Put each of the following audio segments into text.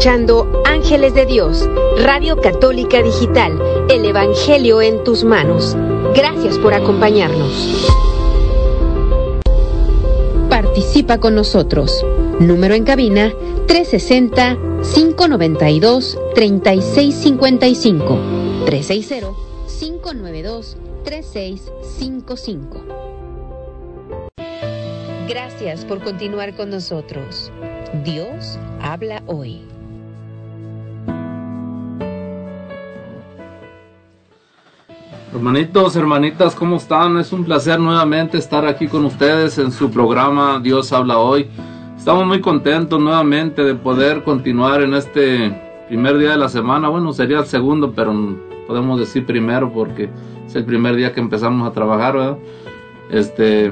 escuchando Ángeles de Dios, Radio Católica Digital, el Evangelio en tus manos. Gracias por acompañarnos. Participa con nosotros. Número en cabina 360-592-3655. 360-592-3655. Gracias por continuar con nosotros. Dios habla hoy. Hermanitos, hermanitas, ¿cómo están? Es un placer nuevamente estar aquí con ustedes en su programa Dios habla hoy. Estamos muy contentos nuevamente de poder continuar en este primer día de la semana. Bueno, sería el segundo, pero podemos decir primero porque es el primer día que empezamos a trabajar, ¿verdad? Este,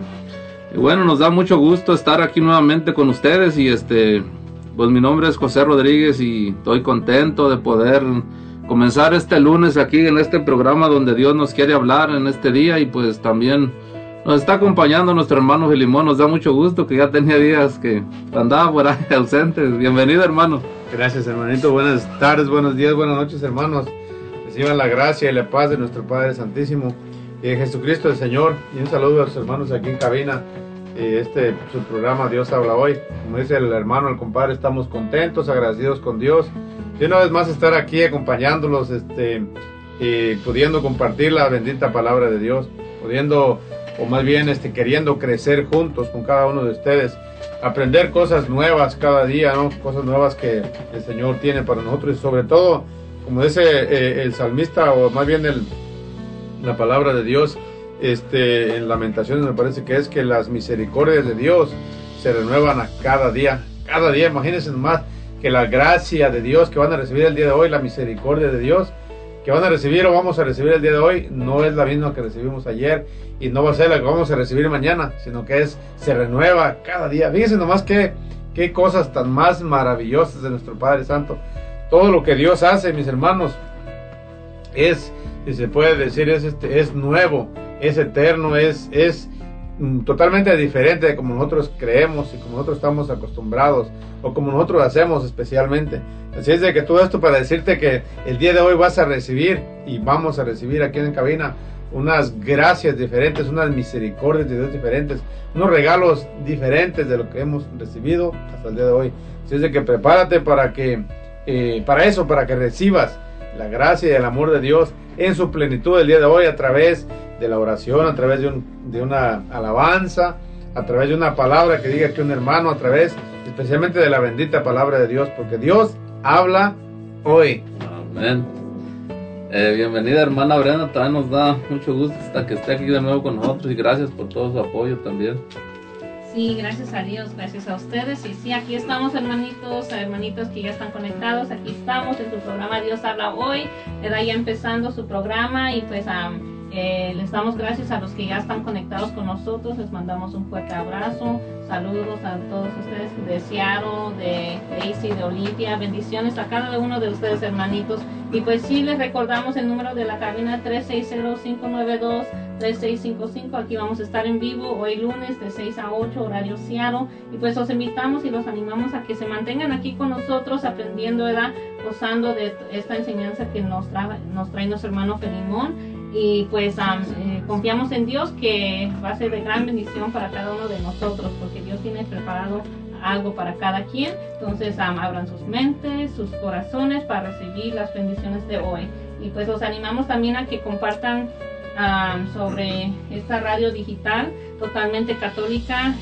bueno, nos da mucho gusto estar aquí nuevamente con ustedes y este, pues mi nombre es José Rodríguez y estoy contento de poder comenzar este lunes aquí en este programa donde Dios nos quiere hablar en este día y pues también nos está acompañando nuestro hermano Filimón. Nos da mucho gusto que ya tenía días que andaba por ahí ausente. Bienvenido hermano. Gracias hermanito. Buenas tardes, buenos días, buenas noches hermanos. Reciban la gracia y la paz de nuestro Padre Santísimo y de Jesucristo el Señor. Y un saludo a los hermanos aquí en cabina. Este su programa Dios habla hoy. Como dice el hermano, el compadre, estamos contentos, agradecidos con Dios y una vez más estar aquí acompañándolos, este, pudiendo compartir la bendita palabra de Dios, pudiendo, o más bien este, queriendo crecer juntos con cada uno de ustedes, aprender cosas nuevas cada día, ¿no? cosas nuevas que el Señor tiene para nosotros y sobre todo, como dice eh, el salmista, o más bien el, la palabra de Dios, este, en Lamentaciones me parece que es que las misericordias de Dios se renuevan a cada día, cada día, imagínense nomás que la gracia de Dios que van a recibir el día de hoy, la misericordia de Dios que van a recibir o vamos a recibir el día de hoy, no es la misma que recibimos ayer y no va a ser la que vamos a recibir mañana, sino que es, se renueva cada día. Fíjense nomás qué, qué cosas tan más maravillosas de nuestro Padre Santo. Todo lo que Dios hace, mis hermanos, es, si se puede decir, es, este, es nuevo, es eterno, es, es totalmente diferente de como nosotros creemos y como nosotros estamos acostumbrados o como nosotros hacemos especialmente. Así es de que todo esto para decirte que el día de hoy vas a recibir y vamos a recibir aquí en cabina unas gracias diferentes, unas misericordias de Dios diferentes, unos regalos diferentes de lo que hemos recibido hasta el día de hoy. Así es de que prepárate para que, eh, para eso, para que recibas la gracia y el amor de Dios en su plenitud el día de hoy a través de la oración, a través de, un, de una alabanza, a través de una palabra que diga que un hermano, a través especialmente de la bendita palabra de Dios, porque Dios habla hoy. Amén. Eh, bienvenida hermana Brenda, también nos da mucho gusto hasta que esté aquí de nuevo con nosotros y gracias por todo su apoyo también. Sí, gracias a Dios, gracias a ustedes. Y sí, aquí estamos hermanitos, hermanitos que ya están conectados, aquí estamos en su programa Dios habla hoy, da ya empezando su programa y pues... Eh, les damos gracias a los que ya están conectados con nosotros, les mandamos un fuerte abrazo, saludos a todos ustedes de Seattle, de Daisy, de Olimpia, bendiciones a cada uno de ustedes hermanitos. Y pues sí, les recordamos el número de la cabina 360-592-3655, aquí vamos a estar en vivo hoy lunes de 6 a 8 horario Seattle. Y pues los invitamos y los animamos a que se mantengan aquí con nosotros aprendiendo, ¿verdad? gozando de esta enseñanza que nos trae, nos trae nuestro hermano Felimón y pues eh, confiamos en Dios que va a ser de gran bendición para cada uno de nosotros porque Dios tiene preparado algo para cada quien. Entonces abran sus mentes sus corazones para recibir las bendiciones de hoy. Y pues los animamos también a que compartan sobre esta radio digital totalmente católica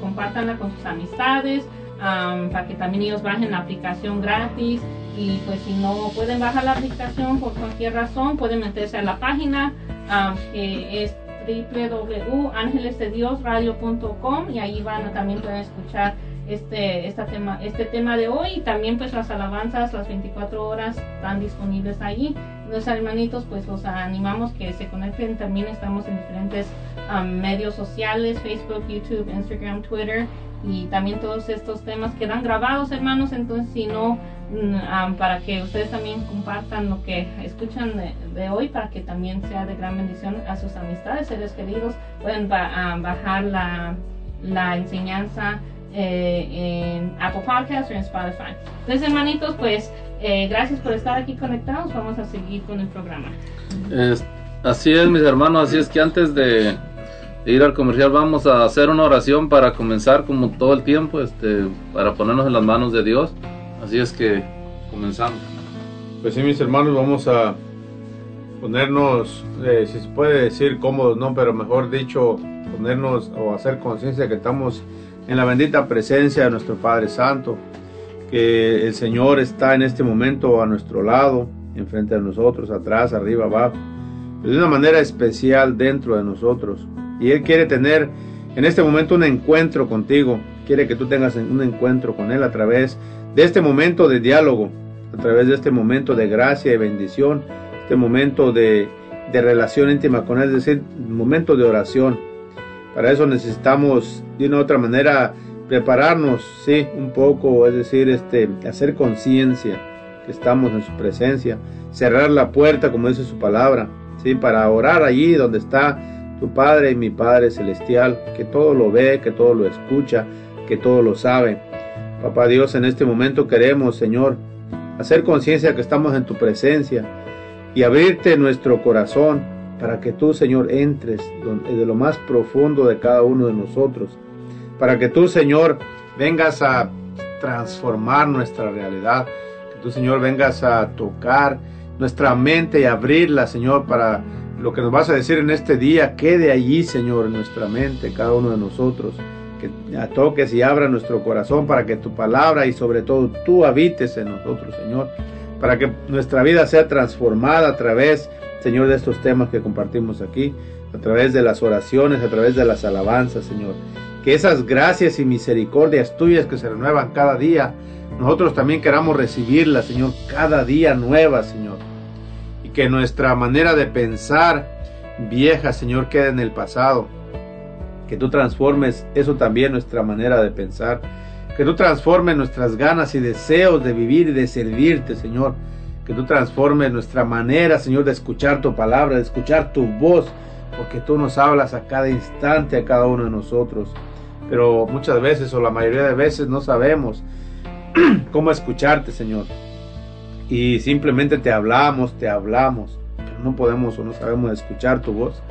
compartanla con sus amistades para que también ellos bajen la aplicación gratis y pues si no pueden bajar la aplicación por cualquier razón, pueden meterse a la página um, que es www.angelesdediosradio.com y ahí van a también pueden escuchar este, este, tema, este tema de hoy y también pues las alabanzas las 24 horas están disponibles allí. Los hermanitos pues los animamos que se conecten, también estamos en diferentes um, medios sociales, Facebook, YouTube, Instagram, Twitter y también todos estos temas quedan grabados hermanos, entonces si no Mm, para que ustedes también compartan lo que escuchan de, hoy, para que también sea de gran bendición a sus amistades, seres queridos. Pueden bajar la, la enseñanza eh, en Apple Podcasts o en Spotify. Entonces, hermanitos, pues eh, gracias por estar aquí conectados. Vamos a seguir con el programa. así es, mis hermanos. Así es que antes de, ir al comercial vamos a hacer una oración para comenzar como todo el tiempo, este, para ponernos en las manos de Dios. Así es que comenzamos. Pues sí, mis hermanos, vamos a ponernos, eh, si se puede decir cómodos, no, pero mejor dicho, ponernos o hacer conciencia que estamos en la bendita presencia de nuestro Padre Santo, que el Señor está en este momento a nuestro lado, enfrente de nosotros, atrás, arriba, abajo, de una manera especial dentro de nosotros. Y Él quiere tener en este momento un encuentro contigo, quiere que tú tengas un encuentro con Él a través de este momento de diálogo, a través de este momento de gracia y bendición, este momento de, relación íntima con Él, es decir, momento de oración. Para eso necesitamos de una u otra manera prepararnos, sí, un poco, es decir, este, hacer conciencia que estamos en su presencia, cerrar la puerta, como dice su palabra, sí, para orar allí donde está tu Padre y mi Padre celestial, que todo lo ve, que todo lo escucha, que todo lo sabe. Papá Dios, en este momento queremos, Señor, hacer conciencia que estamos en tu presencia y abrirte nuestro corazón para que tú, Señor, entres de lo más profundo de cada uno de nosotros, para que tú, Señor, vengas a transformar nuestra realidad, que tú, Señor, vengas a tocar nuestra mente y abrirla, Señor, para lo que nos vas a decir en este día, quede allí, Señor, en nuestra mente, cada uno de nosotros, que toques y abra nuestro corazón para que tu palabra y sobre todo tú habites en nosotros, Señor, para que nuestra vida sea transformada a través Señor, de estos temas que compartimos aquí, a través de las oraciones, a través de las alabanzas, Señor. Que esas gracias y misericordias tuyas que se renuevan cada día, nosotros también queramos recibirlas, Señor, cada día nuevas, Señor. Y que nuestra manera de pensar vieja, Señor, quede en el pasado. Que tú transformes eso también, nuestra manera de pensar. Que tú transformes nuestras ganas y deseos de vivir y de servirte, Señor que tú transformes nuestra manera, Señor, de escuchar tu palabra, de escuchar tu voz, porque tú nos hablas a cada instante, a cada uno de nosotros. Pero muchas veces, o la mayoría de veces, no sabemos cómo escucharte, Señor. Y simplemente te hablamos, te hablamos, pero no podemos o no sabemos escuchar tu voz.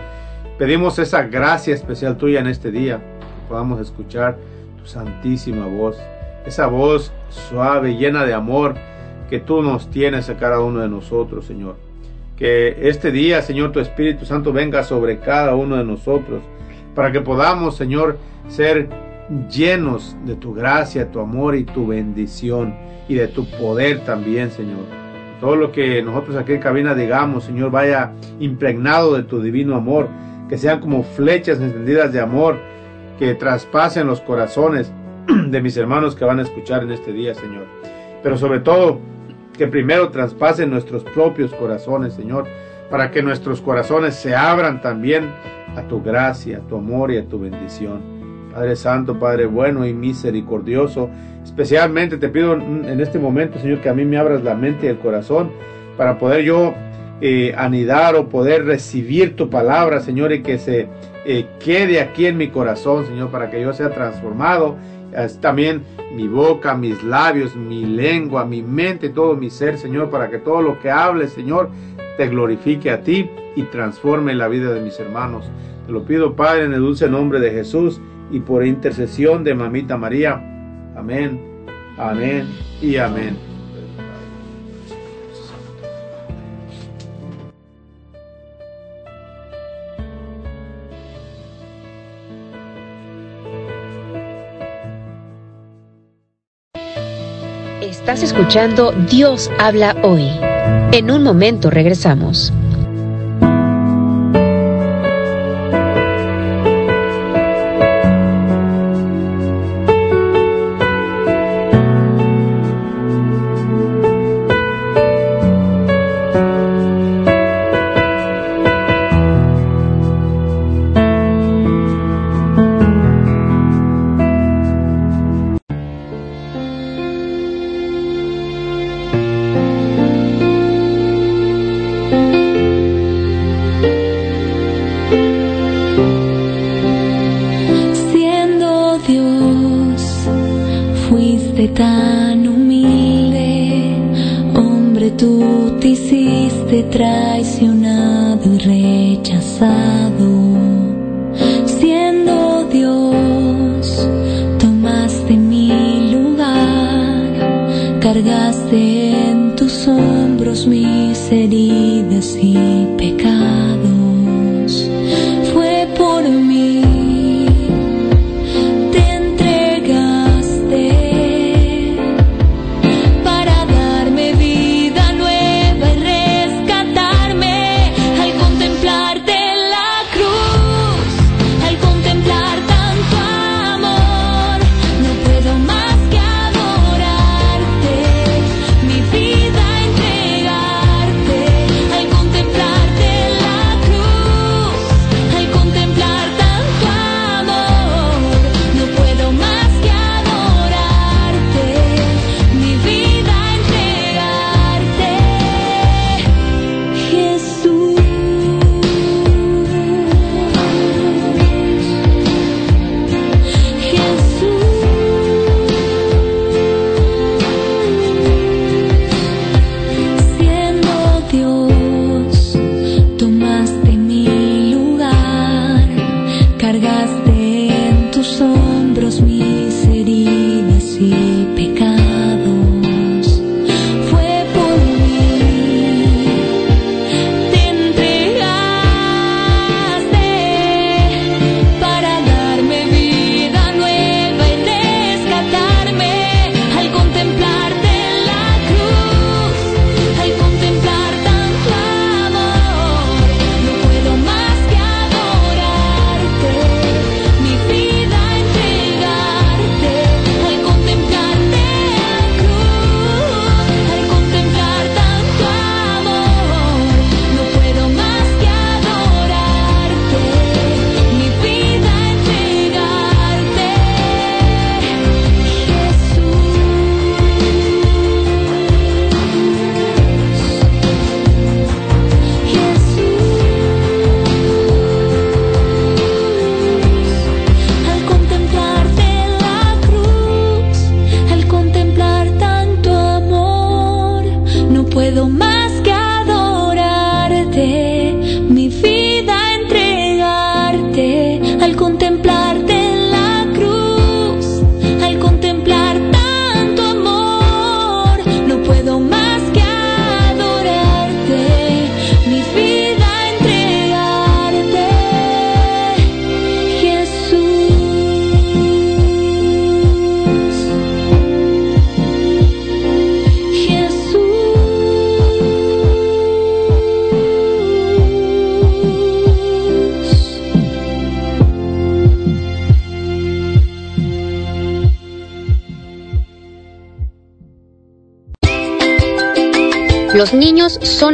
Pedimos esa gracia especial tuya en este día, que podamos escuchar tu santísima voz, esa voz suave, llena de amor, que tú nos tienes a cada uno de nosotros, Señor. Que este día, Señor, tu Espíritu Santo venga sobre cada uno de nosotros, para que podamos, Señor, ser llenos de tu gracia, tu amor y tu bendición, y de tu poder también, Señor. Todo lo que nosotros aquí en cabina digamos, Señor, vaya impregnado de tu divino amor, que sean como flechas encendidas de amor, que traspasen los corazones de mis hermanos que van a escuchar en este día, Señor. Pero sobre todo, que primero traspasen nuestros propios corazones, Señor, para que nuestros corazones se abran también a tu gracia, a tu amor y a tu bendición. Padre Santo, Padre bueno y misericordioso, especialmente te pido en este momento, Señor, que a mí me abras la mente y el corazón para poder yo eh, anidar o poder recibir tu palabra, Señor, y que se eh, quede aquí en mi corazón, Señor, para que yo sea transformado también mi boca, mis labios, mi lengua, mi mente, todo mi ser, Señor, para que todo lo que hable, Señor, te glorifique a ti y transforme la vida de mis hermanos. Te lo pido, Padre, en el dulce nombre de Jesús y por intercesión de Mamita María. Amén, amén y amén. Estás escuchando Dios habla hoy. En un momento regresamos.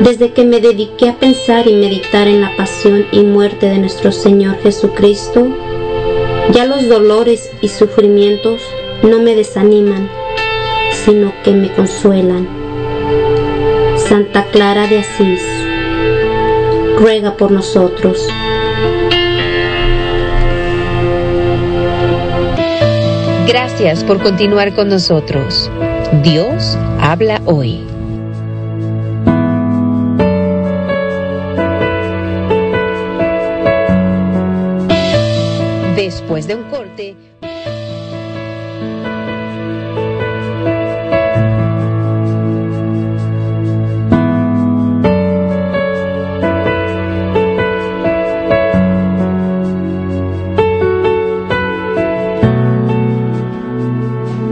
Desde que me dediqué a pensar y meditar en la pasión y muerte de nuestro Señor Jesucristo, ya los dolores y sufrimientos no me desaniman, sino que me consuelan. Santa Clara de Asís, ruega por nosotros. Gracias por continuar con nosotros. Dios habla hoy. Después de un corte.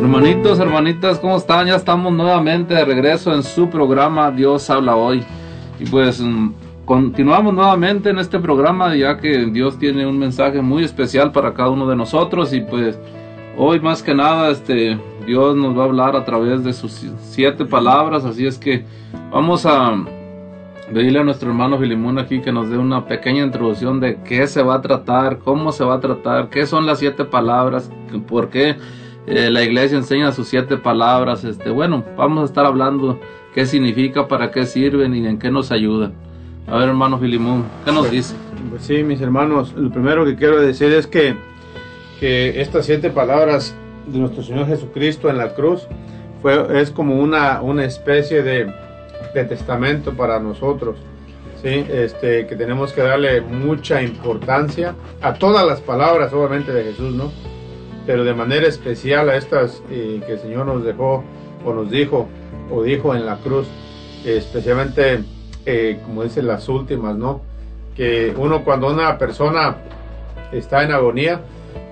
Hermanitos, hermanitas, ¿cómo están? Ya estamos nuevamente de regreso en su programa Dios habla hoy. Y pues mm, Continuamos nuevamente en este programa ya que Dios tiene un mensaje muy especial para cada uno de nosotros y pues hoy más que nada este Dios nos va a hablar a través de sus siete palabras, así es que vamos a Dile a nuestro hermano Filimón aquí que nos dé una pequeña introducción de qué se va a tratar, cómo se va a tratar, qué son las siete palabras, por qué eh, la iglesia enseña sus siete palabras. Este, bueno, vamos a estar hablando qué significa, para qué sirven y en qué nos ayudan. A ver, hermano Filimón, ¿qué nos dice? Pues sí, mis hermanos, lo primero que quiero decir es que, que estas siete palabras de nuestro Señor Jesucristo en la cruz fue, es como una, una especie de de testamento para nosotros. ¿sí? Este, que tenemos que darle mucha importancia a todas las palabras, obviamente, de Jesús, ¿no? Pero de manera especial a estas eh, que el Señor nos dejó o nos dijo o dijo en la cruz, especialmente, eh, como dicen las últimas, ¿no? Que uno cuando una persona está en agonía,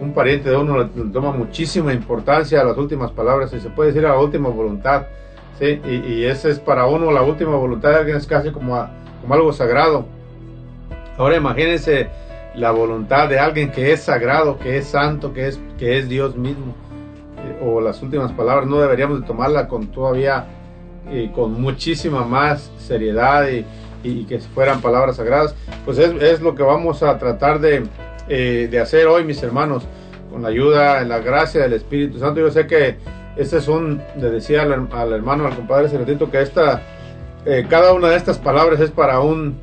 un pariente de uno le, toma muchísima importancia a las últimas palabras y se puede decir a la última voluntad ¿sí? Y, esa es para uno la última voluntad de alguien, es casi como, como algo sagrado. Ahora imagínense la voluntad de alguien que es sagrado, que es santo, que es, que es Dios mismo. Eh, o las últimas palabras no deberíamos de tomarla con todavía, eh, con muchísima más seriedad y, que fueran palabras sagradas. Pues es, lo que vamos a tratar de, eh, de hacer hoy, mis hermanos, con la ayuda, la gracia del Espíritu Santo. Yo sé que este es un, le decía al, hermano, al compadre Celestito, que esta, eh, cada una de estas palabras es para un,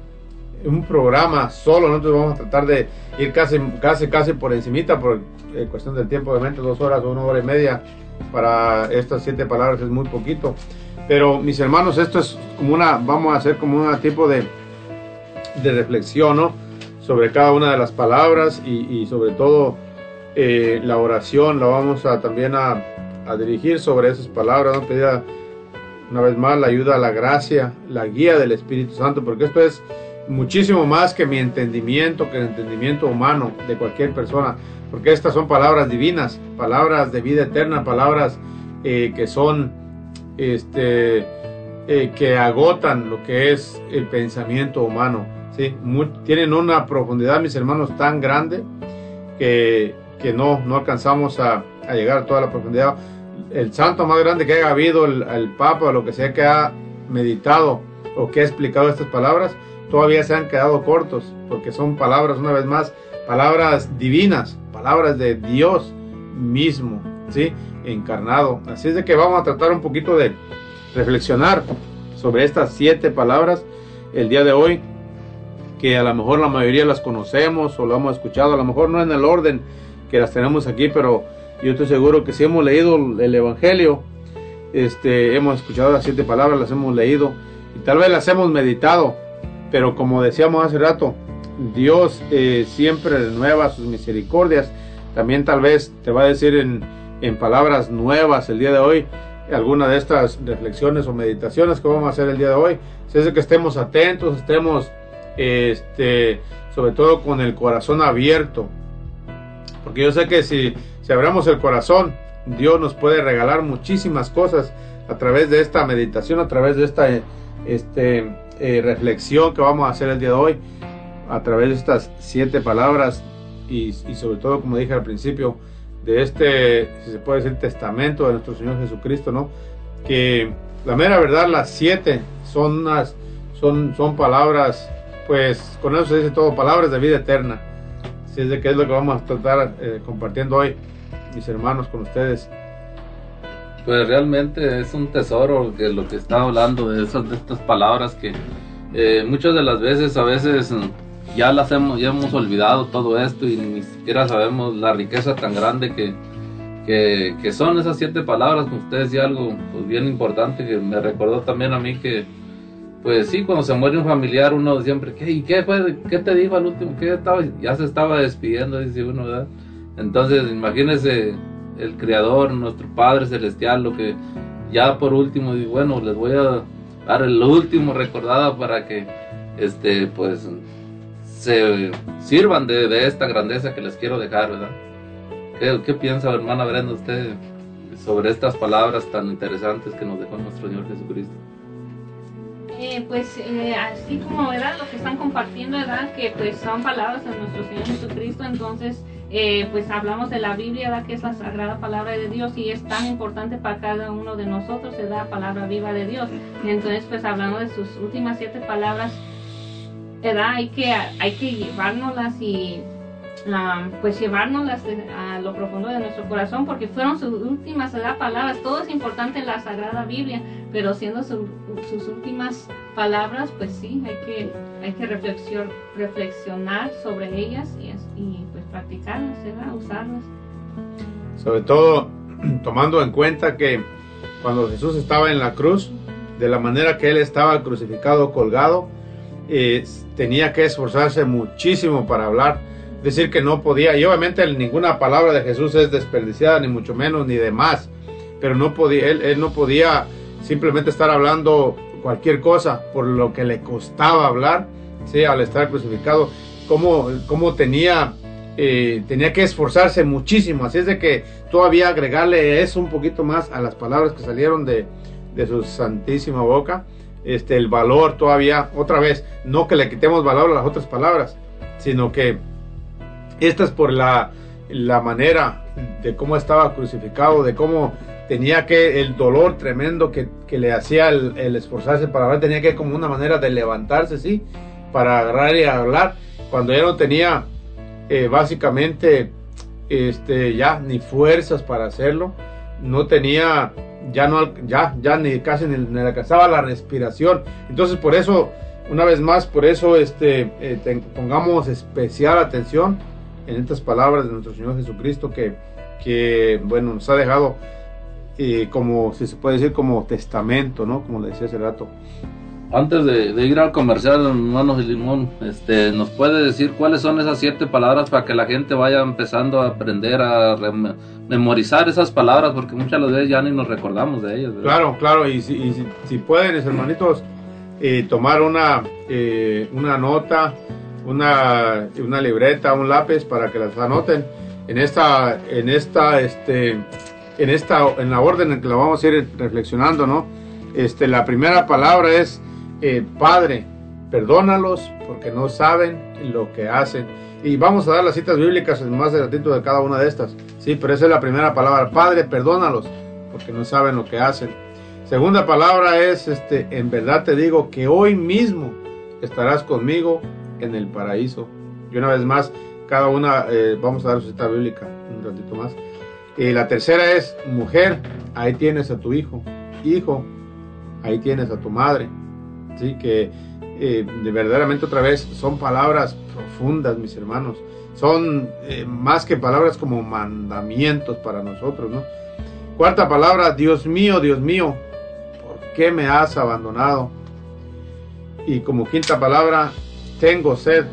un programa solo. Nosotros vamos a tratar de ir casi, casi, casi por encimita, por eh, cuestión del tiempo, obviamente, dos horas o una hora y media. Para estas siete palabras es muy poquito. Pero mis hermanos, esto es como una, vamos a hacer como un tipo de, de reflexión, ¿no? Sobre cada una de las palabras y, sobre todo eh, la oración, la vamos a también a, dirigir sobre esas palabras, ¿no? Una vez más la ayuda, la gracia, la guía del Espíritu Santo, porque esto es muchísimo más que mi entendimiento, que el entendimiento humano de cualquier persona, porque estas son palabras divinas, palabras de vida eterna, palabras eh, que son, este, eh, que agotan lo que es el pensamiento humano, ¿sí? tienen una profundidad, mis hermanos, tan grande que, que no, no alcanzamos a, llegar a toda la profundidad el santo más grande que haya habido, el, Papa o lo que sea que ha meditado o que ha explicado estas palabras, todavía se han quedado cortos, porque son palabras, una vez más, palabras divinas, palabras de Dios mismo, ¿sí? Encarnado. Así es de que vamos a tratar un poquito de reflexionar sobre estas siete palabras el día de hoy, que a lo mejor la mayoría las conocemos o lo hemos escuchado, a lo mejor no en el orden que las tenemos aquí, pero yo estoy seguro que si hemos leído el Evangelio, este, hemos escuchado las siete palabras, las hemos leído y tal vez las hemos meditado, pero como decíamos hace rato, Dios eh, siempre renueva sus misericordias. También tal vez te va a decir en, en palabras nuevas el día de hoy alguna de estas reflexiones o meditaciones que vamos a hacer el día de hoy. Si es que estemos atentos, estemos este, sobre todo con el corazón abierto. Porque yo sé que si si abramos el corazón, Dios nos puede regalar muchísimas cosas a través de esta meditación, a través de esta este, eh, reflexión que vamos a hacer el día de hoy, a través de estas siete palabras y, sobre todo, como dije al principio, de este, si se puede decir, testamento de nuestro Señor Jesucristo, ¿no? Que la mera verdad, las siete son unas, son, son palabras, pues con eso se dice todo, palabras de vida eterna. Si es de qué es lo que vamos a tratar eh, compartiendo hoy mis hermanos, con ustedes. Pues realmente es un tesoro que lo que está hablando de esas de estas palabras que eh, muchas de las veces a veces ya las hemos ya hemos olvidado todo esto y ni siquiera sabemos la riqueza tan grande que, que, son esas siete palabras. Como ustedes y algo pues, bien importante que me recordó también a mí que pues sí cuando se muere un familiar uno siempre ¿qué, y qué fue qué te dijo al último qué estaba ya se estaba despidiendo dice uno verdad entonces, imagínense el Creador, nuestro Padre Celestial, lo que ya por último, y bueno, les voy a dar el último recordado para que, este, pues, se sirvan de, esta grandeza que les quiero dejar, ¿verdad? ¿Qué, qué piensa, hermana Brenda, usted sobre estas palabras tan interesantes que nos dejó nuestro Señor Jesucristo? Eh, pues eh, así como verdad lo que están compartiendo verdad que pues son palabras de nuestro Señor Jesucristo entonces eh, pues hablamos de la Biblia, ¿verdad? que es la sagrada palabra de Dios y es tan importante para cada uno de nosotros, es la palabra viva de Dios. Entonces, pues hablando de sus últimas siete palabras, ¿verdad? Hay que, hay que llevárnoslas y pues llevárnoslas a lo profundo de nuestro corazón porque fueron sus últimas palabras. Todo es importante en la Sagrada Biblia, pero siendo sus últimas palabras, pues sí, hay que, hay que reflexionar, sobre ellas y, y pues practicarlas, usarlas. Sobre todo tomando en cuenta que cuando Jesús estaba en la cruz, de la manera que él estaba crucificado, colgado, eh, tenía que esforzarse muchísimo para hablar decir que no podía, y obviamente ninguna palabra de Jesús es desperdiciada, ni mucho menos, ni de más, pero no podía, él, no podía simplemente estar hablando cualquier cosa por lo que le costaba hablar, ¿sí? al estar crucificado, cómo, cómo tenía, eh, tenía que esforzarse muchísimo, así es de que todavía agregarle eso un poquito más a las palabras que salieron de, de su santísima boca, este, el valor todavía, otra vez, no que le quitemos valor a las otras palabras, sino que esta es por la, manera de cómo estaba crucificado, de cómo tenía que, el dolor tremendo que, le hacía el, esforzarse para hablar, tenía que como una manera de levantarse, sí, para agarrar y hablar, cuando ya no tenía eh, básicamente este, ya ni fuerzas para hacerlo, no tenía, ya no, ya, ya ni casi ni, le alcanzaba la respiración, entonces por eso, una vez más, por eso este, eh, pongamos especial atención en estas palabras de nuestro Señor Jesucristo que, que bueno, nos ha dejado eh, como, se puede decir, como testamento, ¿no? Como le decía hace rato. Antes de, ir al comercial, hermanos de Limón, este, ¿nos puede decir cuáles son esas siete palabras para que la gente vaya empezando a aprender a memorizar esas palabras? Porque muchas veces ya ni nos recordamos de ellas. Claro, claro, y si, si, pueden, hermanitos, eh, tomar una, eh, una nota, una, una libreta, un lápiz para que las anoten en esta, en esta, este, en esta, en la orden en que la vamos a ir reflexionando, ¿no? Este, la primera palabra es eh, Padre, perdónalos porque no saben lo que hacen. Y vamos a dar las citas bíblicas más ratito de cada una de estas. Sí, pero esa es la primera palabra. Padre, perdónalos porque no saben lo que hacen. Segunda palabra es, este, en verdad te digo que hoy mismo estarás conmigo en el paraíso. Y una vez más, cada una, eh, vamos a dar su cita bíblica un ratito más. Y la tercera es, mujer, ahí tienes a tu hijo. Hijo, ahí tienes a tu madre. ¿Sí? Que eh, de verdaderamente otra vez son palabras profundas, mis hermanos. Son eh, más que palabras como mandamientos para nosotros, ¿no? Cuarta palabra, Dios mío, Dios mío, ¿por qué me has abandonado? Y como quinta palabra, tengo sed.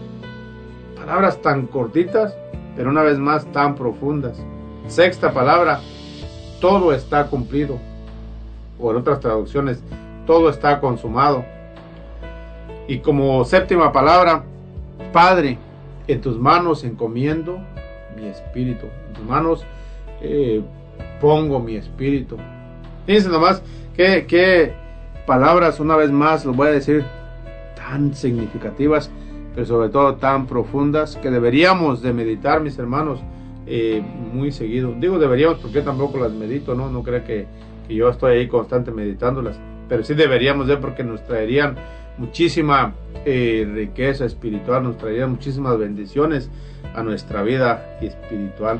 Palabras tan cortitas, pero una vez más tan profundas. Sexta palabra, todo está cumplido. O en otras traducciones, todo está consumado. Y como séptima palabra, Padre, en tus manos encomiendo mi espíritu. En tus manos eh, pongo mi espíritu. Fíjense nomás qué, qué palabras, una vez más, lo voy a decir, tan significativas pero sobre todo tan profundas que deberíamos de meditar, mis hermanos, eh, muy seguido. Digo deberíamos porque tampoco las medito, ¿no? No creo que, que, yo estoy ahí constante meditándolas, pero sí deberíamos de porque nos traerían muchísima eh, riqueza espiritual, nos traerían muchísimas bendiciones a nuestra vida espiritual.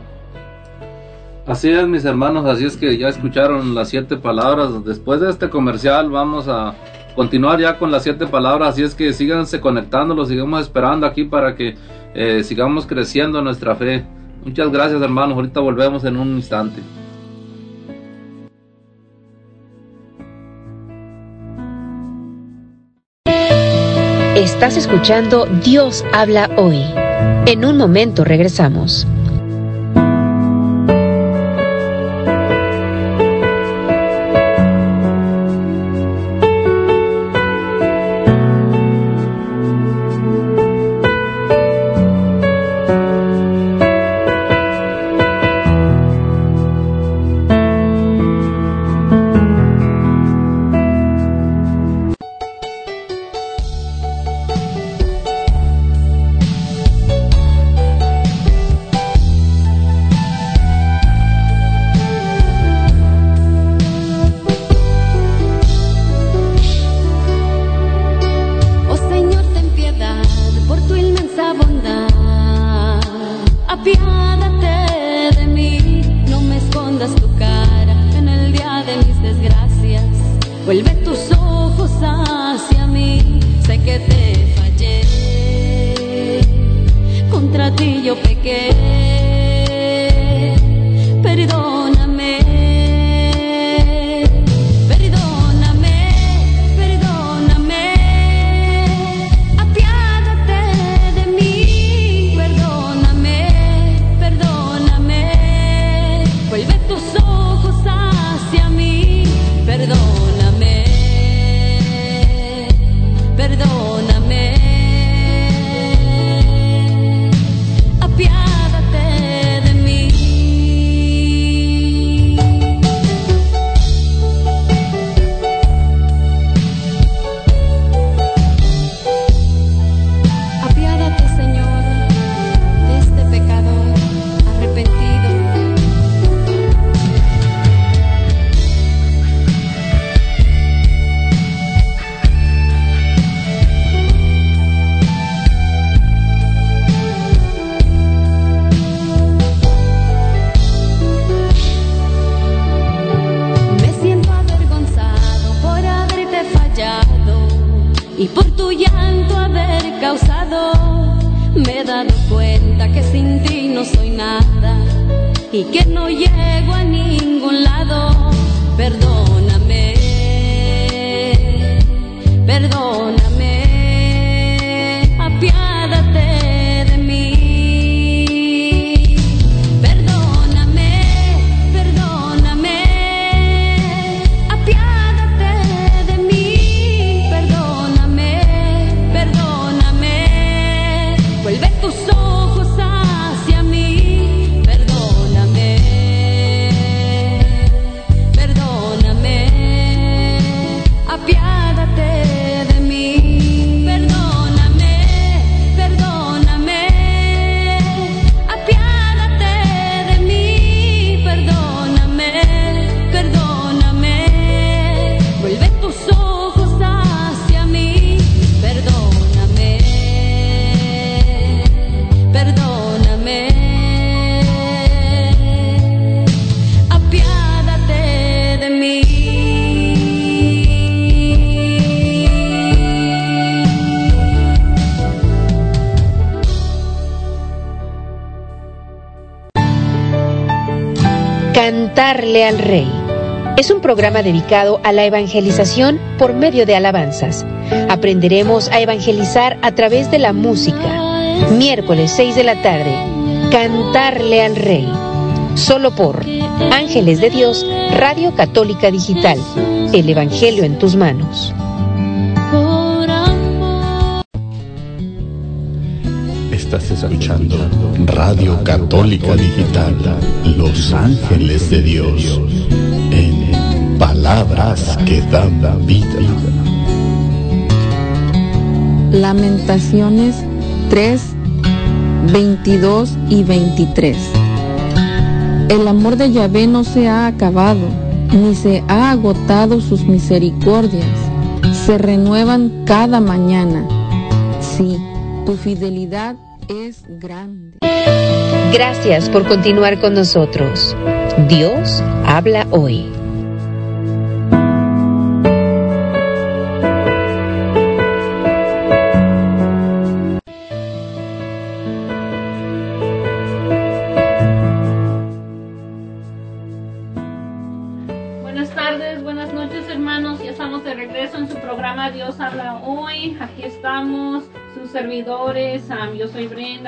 Así es, mis hermanos, así es que ya escucharon las siete palabras. Después de este comercial vamos a continuar ya con las siete palabras. Así es que síganse conectando, lo sigamos esperando aquí para que eh, sigamos creciendo nuestra fe. Muchas gracias hermanos, ahorita volvemos en un instante. Estás escuchando Dios habla hoy. En un momento regresamos. Programa dedicado a la evangelización por medio de alabanzas. Aprenderemos a evangelizar a través de la música. Miércoles 6 de la tarde, Cantarle al Rey. Solo por Ángeles de Dios, Radio Católica Digital. El Evangelio en tus manos. Estás escuchando Radio Católica Digital, Los Ángeles de Dios, palabras que dan vida. Lamentaciones 3, 22 y 23. El amor de Yahvé no se ha acabado, ni se ha agotado sus misericordias. Se renuevan cada mañana. Sí, tu fidelidad es grande. Gracias por continuar con nosotros. Dios habla hoy.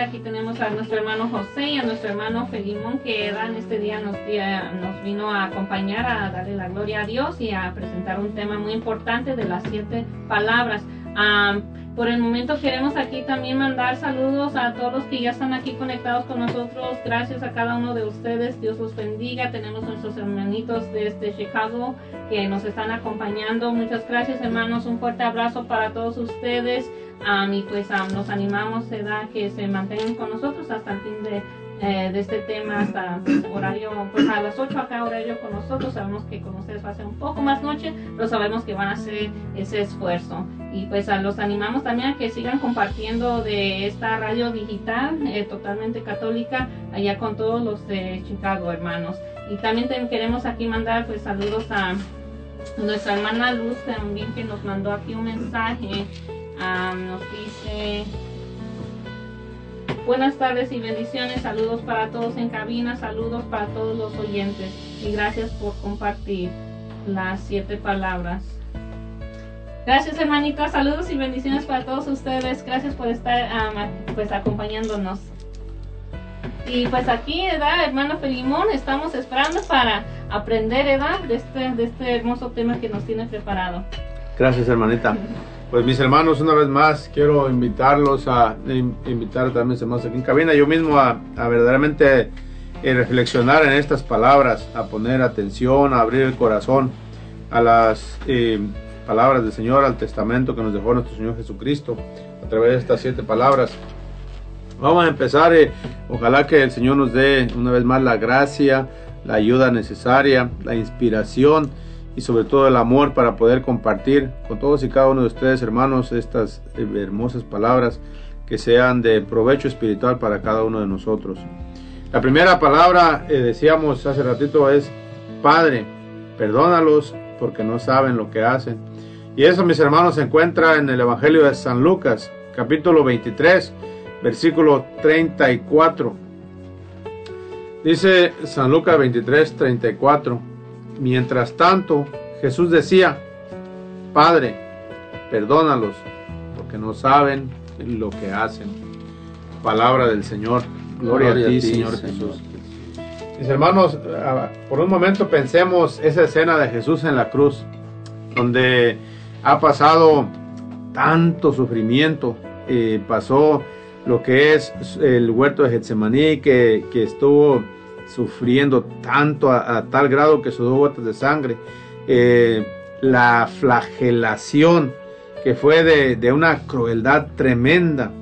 Aquí tenemos a nuestro hermano José y a nuestro hermano Felimón que en este día nos, nos vino a acompañar a darle la gloria a Dios y a presentar un tema muy importante de las siete palabras. por el momento queremos aquí también mandar saludos a todos los que ya están aquí conectados con nosotros. Gracias a cada uno de ustedes. Dios los bendiga. Tenemos nuestros hermanitos desde Chicago que nos están acompañando. Muchas gracias hermanos. Un fuerte abrazo para todos ustedes y pues nos animamos a que se mantengan con nosotros hasta el fin de, eh, de este tema, hasta horario, pues a las 8 acá horario con nosotros. Sabemos que con ustedes va a ser un poco más noche, pero sabemos que van a hacer ese esfuerzo. Y pues a los animamos también a que sigan compartiendo de esta radio digital eh, totalmente católica allá con todos los de Chicago, hermanos. Y también queremos aquí mandar pues saludos a Nuestra hermana Luz también que nos mandó aquí un mensaje, nos dice, buenas tardes y bendiciones, saludos para todos en cabina, saludos para todos los oyentes y gracias por compartir las siete palabras. Gracias hermanita, saludos y bendiciones para todos ustedes, gracias por estar ah, pues acompañándonos. Y pues aquí, ¿verdad, hermano Felimón? Estamos esperando para aprender, ¿verdad? De este, de este hermoso tema que nos tiene preparado. Gracias, hermanita. Pues mis hermanos, una vez más quiero invitarlos a invitar también a hermanos aquí en cabina, yo mismo a, verdaderamente eh, reflexionar en estas palabras, a poner atención, a abrir el corazón a las eh, palabras del Señor, al testamento que nos dejó nuestro Señor Jesucristo a través de estas siete palabras. Vamos a empezar, eh, ojalá que el Señor nos dé una vez más la gracia, la ayuda necesaria, la inspiración y sobre todo el amor para poder compartir con todos y cada uno de ustedes, hermanos, estas eh, hermosas palabras que sean de provecho espiritual para cada uno de nosotros. La primera palabra, eh, decíamos hace ratito, es Padre, perdónalos porque no saben lo que hacen. Y eso, mis hermanos, se encuentra en el Evangelio de San Lucas, capítulo 23 versículo 34. Dice San Lucas 23, 34. Mientras tanto, Jesús decía, Padre, perdónalos, porque no saben lo que hacen. Palabra del Señor. Gloria, a, ti, Señor, Jesús. Mis hermanos, ah, por un momento pensemos esa escena de Jesús en la cruz, donde ha pasado tanto sufrimiento, eh, pasó lo que es el huerto de Getsemaní, que, estuvo sufriendo tanto a, tal grado que sudó gotas de sangre, eh, la flagelación que fue de, una crueldad tremenda,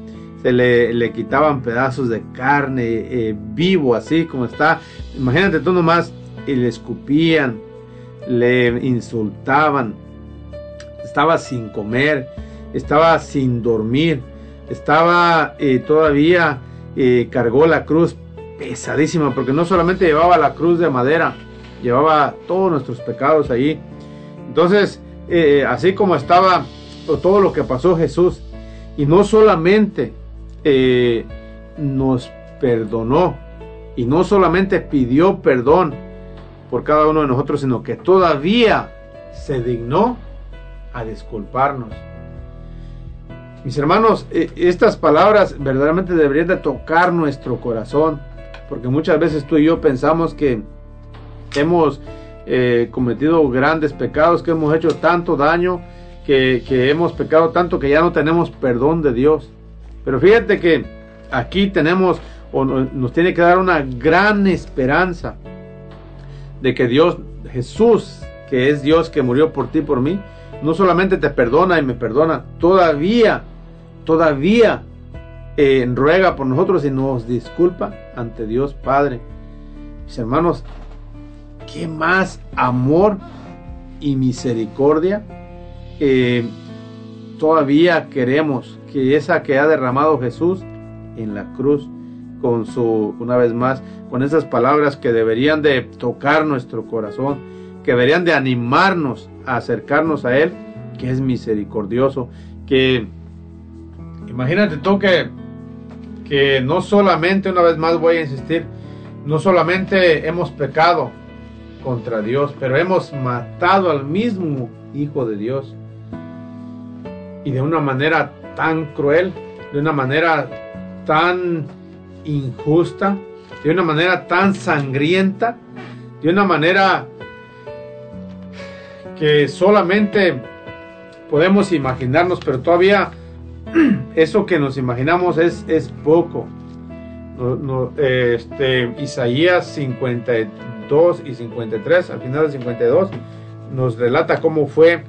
se le, quitaban pedazos de carne eh, vivo así como está, imagínate tú nomás, y le escupían, le insultaban, estaba sin comer, estaba sin dormir, estaba eh, todavía, cargó la cruz pesadísima, porque no solamente llevaba la cruz de madera, llevaba todos nuestros pecados ahí. Entonces, eh, así como estaba todo lo que pasó Jesús, y no solamente nos perdonó, y no solamente pidió perdón por cada uno de nosotros, sino que todavía se dignó a disculparnos. Mis hermanos, eh, estas palabras verdaderamente deberían de tocar nuestro corazón, porque muchas veces tú y yo pensamos que hemos eh, cometido grandes pecados, que hemos hecho tanto daño, que, hemos pecado tanto que ya no tenemos perdón de Dios. Pero fíjate que aquí tenemos o nos tiene que dar una gran esperanza de que Dios, Jesús, que es Dios que murió por ti, por mí, no solamente te perdona y me perdona, todavía todavía eh, ruega por nosotros y nos disculpa ante Dios Padre. Mis hermanos, ¿qué más amor y misericordia eh, todavía queremos que esa que ha derramado Jesús en la cruz con su, una vez más, con esas palabras que deberían de tocar nuestro corazón, que deberían de animarnos a acercarnos a Él, que es misericordioso, que Imagínate tú que, que no solamente, una vez más voy a insistir, no solamente hemos pecado contra Dios, pero hemos matado al mismo Hijo de Dios. Y de una manera tan cruel, de una manera tan injusta, de una manera tan sangrienta, de una manera que solamente podemos imaginarnos, pero todavía eso que nos imaginamos es, es poco. este, Isaías 52 y 53, al final del 52, nos relata cómo fue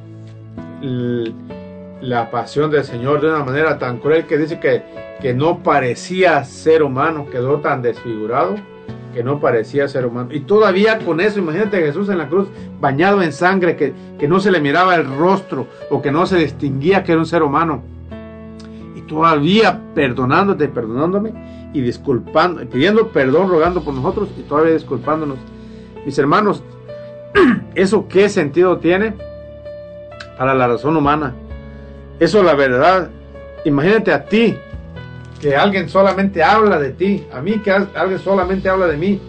la pasión del Señor de una manera tan cruel que dice que, que no parecía ser humano, quedó tan desfigurado que no parecía ser humano. Y todavía con eso, imagínate Jesús en la cruz bañado en sangre, que, que no se le miraba el rostro o que no se distinguía que era un ser humano todavía perdonándote, perdonándome y disculpando, pidiendo perdón, rogando por nosotros y todavía disculpándonos. Mis hermanos, ¿eso qué sentido tiene? Para la razón humana. Eso la verdad. Imagínate a ti, que alguien solamente habla de ti, a mí que alguien solamente habla de mí,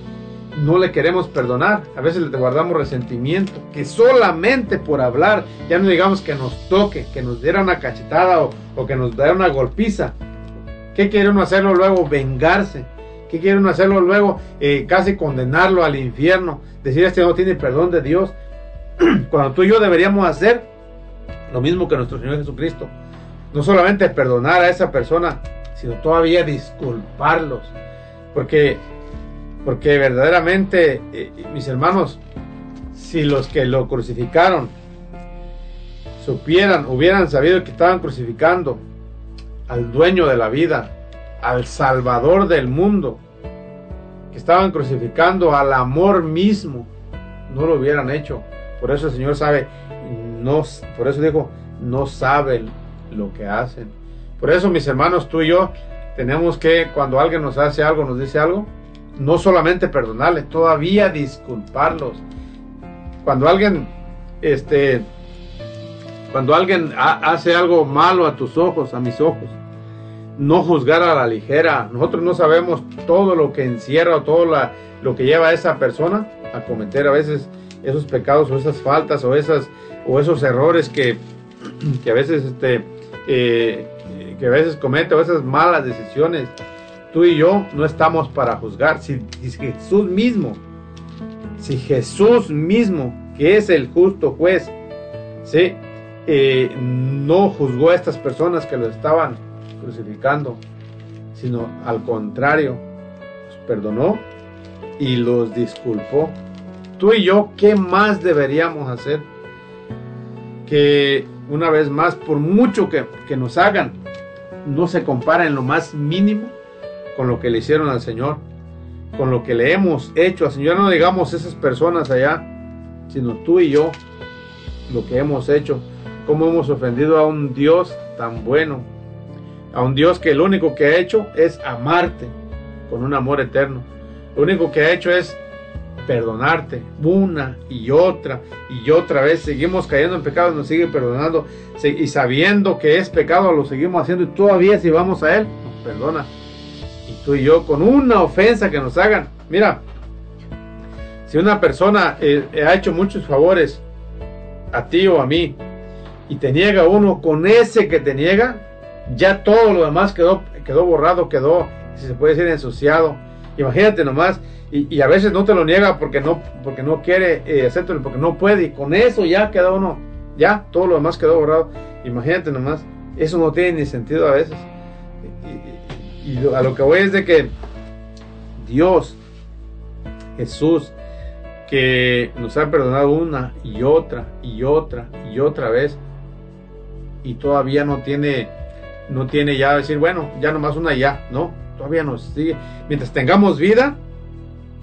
no le queremos perdonar, a veces le guardamos resentimiento, que solamente por hablar, ya no digamos que nos toque, que nos diera una cachetada o, que nos diera una golpiza. ¿Qué quiere uno hacerlo luego? Vengarse. ¿Qué quiere uno hacerlo luego? Eh, casi condenarlo al infierno. Decir, este no tiene perdón de Dios. Cuando tú y yo deberíamos hacer lo mismo que nuestro Señor Jesucristo. No solamente perdonar a esa persona, sino todavía disculparlos. Porque porque verdaderamente, eh, mis hermanos, si los que lo crucificaron supieran, hubieran sabido que estaban crucificando al dueño de la vida, al salvador del mundo, que estaban crucificando al amor mismo, no lo hubieran hecho. Por eso el Señor sabe, no, por eso dijo, no saben lo que hacen. Por eso, mis hermanos, tú y yo tenemos que, cuando alguien nos hace algo, nos dice algo, no solamente perdonarles, todavía disculparlos. Cuando alguien, este, cuando alguien hace algo malo a tus ojos, a mis ojos, no juzgar a la ligera. Nosotros no sabemos todo lo que encierra o todo lo que lleva a esa persona a cometer a veces esos pecados o esas faltas o esas o esos errores que, que a veces este eh, que a veces comete o esas malas decisiones Tú y yo no estamos para juzgar. Si, Jesús mismo, si Jesús mismo, que es el justo juez, ¿sí? Eh, no juzgó a estas personas que lo estaban crucificando, sino al contrario, los perdonó y los disculpó. Tú y yo, ¿qué más deberíamos hacer? Que una vez más, por mucho que, que nos hagan, no se compara en lo más mínimo con lo que le hicieron al Señor, con lo que le hemos hecho al Señor. No digamos esas personas allá, sino tú y yo, lo que hemos hecho, cómo hemos ofendido a un Dios tan bueno, a un Dios que lo único que ha hecho es amarte con un amor eterno. Lo único que ha hecho es perdonarte una y otra y otra vez. Seguimos cayendo en pecado, nos sigue perdonando y sabiendo que es pecado lo seguimos haciendo y todavía si vamos a Él, nos perdona tú y yo, con una ofensa que nos hagan. Mira, si una persona eh, ha hecho muchos favores a ti o a mí y te niega uno, con ese que te niega, ya todo lo demás quedó, quedó borrado, quedó, si se puede decir, ensuciado. Imagínate nomás, y, a veces no te lo niega porque no, porque no quiere eh, porque no puede, y con eso ya quedó uno, ya todo lo demás quedó borrado. Imagínate nomás, eso no tiene ni sentido a veces. Y a lo que voy es de que Dios, Jesús, que nos ha perdonado una y otra y otra y otra vez y todavía no tiene no tiene ya decir bueno ya nomás una ya no todavía nos sigue. Mientras tengamos vida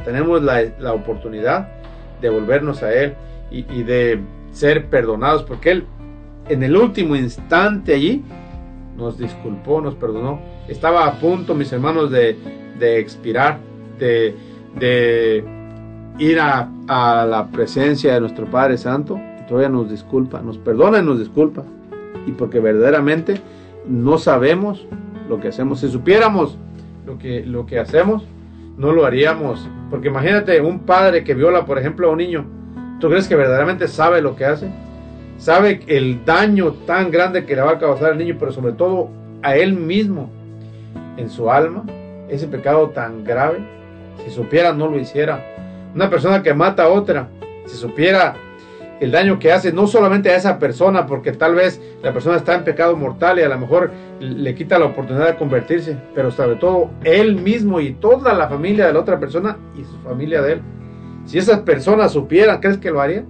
tenemos la, la oportunidad de volvernos a él y, y, de ser perdonados porque él en el último instante allí nos disculpó nos perdonó estaba a punto, mis hermanos, de, expirar, de, ir a, la presencia de nuestro Padre Santo, todavía nos disculpa, nos perdona y nos disculpa, y porque verdaderamente no sabemos lo que hacemos. Si supiéramos lo que, lo que hacemos, no lo haríamos. Porque imagínate un padre que viola, por ejemplo, a un niño. ¿Tú crees que verdaderamente sabe lo que hace? Sabe el daño tan grande que le va a causar al niño, pero sobre todo a él mismo en su alma ese pecado tan grave. Si supiera, no lo hiciera. Una persona que mata a otra, si supiera el daño que hace no solamente a esa persona, porque tal vez la persona está en pecado mortal y a lo mejor le quita la oportunidad de convertirse, pero sobre todo él mismo y toda la familia de la otra persona y su familia de él. Si esas personas supieran, ¿crees que lo harían?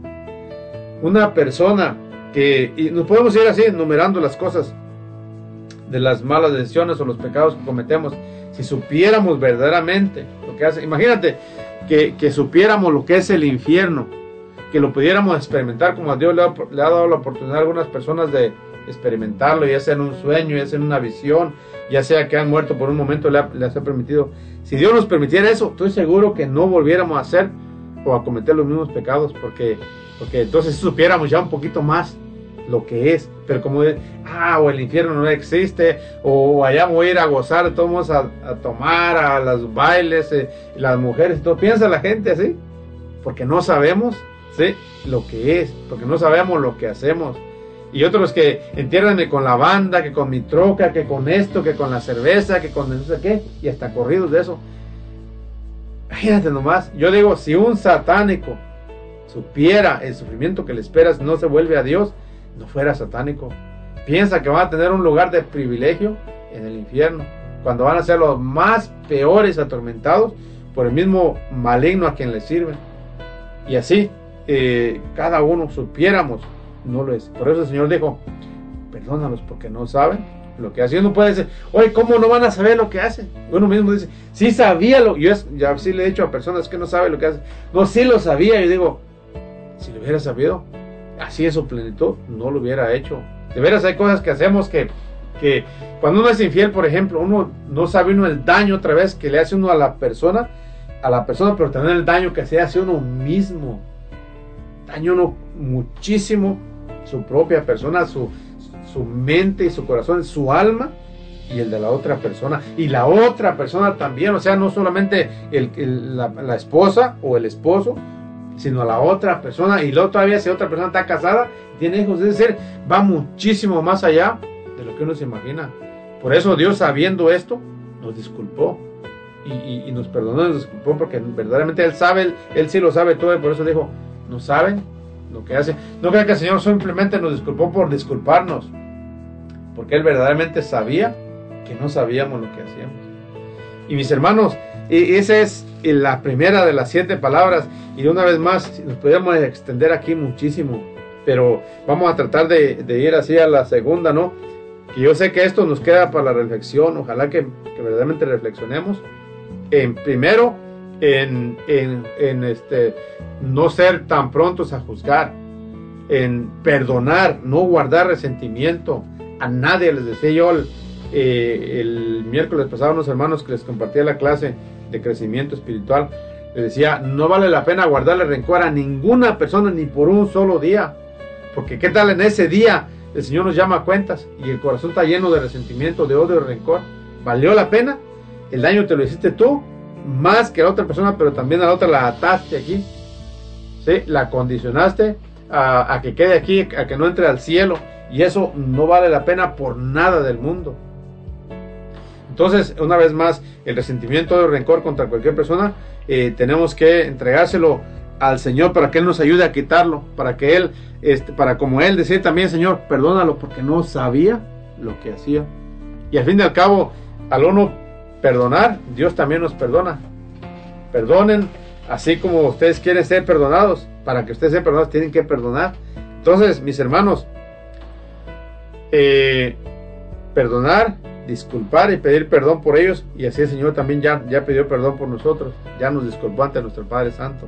Una persona que, y nos podemos ir así enumerando las cosas, de las malas decisiones o los pecados que cometemos, si supiéramos verdaderamente lo que hace, imagínate que, que supiéramos lo que es el infierno, que lo pudiéramos experimentar como a Dios le ha, dado la oportunidad a algunas personas de experimentarlo, ya sea en un sueño, ya sea en una visión, ya sea que han muerto por un momento, le les ha permitido. Si Dios nos permitiera eso, estoy seguro que no volviéramos a hacer o a cometer los mismos pecados, porque Porque entonces supiéramos ya un poquito más lo que es. Pero como, ah, o el infierno no existe, o allá voy a ir a gozar, todos a, tomar, a los bailes, eh, las mujeres, todo. Piensa la gente así, porque no sabemos ¿sí? lo que es, porque no sabemos lo que hacemos. Y otros que entiérranme con la banda, que con mi troca, que con esto, que con la cerveza, que con no sé qué, y hasta corridos de eso. Imagínate nomás, yo digo, si un satánico supiera el sufrimiento que le esperas, no se vuelve a Dios, no fuera satánico. Piensa que va a tener un lugar de privilegio en el infierno, cuando van a ser los más peores atormentados por el mismo maligno a quien le sirven. Y así, eh, cada uno supiéramos, no lo es. Por eso el Señor dijo, perdónalos porque no saben lo que hacen. Uno puede decir, oye, ¿cómo no van a saber lo que hacen? Uno mismo dice, sí sabía lo yo ya sí le he dicho a personas que no saben lo que hacen. No, sí lo sabía. Y digo, si lo hubiera sabido, así es su plenitud, no lo hubiera hecho. De veras hay cosas que hacemos que, que cuando uno es infiel, por ejemplo, uno no sabe uno el daño otra vez que le hace uno a la persona, a la persona, pero también el daño que se hace uno mismo. Daño uno muchísimo su propia persona, su, su mente y su corazón, su alma y el de la otra persona. Y la otra persona también, o sea, no solamente el, la, esposa o el esposo, sino a la otra persona. Y luego todavía si otra persona está casada, tiene hijos, es decir, va muchísimo más allá de lo que uno se imagina. Por eso Dios, sabiendo esto, nos disculpó. Y, y, nos perdonó, nos disculpó porque verdaderamente Él sabe, él, él sí lo sabe todo y por eso dijo, no saben lo que hace. No crean que el Señor simplemente nos disculpó por disculparnos, porque Él verdaderamente sabía que no sabíamos lo que hacíamos. Y mis hermanos, esa es la primera de las siete palabras. Y una vez más, nos podríamos extender aquí muchísimo, pero vamos a tratar de, ir así a la segunda, ¿no? Que yo sé que esto nos queda para la reflexión, ojalá que, verdaderamente reflexionemos. En primero, en, en, en, este, no ser tan prontos a juzgar, en perdonar, no guardar resentimiento. A nadie les decía yo el, eh, el miércoles pasado unos hermanos que les compartía la clase de crecimiento espiritual, les decía, no vale la pena guardarle rencor a ninguna persona ni por un solo día, porque qué tal en ese día el Señor nos llama a cuentas y el corazón está lleno de resentimiento, de odio, de rencor. ¿Valió la pena? El daño te lo hiciste tú, más que a la otra persona, pero también a la otra la ataste aquí. ¿Sí? La condicionaste a, que quede aquí, a que no entre al cielo. Y eso no vale la pena por nada del mundo. Entonces, una vez más, el resentimiento o el rencor contra cualquier persona, eh, tenemos que entregárselo al Señor para que Él nos ayude a quitarlo, para que Él, este, para como Él decir también, Señor, perdónalo porque no sabía lo que hacía. Y al fin y al cabo, al uno perdonar, Dios también nos perdona. Perdonen, así como ustedes quieren ser perdonados. Para que ustedes sean perdonados, tienen que perdonar. Entonces, mis hermanos, eh, perdonar, disculpar y pedir perdón por ellos. Y así el Señor también ya, ya pidió perdón por nosotros. Ya nos disculpó ante nuestro Padre Santo.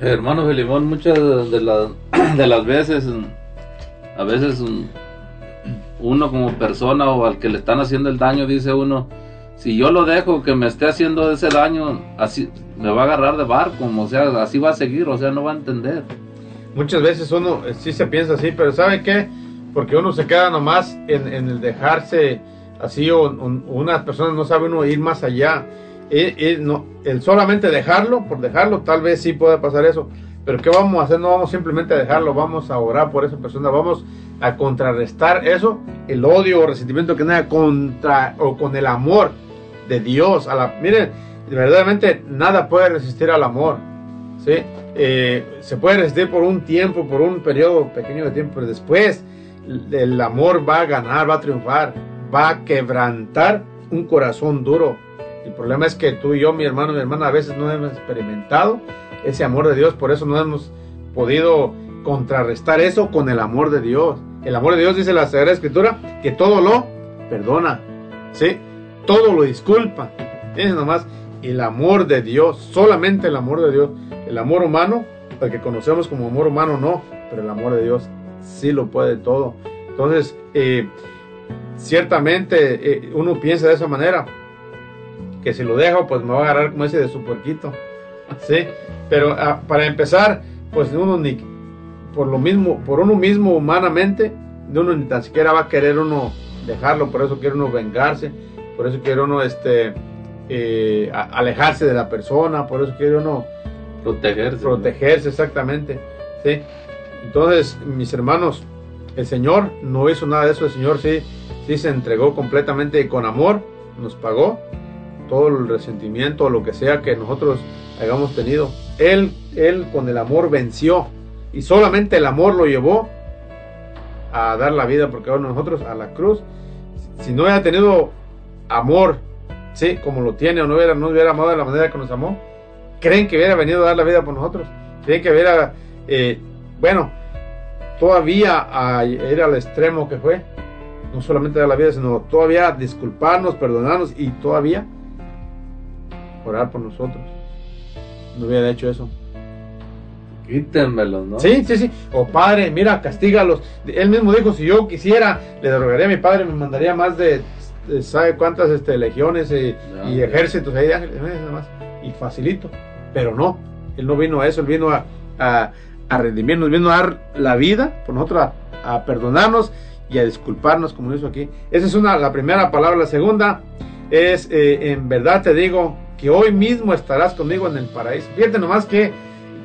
Hermano Filimón, muchas de, la, de las veces, a veces uno como persona o al que le están haciendo el daño, dice uno, si yo lo dejo que me esté haciendo ese daño, así me va a agarrar de barco, o sea, así va a seguir, o sea, no va a entender. Muchas veces uno sí se piensa así, pero ¿sabe qué? Porque uno se queda nomás en, en el dejarse así, o, o, una persona no sabe uno ir más allá. Y, y no, el solamente dejarlo, por dejarlo, tal vez sí pueda pasar eso. Pero ¿qué vamos a hacer? No vamos simplemente a dejarlo, vamos a orar por esa persona, vamos a contrarrestar eso, el odio o resentimiento que tenga contra o con el amor de Dios. A la, miren, verdaderamente nada puede resistir al amor. ¿sí? Eh, se puede resistir por un tiempo, por un periodo pequeño de tiempo, pero después el amor va a ganar, va a triunfar, va a quebrantar un corazón duro. El problema es que tú y yo, mi hermano, mi hermana, a veces no hemos experimentado ese amor de Dios, por eso no hemos podido contrarrestar eso con el amor de Dios. El amor de Dios dice la Sagrada Escritura que todo lo perdona, ¿sí? Todo lo disculpa. Fíjense nomás, el amor de Dios, solamente el amor de Dios. El amor humano, el que conocemos como amor humano no, pero el amor de Dios sí lo puede todo. Entonces, eh, ciertamente eh, uno piensa de esa manera, que si lo dejo, pues me va a agarrar como ese de su puerquito. ¿sí? Pero ah, para empezar, pues uno ni por lo mismo, por uno mismo humanamente, de uno ni tan siquiera va a querer uno dejarlo, por eso quiere uno vengarse, por eso quiere uno este eh, alejarse de la persona, por eso quiere uno protegerse. Protegerse, exactamente. ¿sí? Entonces, mis hermanos, el Señor no hizo nada de eso, el Señor sí, sí se entregó completamente con amor, nos pagó todo el resentimiento o lo que sea que nosotros hayamos tenido. Él, él con el amor venció y solamente el amor lo llevó a dar la vida porque ahora nosotros a la cruz. Si no hubiera tenido amor, sí, como lo tiene o no hubiera, no hubiera amado de la manera que nos amó, creen que hubiera venido a dar la vida por nosotros. Creen que hubiera, eh, bueno, todavía a ir al extremo que fue, no solamente dar la vida, sino todavía disculparnos, perdonarnos y todavía orar por nosotros. No hubiera hecho eso. Quítenmelos, ¿no? Sí, sí, sí. O padre, mira, castígalos. Él mismo dijo, si yo quisiera, le derogaría a mi padre, me mandaría más de, ¿sabe cuántas este, legiones y, ejércitos ahí eh, Y facilito. Pero no, él no vino a eso, él vino a, a, a redimirnos, vino a dar la vida por nosotros, a, perdonarnos y a disculparnos, como dice aquí. Esa es una, la primera palabra. La segunda es, eh, en verdad te digo, que hoy mismo estarás conmigo en el paraíso. Fíjate nomás que,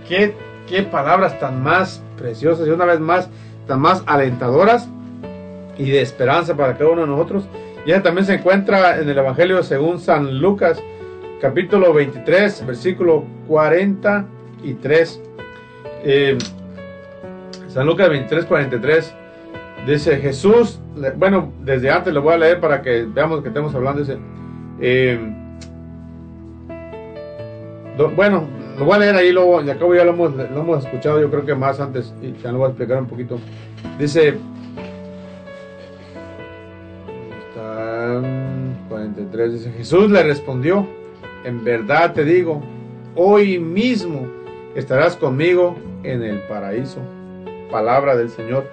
que qué palabras tan más preciosas y una vez más tan más alentadoras y de esperanza para cada uno de nosotros. Y también se encuentra en el Evangelio según San Lucas, capítulo 23, versículo 43. Eh, San Lucas 23, 43. Dice Jesús, bueno, desde antes lo voy a leer para que veamos que estamos hablando. Dice, eh, bueno, lo voy a leer ahí, luego, y acabo ya lo hemos, lo hemos escuchado, yo creo que más antes, y ya lo voy a explicar un poquito. Dice, está 43, dice, Jesús le respondió, en verdad te digo, hoy mismo estarás conmigo en el paraíso. Palabra del Señor.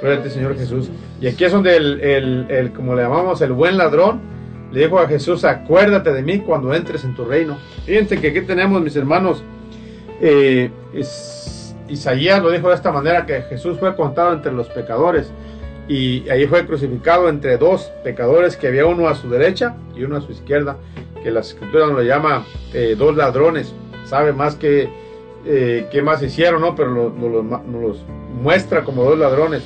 Gloria Señor Jesús. Y aquí es donde el, el, como le llamamos, el buen ladrón, le dijo a Jesús, acuérdate de mí cuando entres en tu reino. Fíjense que aquí tenemos, mis hermanos, eh, Isaías lo dijo de esta manera, que Jesús fue contado entre los pecadores y ahí fue crucificado entre dos pecadores, que había uno a su derecha y uno a su izquierda, que la escritura nos lo llama eh, dos ladrones, sabe más que eh, qué más hicieron, ¿no? Pero nos, los muestra como dos ladrones.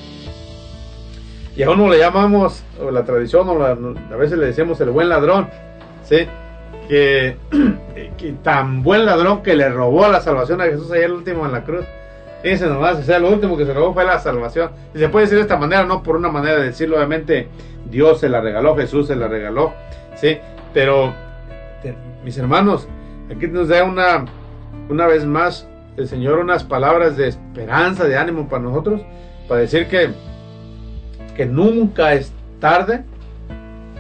Y a uno le llamamos, o la tradición, o a veces le decimos el buen ladrón, ¿sí? Que, tan buen ladrón que le robó la salvación a Jesús ayer el último en la cruz. Fíjense nomás, o sea, lo último que se robó fue la salvación. Y se puede decir de esta manera, no por una manera de decirlo, obviamente Dios se la regaló, Jesús se la regaló, ¿sí? Pero, mis hermanos, aquí nos da una, una vez más el Señor unas palabras de esperanza, de ánimo para nosotros, para decir que que nunca es tarde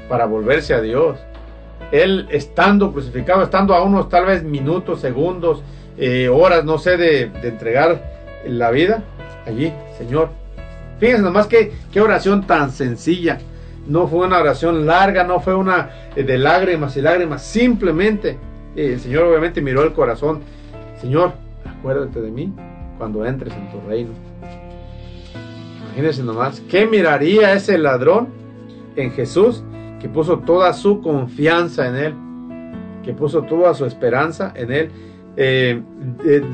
para volverse a Dios. Él estando crucificado, estando a unos tal vez minutos, segundos, eh, horas, no sé, de, entregar la vida, allí, Señor. Fíjense nomás que qué oración tan sencilla. No fue una oración larga, no fue una eh, de lágrimas y lágrimas. Simplemente eh, el Señor obviamente miró el corazón. Señor, acuérdate de mí cuando entres en tu reino. Imagínense nomás, ¿qué miraría ese ladrón en Jesús que puso toda su confianza en Él? Que puso toda su esperanza en Él. Eh,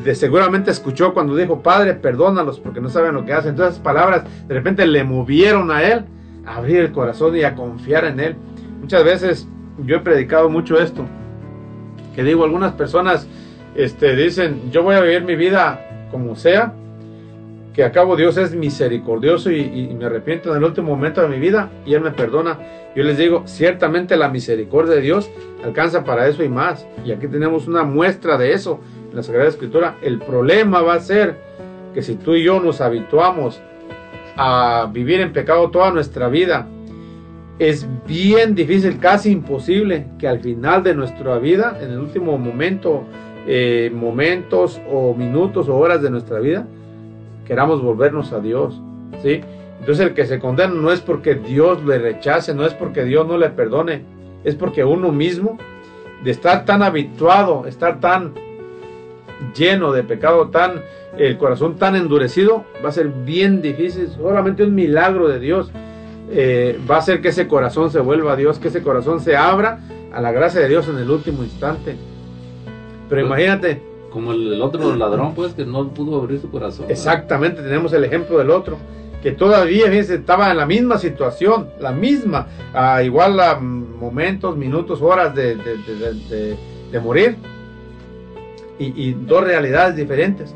de, seguramente escuchó cuando dijo, Padre, perdónalos porque no saben lo que hacen. Entonces esas palabras de repente le movieron a Él a abrir el corazón y a confiar en Él. Muchas veces yo he predicado mucho esto, que digo, algunas personas este, dicen, yo voy a vivir mi vida como sea, que acabo Dios es misericordioso y, me arrepiento en el último momento de mi vida y Él me perdona. Yo les digo, ciertamente la misericordia de Dios alcanza para eso y más. Y aquí tenemos una muestra de eso en la Sagrada Escritura. El problema va a ser que si tú y yo nos habituamos a vivir en pecado toda nuestra vida, es bien difícil, casi imposible, que al final de nuestra vida, en el último momento, eh, momentos o minutos o horas de nuestra vida, queramos volvernos a Dios, ¿sí? Entonces el que se condena no es porque Dios le rechace, no es porque Dios no le perdone, es porque uno mismo, de estar tan habituado, estar tan lleno de pecado, tan el corazón tan endurecido, va a ser bien difícil. Solamente un milagro de Dios eh, va a hacer que ese corazón se vuelva a Dios, que ese corazón se abra a la gracia de Dios en el último instante. Pero pues, imagínate. Como el, otro ladrón, pues, que no pudo abrir su corazón. Exactamente, tenemos el ejemplo del otro, que todavía estaba en la misma situación, la misma, igual a momentos, minutos, horas de, morir. Y, dos realidades diferentes.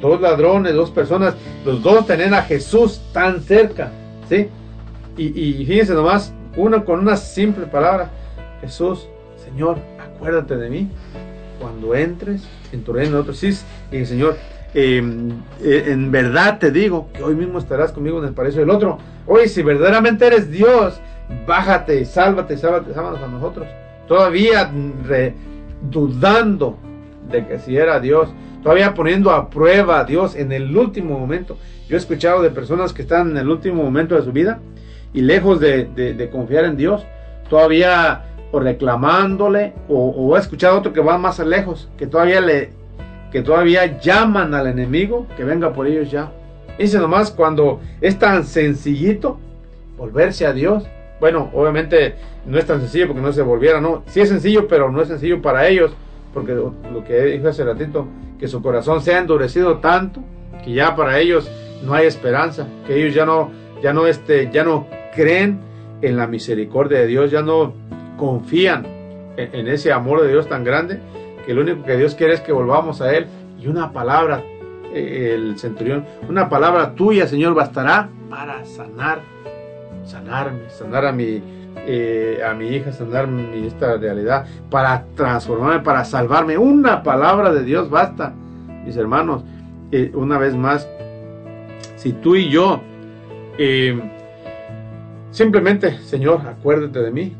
Dos ladrones, dos personas, los dos tenían a Jesús tan cerca, ¿sí? Y, y fíjense nomás, uno con una simple palabra, Jesús, Señor, acuérdate de mí cuando entres en tu reino. Otro sí, y Señor, em, eh, en verdad te digo que hoy mismo estarás conmigo en el paraíso del otro. Hoy, si verdaderamente eres Dios, bájate, sálvate, sálvate, sálvanos a nosotros. Todavía dudando de que si era Dios, todavía poniendo a prueba a Dios en el último momento. Yo he escuchado de personas que están en el último momento de su vida y lejos de confiar en Dios, todavía o reclamándole, o, he escuchado otro que va más lejos, que todavía le, que todavía llaman al enemigo que venga por ellos ya. Dice nomás cuando es tan sencillito volverse a Dios. Bueno, obviamente no es tan sencillo porque no se volviera, no. Sí es sencillo, pero no es sencillo para ellos, porque lo, que dijo hace ratito, que su corazón se ha endurecido tanto que ya para ellos no hay esperanza, que ellos ya no, ya no, este, ya no creen en la misericordia de Dios, ya no confían en, ese amor de Dios tan grande que lo único que Dios quiere es que volvamos a Él y una palabra, eh, el centurión, una palabra tuya, Señor, bastará para sanar, sanarme, sanar a mi, eh, a mi hija, sanar mi, esta realidad, para transformarme, para salvarme. Una palabra de Dios basta, mis hermanos. Eh, una vez más, si tú y yo simplemente, Señor, acuérdate de mí,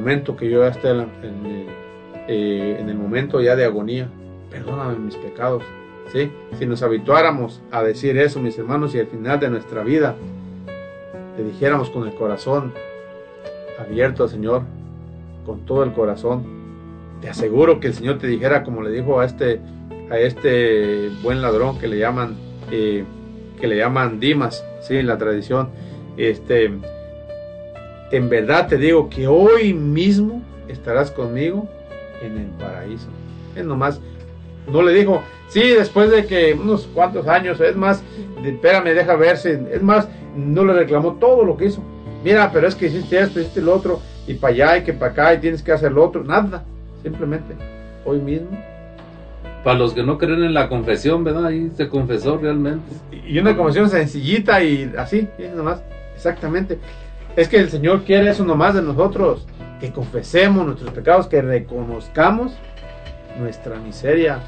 momento que yo ya esté eh, en, el momento ya de agonía, perdóname mis pecados. ¿sí? Si nos habituáramos a decir eso, mis hermanos, y al final de nuestra vida le dijéramos con el corazón abierto al Señor, con todo el corazón, te aseguro que el Señor te dijera, como le dijo a este, a este buen ladrón que le llaman, eh, que le llaman Dimas, ¿sí? en la tradición, este, en verdad te digo que hoy mismo estarás conmigo en el paraíso. Es nomás, no le dijo, sí, después de que unos cuantos años, es más, espérame, deja verse, es más, no le reclamó todo lo que hizo. Mira, pero es que hiciste esto, hiciste lo otro, y para allá, y que para acá, y tienes que hacer lo otro, nada, simplemente, hoy mismo. Para los que no creen en la confesión, ¿verdad? Ahí se confesó realmente. Y una confesión sencillita y así, es nomás, exactamente. Es que el Señor quiere eso nomás de nosotros, que confesemos nuestros pecados, que reconozcamos nuestra miseria,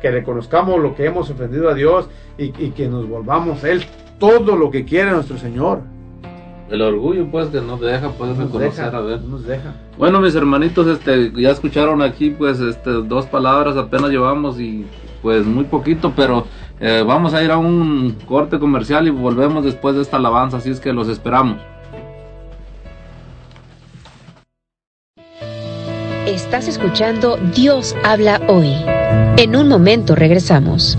que reconozcamos lo que hemos ofendido a Dios y, que nos volvamos a Él todo lo que quiere nuestro Señor. El orgullo, pues, que nos deja, pues, reconocer, a ver. Nos deja. Bueno, mis hermanitos, este, ya escucharon aquí, pues, este, dos palabras apenas llevamos y, pues, muy poquito, pero eh, vamos a ir a un corte comercial y volvemos después de esta alabanza, así es que los esperamos. Estás escuchando Dios habla hoy. En un momento regresamos.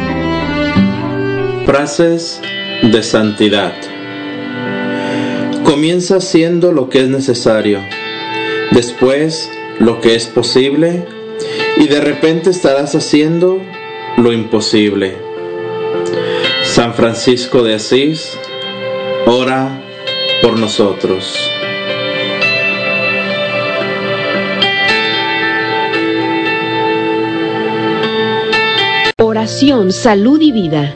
Frases de santidad. Comienza haciendo lo que es necesario, después lo que es posible y de repente estarás haciendo lo imposible. San Francisco de Asís, ora por nosotros. Oración, salud y vida.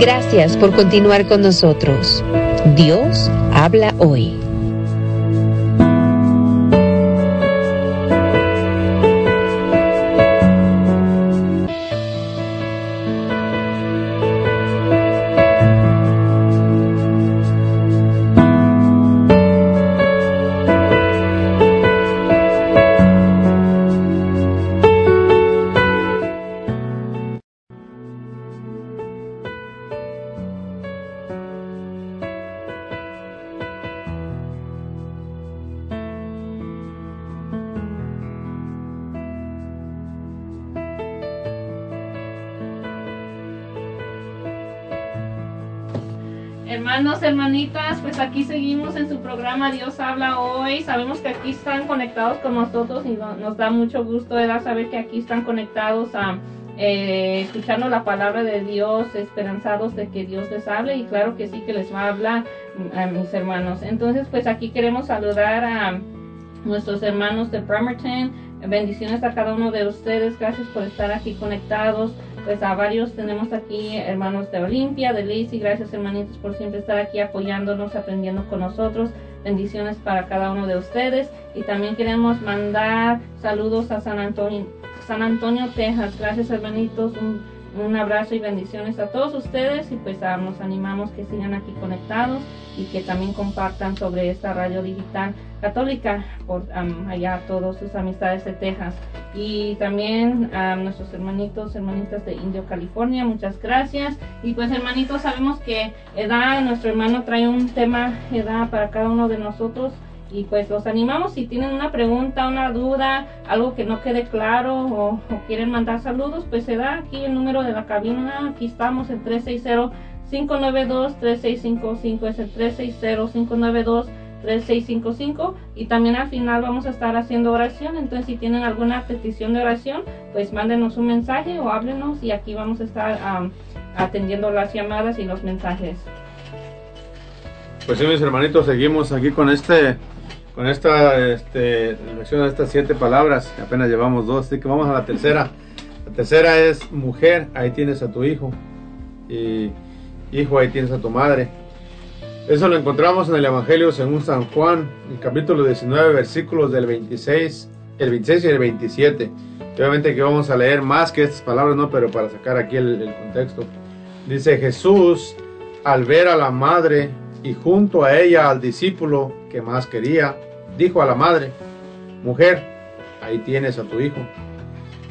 Gracias por continuar con nosotros. Dios habla hoy. Conectados con nosotros y no- nos da mucho gusto ¿verdad? saber que aquí están conectados a eh, escuchando la palabra de Dios, esperanzados de que Dios les hable y claro que sí que les va a hablar a mis hermanos. Entonces, pues aquí queremos saludar a nuestros hermanos de Bremerton. Bendiciones a cada uno de ustedes. Gracias por estar aquí conectados. Pues a varios tenemos aquí hermanos de Olimpia, de Lacey. Gracias hermanitos por siempre estar aquí apoyándonos, aprendiendo con nosotros. Bendiciones para cada uno de ustedes. Y también queremos mandar saludos a San Antonio, San Antonio, Texas. Gracias hermanitos. Un, un abrazo y bendiciones a todos ustedes. Y pues ah, nos animamos que sigan aquí conectados y que también compartan sobre esta radio digital católica por am, allá todos sus amistades de Texas y también a nuestros hermanitos hermanitas de Indio California muchas gracias. Y pues hermanitos sabemos que edad nuestro hermano trae un tema edad para cada uno de nosotros. Y pues los animamos. Si tienen una pregunta una duda algo que no quede claro o, quieren mandar saludos pues se da aquí el número de la cabina aquí estamos en 360 592-3655 es el 360-592-3655 y también al final vamos a estar haciendo oración, entonces si tienen alguna petición de oración, pues mándenos un mensaje o háblenos y aquí vamos a estar atendiendo las llamadas y los mensajes. Pues sí, mis hermanitos, seguimos aquí con este, con esta este, lección de estas siete palabras. Apenas llevamos dos, así que vamos a la tercera. La tercera es mujer, ahí tienes a tu hijo. Y hijo, ahí tienes a tu madre. Eso lo encontramos en el Evangelio según San Juan, el capítulo 19, versículos del 26, el 26 y el 27. Y obviamente que vamos a leer más que estas palabras, ¿no? Pero para sacar aquí el, el contexto. Dice Jesús, al ver a la madre y junto a ella al discípulo que más quería, dijo a la madre, mujer, ahí tienes a tu hijo.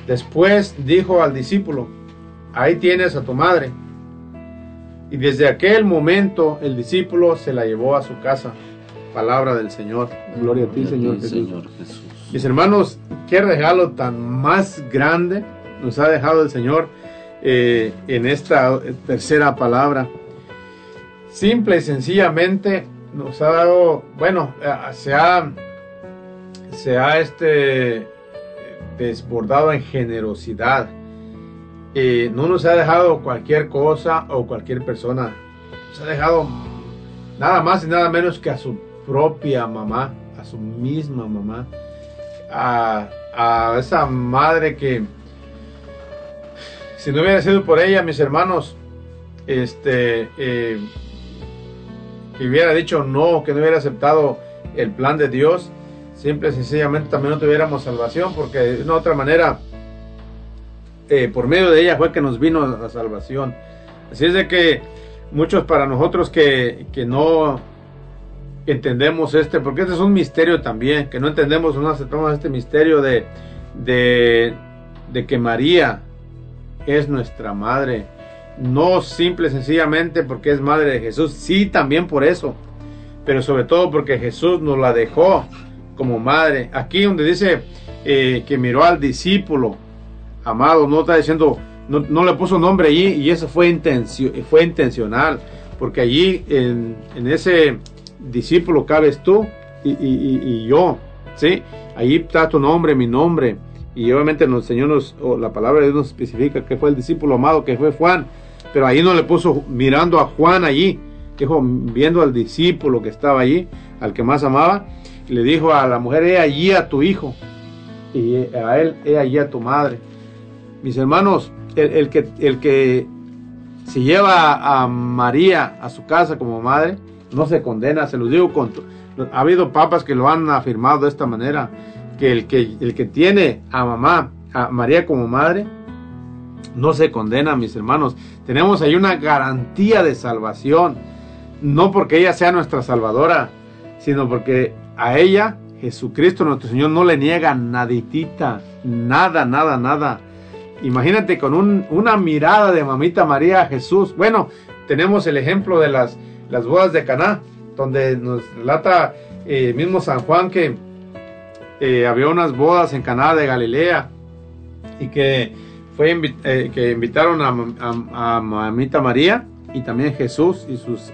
Después dijo al discípulo, ahí tienes a tu madre. Y desde aquel momento el discípulo se la llevó a su casa. Palabra del Señor. Gloria a ti, Señor Jesús. Señor Jesús. Mis hermanos, qué regalo tan más grande nos ha dejado el Señor eh, en esta tercera palabra. Simple y sencillamente nos ha dado, bueno, eh, se ha, se ha este, desbordado en generosidad. Eh, no nos ha dejado cualquier cosa o cualquier persona. Nos ha dejado nada más y nada menos que a su propia mamá, a su misma mamá, a, esa madre que si no hubiera sido por ella, mis hermanos, este, eh, que hubiera dicho no, que no hubiera aceptado el plan de Dios, simple y sencillamente también no tuviéramos salvación, porque de una otra manera, eh, por medio de ella fue que nos vino la salvación. Así es de que muchos para nosotros que, que no entendemos este, porque este es un misterio también, que no entendemos, no aceptamos este misterio de, de, que María es nuestra madre. No simple sencillamente porque es madre de Jesús, sí también por eso, pero sobre todo porque Jesús nos la dejó como madre. Aquí donde dice eh, que miró al discípulo, amado, no está diciendo, no, le puso nombre allí y eso fue, intencio, fue intencional, porque allí en, ese discípulo cabes tú y, y, y, yo, ¿sí? Allí está tu nombre, mi nombre. Y obviamente el Señor nos, o la palabra de Dios nos especifica que fue el discípulo amado, que fue Juan. Pero ahí no le puso mirando a Juan allí, dijo viendo al discípulo que estaba allí, al que más amaba, le dijo a la mujer, he allí a tu hijo, y a él, he allí a tu madre. Mis hermanos, el, el que, el que si lleva a María a su casa como madre, no se condena, se los digo con... Ha habido papas que lo han afirmado de esta manera, que el que, el que tiene a mamá, a María como madre, no se condena, mis hermanos. Tenemos ahí una garantía de salvación, no porque ella sea nuestra salvadora, sino porque a ella Jesucristo nuestro Señor no le niega naditita, nada, nada, nada. Imagínate con una mirada de mamita María a Jesús. Bueno, tenemos el ejemplo de las, las bodas de Caná, donde nos relata eh, mismo San Juan que eh, había unas bodas en Caná de Galilea y que fue eh, que invitaron a, mamita María y también Jesús y sus,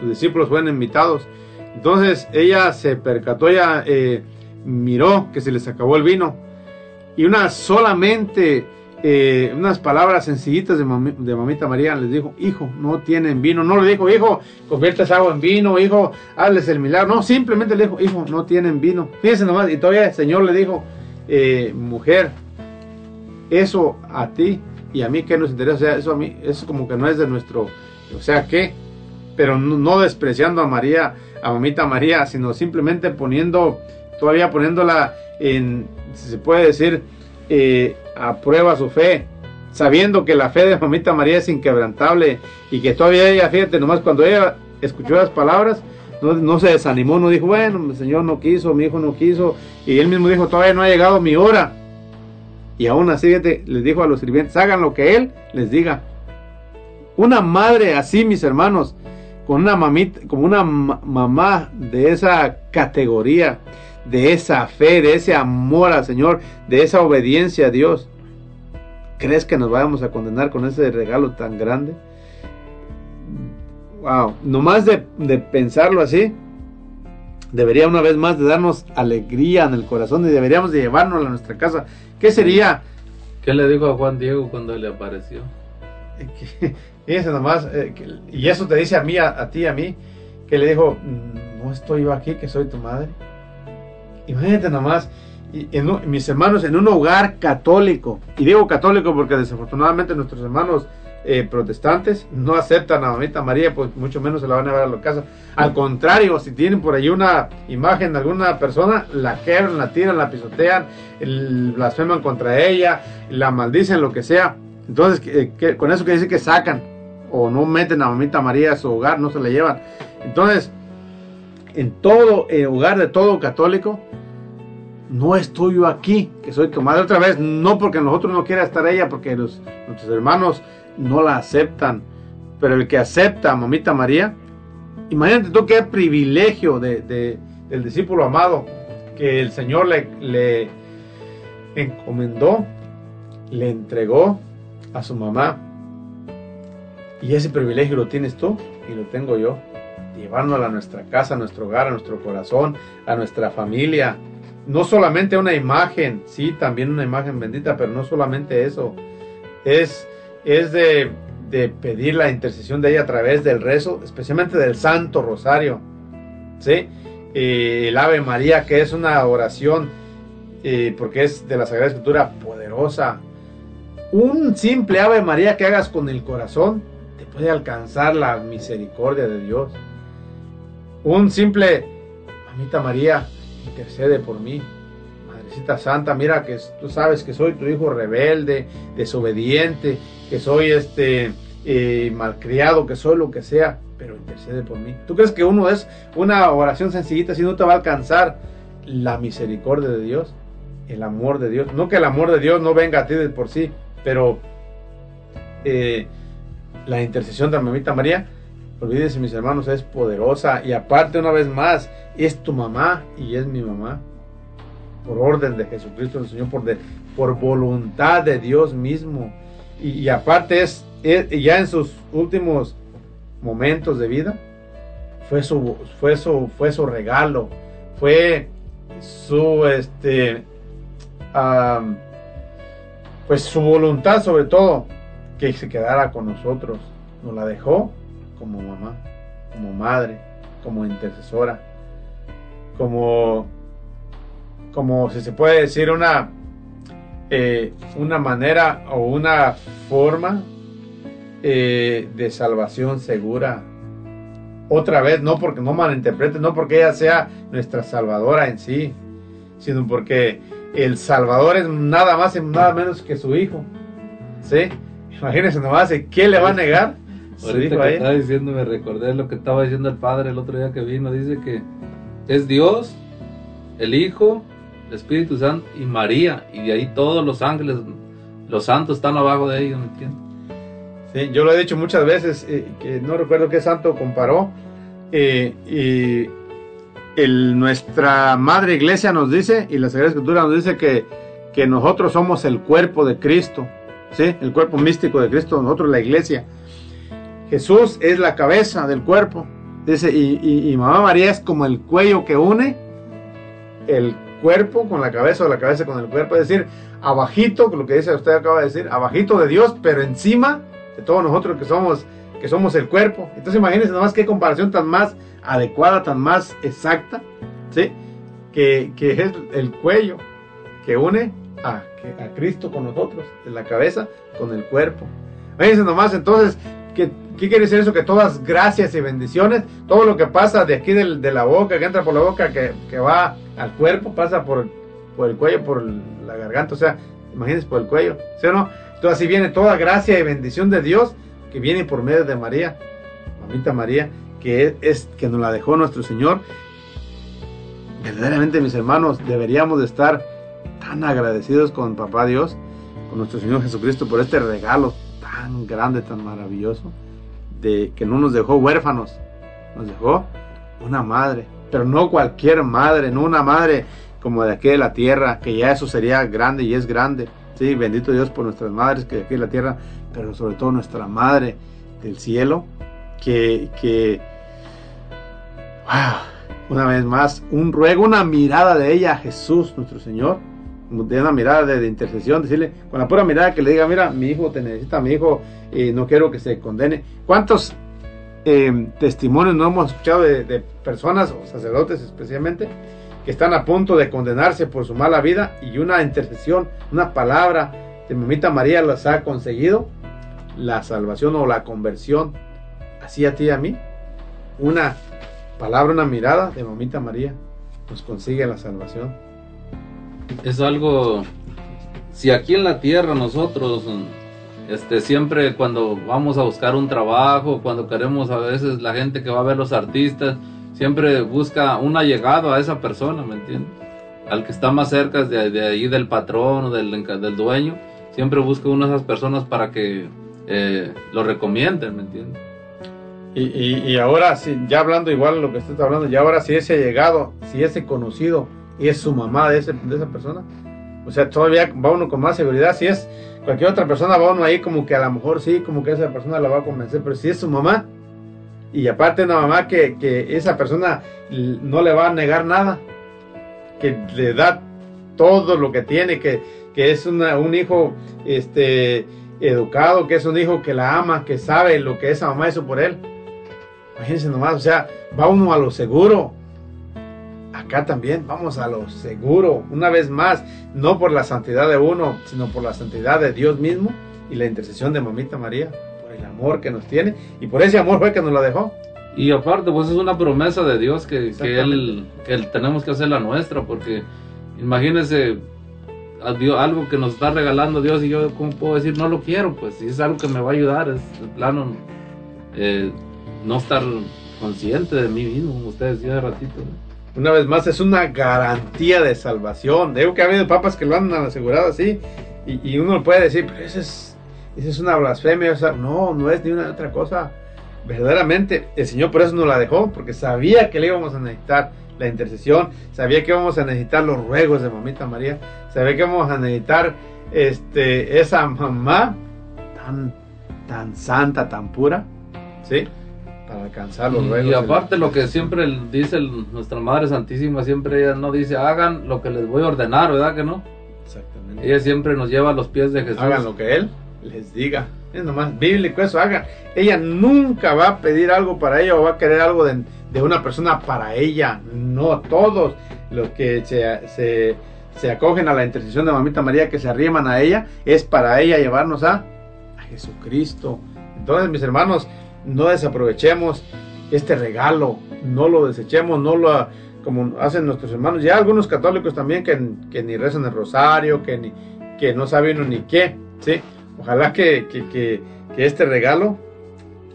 sus, discípulos fueron invitados. Entonces ella se percató, ella miró que se les acabó el vino y una solamente eh, unas palabras sencillitas de, mamita María, les dijo, hijo, no tienen vino. No le dijo, hijo, conviertes agua en vino, hijo, hazles el milagro. No, simplemente le dijo, hijo, no tienen vino. Fíjense nomás, y todavía el Señor le dijo, eh, mujer, eso a ti y a mí que nos interesa, o sea, eso a mí, eso como que no es de nuestro, o sea, ¿qué? Pero no, despreciando a María, a mamita María, sino simplemente poniendo, todavía poniéndola en, si se puede decir, eh, aprueba su fe, sabiendo que la fe de mamita María es inquebrantable y que todavía ella, fíjate, nomás cuando ella escuchó las palabras, no, se desanimó, no dijo, bueno, mi Señor no quiso, mi hijo no quiso, y él mismo dijo, todavía no ha llegado mi hora. Y aún así, fíjate, les dijo a los sirvientes, hagan lo que él les diga. Una madre así, mis hermanos, con una mamita, como una mamá de esa categoría, de esa fe, de ese amor al Señor, de esa obediencia a Dios. ¿Crees que nos vayamos a condenar con ese regalo tan grande? Wow, nomás de, de pensarlo así, debería una vez más de darnos alegría en el corazón y deberíamos de llevarnos a nuestra casa. ¿Qué sería? ¿Qué le dijo a Juan Diego cuando le apareció? Fíjense nomás, eh, y eso te dice a mí, a, a, ti, a mí, que le dijo, mm, no estoy yo aquí, que soy tu madre. Imagínate nomás, en, mis hermanos, en un hogar católico, y digo católico porque desafortunadamente nuestros hermanos eh, protestantes no aceptan a mamita María, pues mucho menos se la van a ver a la casa. Al contrario, si tienen por ahí una imagen de alguna persona, la quebran, la tiran, la pisotean, blasfeman contra ella, la maldicen, lo que sea. Entonces, con eso que dice que sacan o no meten a mamita María a su hogar, no se la llevan. Entonces, en todo el hogar de todo católico, no estoy yo aquí, que soy tu madre otra vez, no porque nosotros no quiera estar ella, porque nuestros hermanos no la aceptan, pero el que acepta a mamita María, imagínate tú qué privilegio de, del discípulo amado que el Señor le, le encomendó, le entregó a su mamá. Y ese privilegio lo tienes tú y lo tengo yo llevárnosla a nuestra casa, a nuestro hogar, a nuestro corazón, a nuestra familia. No solamente una imagen, sí, también una imagen bendita, pero no solamente eso. Es, es de, pedir la intercesión de ella a través del rezo, especialmente del Santo Rosario. ¿sí? El Ave María, que es una oración, eh, porque es de la Sagrada Escritura poderosa. Un simple Ave María que hagas con el corazón te puede alcanzar la misericordia de Dios. Un simple, mamita María, intercede por mí. Madrecita Santa, mira que tú sabes que soy tu hijo rebelde, desobediente, que soy este eh, malcriado, que soy lo que sea, pero intercede por mí. ¿Tú crees que uno es una oración sencillita si no te va a alcanzar la misericordia de Dios, el amor de Dios? No que el amor de Dios no venga a ti de por sí, pero eh, la intercesión de la mamita María olvídense mis hermanos, es poderosa y aparte una vez más, es tu mamá y es mi mamá. Por orden de Jesucristo el Señor, por, de, por voluntad de Dios mismo. Y, aparte es, ya en sus últimos momentos de vida, fue su, fue su, fue su regalo, fue su, este, pues su voluntad sobre todo, que se quedara con nosotros. Nos la dejó como mamá, como madre, como intercesora, como, como si se puede decir una, eh, una manera o una forma eh, de salvación segura. Otra vez, no porque no malinterpreten, no porque ella sea nuestra salvadora en sí, sino porque el Salvador es nada más y nada menos que su hijo. ¿Sí? Imagínense nomás, ¿quién le va a negar? Su Ahorita que estaba diciendo, me recordé lo que estaba diciendo el padre el otro día que vino. Dice que es Dios, el Hijo, el Espíritu Santo y María. Y de ahí todos los ángeles, los santos están abajo de ellos, ¿me entiendes? Sí, yo lo he dicho muchas veces, eh, que no recuerdo qué santo comparó. eh, y el- nuestra madre iglesia nos dice, y la Sagrada Escritura nos dice que, que nosotros somos el cuerpo de Cristo, ¿sí? el cuerpo místico de Cristo, nosotros la iglesia. Jesús es la cabeza del cuerpo, dice, y, y- Mamá María es como el cuello que une el cuerpo con la cabeza o la cabeza con el cuerpo, es decir, abajito, lo que dice usted acaba de decir, abajito de Dios, pero encima de todos nosotros que somos que somos el cuerpo. Entonces imagínense nomás qué comparación tan más adecuada, tan más exacta, ¿sí? Que, que es el cuello que une a, a Cristo con nosotros, en la cabeza con el cuerpo. Imagínense nomás entonces, ¿qué, quiere decir eso? Que todas gracias y bendiciones, todo lo que pasa de aquí de la boca, que entra por la boca, que, que va al cuerpo, pasa por, por el cuello, por la garganta, o sea, imagínense por el cuello, ¿sí o no? Entonces así viene toda gracia y bendición de Dios que viene por medio de María, mamita María, que es- que nos la dejó nuestro Señor. Verdaderamente, mis hermanos, deberíamos de estar tan agradecidos con Papá Dios, con nuestro Señor Jesucristo por este regalo tan grande, tan maravilloso, de que no nos dejó huérfanos, nos dejó una madre, pero no cualquier madre, no una madre como de aquí de la tierra, que ya eso sería grande y es grande. Sí, bendito Dios por nuestras madres que de aquí de la tierra, pero sobre todo nuestra madre del cielo, que, que wow, una vez más, un ruego, una mirada de ella a Jesús, nuestro Señor, de una mirada de, de intercesión, decirle, con la pura mirada que le diga, mira, mi hijo te necesita, mi hijo, eh, no quiero que se condene. ¿Cuántos eh, testimonios no hemos escuchado de, de personas, o sacerdotes especialmente, que están a punto de condenarse por su mala vida y una intercesión, una palabra de mamita María las ha conseguido la salvación o la conversión, así a ti y a mí, una palabra, una mirada de mamita María nos consigue la salvación. Es algo si aquí en la tierra nosotros este siempre cuando vamos a buscar un trabajo cuando queremos a veces la gente que va a ver los artistas siempre busca un allegado a esa persona me entiendes al que está más cerca de, de ahí del patrón o del, del dueño siempre busca una de esas personas para que eh, lo recomienden me entiendes Y, y- y ahora, ya hablando igual de lo que usted está hablando, ya ahora si ese llegado, si ese conocido y es su mamá de, ese, de esa persona, o sea, todavía va uno con más seguridad. Si es cualquier otra persona, va uno ahí como que a lo mejor sí, como que esa persona la va a convencer, pero si es su mamá, y aparte una mamá que, que esa persona no le va a negar nada, que le da todo lo que tiene, que, que es una- un hijo este, educado, que es un hijo que la ama, que sabe lo que esa mamá hizo por él. Imagínense nomás, o sea, va uno a lo seguro. Acá también vamos a lo seguro, una vez más, no por la santidad de uno, sino por la santidad de Dios mismo y la intercesión de Mamita María, por el amor que nos tiene y por ese amor fue que nos la dejó. Y aparte, pues es una promesa de Dios que, que, él, que él tenemos que hacer la nuestra, porque imagínense a Dios- algo que nos está regalando Dios y yo, ¿cómo puedo decir no lo quiero? Pues si es algo que me va a ayudar, es de plano eh, no estar consciente de mí mismo, como usted decía hace ratito. ¿no? Una vez más, es una garantía de salvación. Digo que ha habido papas que lo han asegurado así y, uno puede decir, pero eso es, eso es una blasfemia. o sea, no, no es ni una otra cosa. Verdaderamente, el Señor por eso nos la dejó, porque sabía que le íbamos a necesitar la intercesión, sabía que íbamos a necesitar los ruegos de Mamita María, sabía que íbamos a necesitar este, esa mamá tan, tan santa, tan pura, ¿sí? Para alcanzar los ruegos. Y aparte lo que siempre dice el- nuestra Madre Santísima, siempre ella no dice hagan lo que les voy a ordenar, ¿verdad que no? Exactamente. Ella siempre nos lleva a los pies de Jesús. hagan lo que él les diga. Es nomás bíblico eso, hagan. Ella nunca va a pedir algo para ella o va a querer algo de, de una persona para ella. No, todos los que se, se, se acogen a la intercesión de Mamita María, que se arriman a ella, es para ella llevarnos a, a Jesucristo, Entonces, mis hermanos, no desaprovechemos este regalo, no lo desechemos, no lo como hacen nuestros hermanos, ya algunos católicos también que, que ni rezan el rosario, que, ni, que no saben ni qué, ¿sí? Ojalá que, que, que, este regalo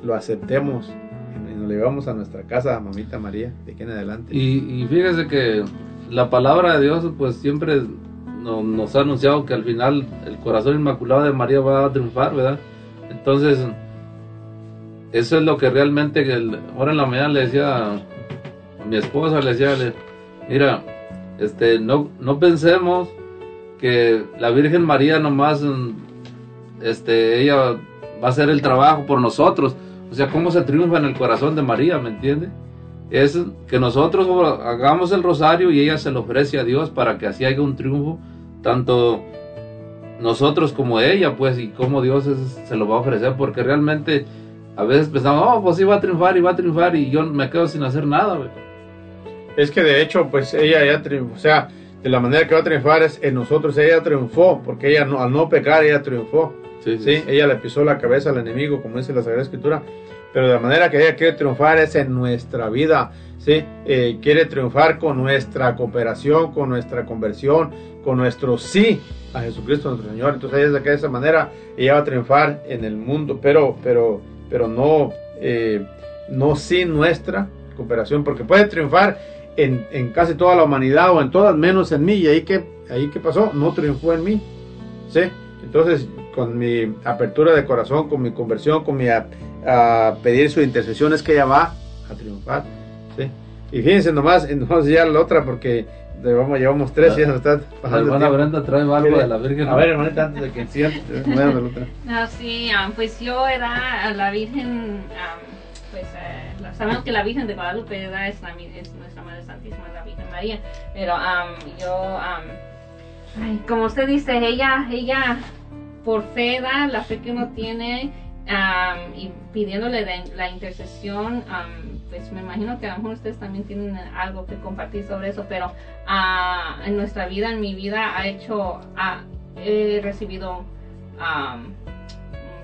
lo aceptemos y nos llevamos a nuestra casa, mamita María, de aquí en adelante. Y, y fíjese que la palabra de Dios, pues siempre no- nos ha anunciado que al final el corazón inmaculado de María va a triunfar, ¿verdad? Entonces, eso es lo que realmente, ahora en la mañana le decía a mi esposa, le decía, mira, este, no, no pensemos que la Virgen María nomás, este, ella va a hacer el trabajo por nosotros. O sea, cómo se triunfa en el corazón de María, ¿me entiende? Es que nosotros hagamos el rosario y ella se lo ofrece a Dios para que así haya un triunfo, tanto nosotros como ella, pues, y cómo Dios se lo va a ofrecer, porque realmente a veces pensamos, oh, pues sí va a triunfar y va a triunfar y yo me quedo sin hacer nada, güey. Es que de hecho, pues ella ya triunfó, o sea, de la manera que va a triunfar es en nosotros, ella triunfó, porque ella no, al no pecar, ella triunfó. Sí, Sí, ella le pisó la cabeza al enemigo, como dice la Sagrada Escritura. Pero de la manera que ella quiere triunfar es en nuestra vida, ¿sí? Eh, quiere triunfar con nuestra cooperación, con nuestra conversión, con nuestro sí a Jesucristo nuestro Señor. Entonces ella de esa manera ella va a triunfar en el mundo, pero, pero, pero no, eh, no sin nuestra cooperación, porque puede triunfar en, en casi toda la humanidad o en todas menos en mí. ¿Y ahí qué, ahí qué pasó? No triunfó en mí, ¿sí? Entonces, con mi apertura de corazón, con mi conversión, con mi pedir su intercesión, es que ella va a triunfar. ¿sí? Y fíjense nomás, entonces ya la otra, porque llevamos, llevamos tres y ya está La pasando. el hermana trae algo de la Virgen. A ver, hermanita, antes de que sigan, bueno, de la otra. Ah, sí, pues yo era a la Virgen, pues eh, la- sabemos que la Virgen de Guadalupe ¿verdad? es, la, es nuestra Madre Santísima, la Virgen María, pero am, yo, am, ay, como usted dice, ella, ella por fe da la fe que uno tiene am, y pidiéndole de- la intercesión, am, pues me imagino que a lo mejor ustedes también tienen algo que compartir sobre eso, pero ah, en nuestra vida, en mi vida, ha hecho, ah, he recibido am,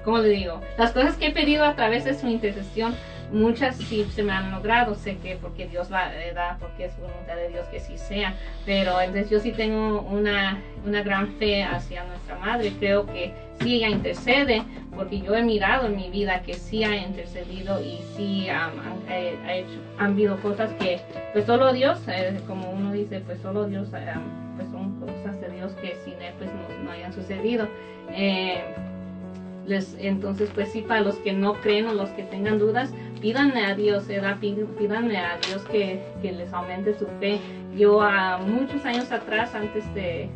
¿cómo le digo? Las cosas que he pedido a través de su intercesión, muchas sí se me han logrado, sé que porque Dios la eh, da, porque es voluntad de Dios que sí sea, pero entonces yo sí tengo una, una gran fe hacia nuestra madre, creo que sí ella intercede, porque yo he mirado en mi vida que sí ha intercedido y sí am, han, eh, hecho, habido cosas que pues solo Dios, eh, como uno dice, pues solo Dios, eh, pues son cosas de Dios que sin él pues no, no hayan sucedido. Eh, entonces, pues sí, para los que no creen o los que tengan dudas, pídanle a Dios, ¿verdad? Pí- Pídanle a Dios que, que les aumente su fe. Yo a muchos años atrás, antes de, eh,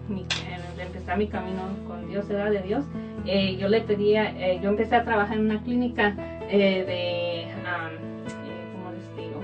de empezar mi camino con Dios, ¿verdad? De Dios, eh, yo le pedía, eh, yo empecé a trabajar en una clínica eh, de, ¿cómo les digo?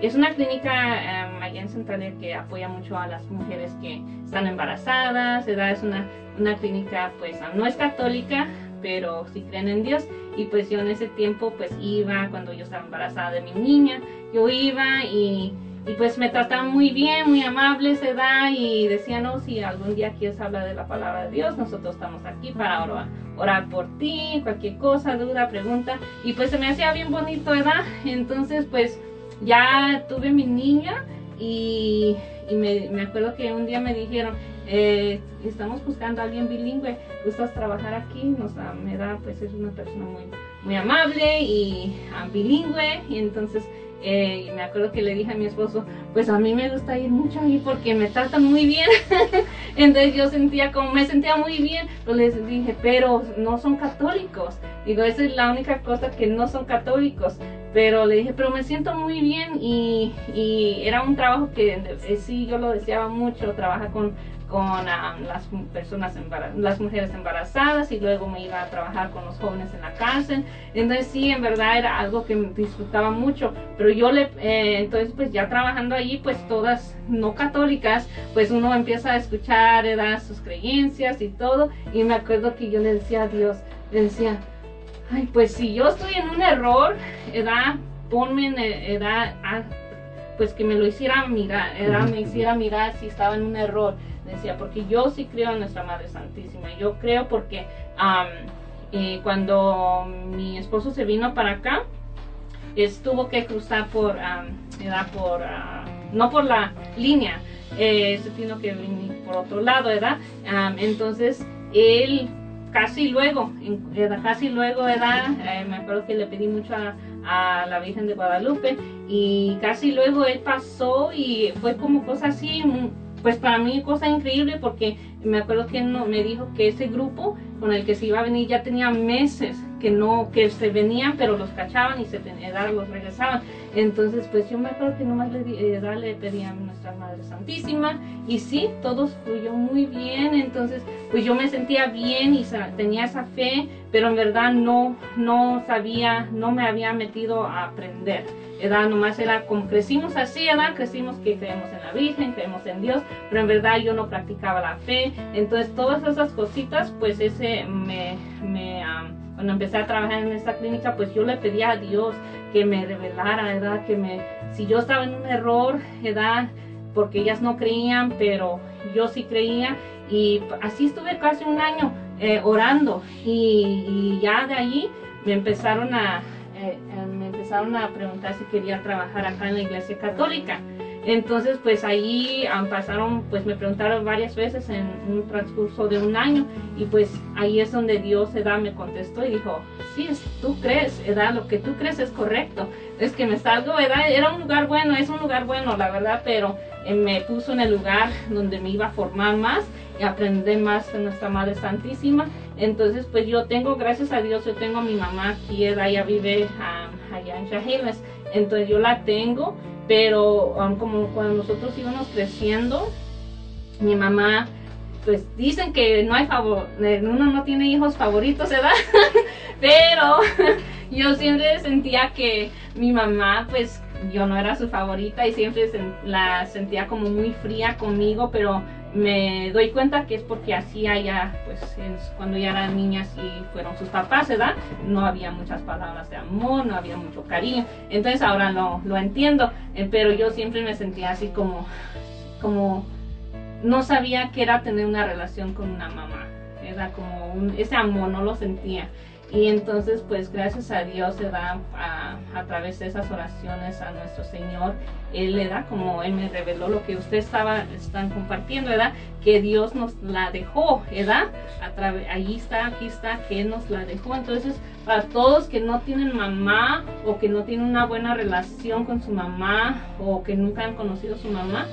Es una clínica allá en Centralia que apoya mucho a las mujeres que están embarazadas. Es una, una clínica, pues, no es católica, pero sí creen en Dios. Y pues yo en ese tiempo, pues iba, cuando yo estaba embarazada de mi niña, yo iba y, y pues me trataban muy bien, muy amables, ¿verdad? Y decían, no, si algún día quieres hablar de la palabra de Dios, nosotros estamos aquí para orar, orar por ti, cualquier cosa, duda, pregunta. Y pues se me hacía bien bonito, ¿verdad? Entonces, pues ya tuve mi niña y, y me, me acuerdo que un día me dijeron, eh, estamos buscando a alguien bilingüe, ¿gustas trabajar aquí? Nos da, me da, pues es una persona muy, muy amable y ah, bilingüe y entonces eh, y me acuerdo que le dije a mi esposo, pues a mí me gusta ir mucho ahí porque me tratan muy bien. Entonces yo sentía como me sentía muy bien, pero les dije, pero no son católicos. Digo, esa es la única cosa que no son católicos. Pero le dije, pero me siento muy bien y, y era un trabajo que eh, sí yo lo deseaba mucho, trabajar con, con ah, las personas las mujeres embarazadas y luego me iba a trabajar con los jóvenes en la cárcel. Entonces sí, en verdad era algo que disfrutaba mucho, pero yo le, eh, entonces pues ya trabajando allí, pues todas no católicas, pues uno empieza a escuchar, ¿verdad? sus creencias y todo, y me acuerdo que yo le decía a Dios, le decía, ay, pues si yo estoy en un error, ¿verdad? Ponme en edad, ah, pues que me lo hiciera mirar, ¿verdad? me hiciera mirar si estaba en un error, decía, porque yo sí creo en nuestra Madre Santísima, yo creo porque cuando mi esposo se vino para acá, estuvo que cruzar por, um, era por ah, no por la línea, eh, se tuvo que venir por otro lado, ¿verdad? Entonces, él casi luego, era casi luego, ¿verdad? Eh, me acuerdo que le pedí mucho a, a la Virgen de Guadalupe y casi luego él pasó y fue como cosa así, pues para mí cosa increíble porque me acuerdo que no, me dijo que ese grupo con el que se iba a venir ya tenía meses que no, que se venían pero los cachaban y se tenían, los regresaban. Entonces pues yo me acuerdo que nomás le, di- eh, le pedí a Nuestra Madre Santísima y sí, todo fluyó muy bien, entonces pues yo me sentía bien y tenía esa fe, pero en verdad no, no sabía, no me había metido a aprender. ¿verdad? Nomás era como crecimos así, ¿verdad? Crecimos que creemos en la Virgen, creemos en Dios, pero en verdad yo no practicaba la fe. Entonces todas esas cositas, pues ese me, me cuando empecé a trabajar en esta clínica, pues yo le pedía a Dios que me revelara, ¿verdad? Que me, si yo estaba en un error, ¿verdad? Porque ellas no creían, pero yo sí creía. Y así estuve casi un año eh, orando. Y, ya de allí me empezaron a, eh, eh, me empezaron a preguntar si quería trabajar acá en la iglesia católica. Entonces, pues ahí ah, pasaron, pues me preguntaron varias veces en un transcurso de un año y pues ahí es donde Dios, edad, me contestó y dijo, sí, tú crees, edad, lo que tú crees es correcto. Es que me salgo, edad, era un lugar bueno, es un lugar bueno, la verdad, pero eh, me puso en el lugar donde me iba a formar más y aprender más de nuestra Madre Santísima. Entonces, pues yo tengo, gracias a Dios, yo tengo a mi mamá aquí, ella ella vive ah, allá en Shahiles. Entonces yo la tengo, pero um, como cuando nosotros íbamos creciendo, mi mamá, pues dicen que no hay favor, eh, uno no tiene hijos favoritos, ¿verdad? pero yo siempre sentía que mi mamá, pues yo no era su favorita y siempre la sentía como muy fría conmigo, pero me doy cuenta que es porque así allá, pues cuando ya eran niñas y fueron sus papás, ¿verdad? No había muchas palabras de amor, no había mucho cariño. Entonces ahora lo, lo entiendo, eh, pero yo siempre me sentía así como, como no sabía qué era tener una relación con una mamá. Era como un- ese amor, no lo sentía. Y entonces, pues gracias a Dios se da a, a través de esas oraciones a nuestro Señor, Él le da como Él me reveló lo que usted estaba están compartiendo, ¿verdad? Que Dios nos la dejó, ¿verdad? A allí está, aquí está, que nos la dejó. Entonces, para todos que no tienen mamá o que no tienen una buena relación con su mamá o que nunca han conocido su mamá.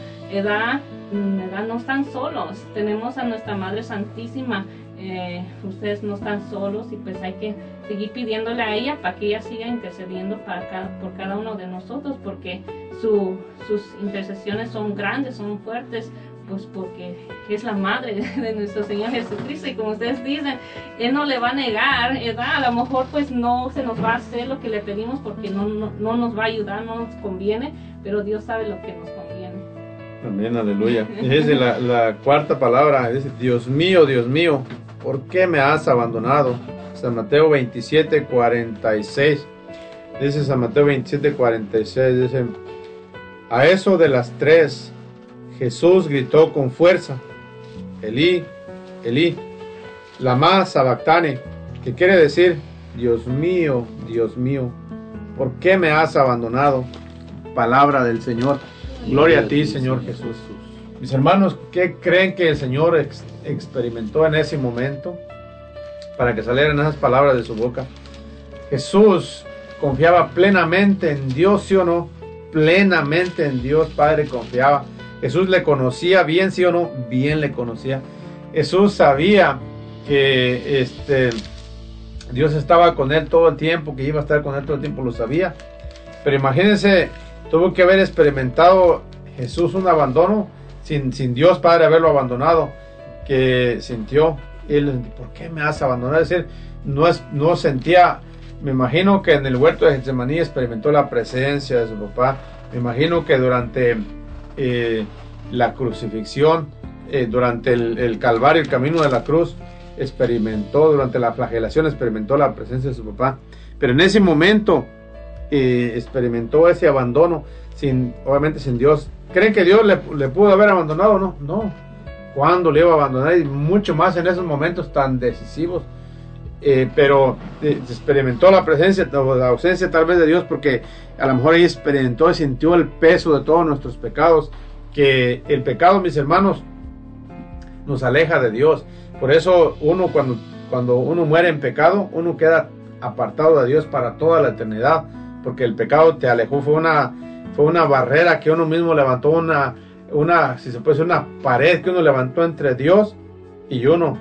Mm. No están solos. Tenemos a nuestra Madre Santísima. Eh, ustedes no están solos y pues hay que seguir pidiéndole a ella para que ella siga intercediendo para cada- por cada uno de nosotros porque su- sus intercesiones son grandes, son fuertes, pues porque es la madre de nuestro Señor Jesucristo y como ustedes dicen, Él no le va a negar, ¿verdad? A lo mejor pues no se nos va a hacer lo que le pedimos porque no, no, no nos va a ayudar, no nos conviene, pero Dios sabe lo que nos conviene. También, aleluya. Dice la, la cuarta palabra, dice, Dios mío, Dios mío, ¿por qué me has abandonado? San Mateo 27, 46. Dice San Mateo 27, 46, dice, a eso de las tres, Jesús gritó con fuerza, Elí, Elí, lama sabactane, que quiere decir, Dios mío, Dios mío, ¿por qué me has abandonado? Palabra del Señor. Gloria a ti, Señor Jesús. Mis hermanos, ¿qué creen que el Señor ex- experimentó en ese momento para que salieran esas palabras de su boca? Jesús confiaba plenamente en Dios, ¿sí o no? Plenamente en Dios, Padre, confiaba. Jesús le conocía bien, ¿sí o no? Bien le conocía. Jesús sabía que este, Dios estaba con él todo el tiempo, que iba a estar con él todo el tiempo, lo sabía. Pero imagínense, tuvo que haber experimentado Jesús un abandono sin, sin Dios Padre haberlo abandonado, que sintió, él, ¿por qué me has abandonado? Es decir, no, es, no sentía, me imagino que en el huerto de Getsemaní experimentó la presencia de su papá, me imagino que durante eh, la crucifixión, eh, durante el, Calvario, el camino de la cruz, experimentó, durante la flagelación, experimentó la presencia de su papá, pero en ese momento eh, experimentó ese abandono, sin, obviamente sin Dios. ¿Creen que Dios le, le pudo haber abandonado no? No. ¿Cuándo le iba a abandonar? Y mucho más en esos momentos tan decisivos. eh, pero eh, experimentó la presencia o la ausencia tal vez de Dios porque a lo mejor ella experimentó y sintió el peso de todos nuestros pecados, que el pecado, mis hermanos, nos aleja de Dios. Por eso uno cuando, cuando uno muere en pecado, uno queda apartado de Dios para toda la eternidad, porque el pecado te alejó, fue una, fue una barrera que uno mismo levantó, una, una, si se puede decir, una pared que uno levantó entre Dios y uno.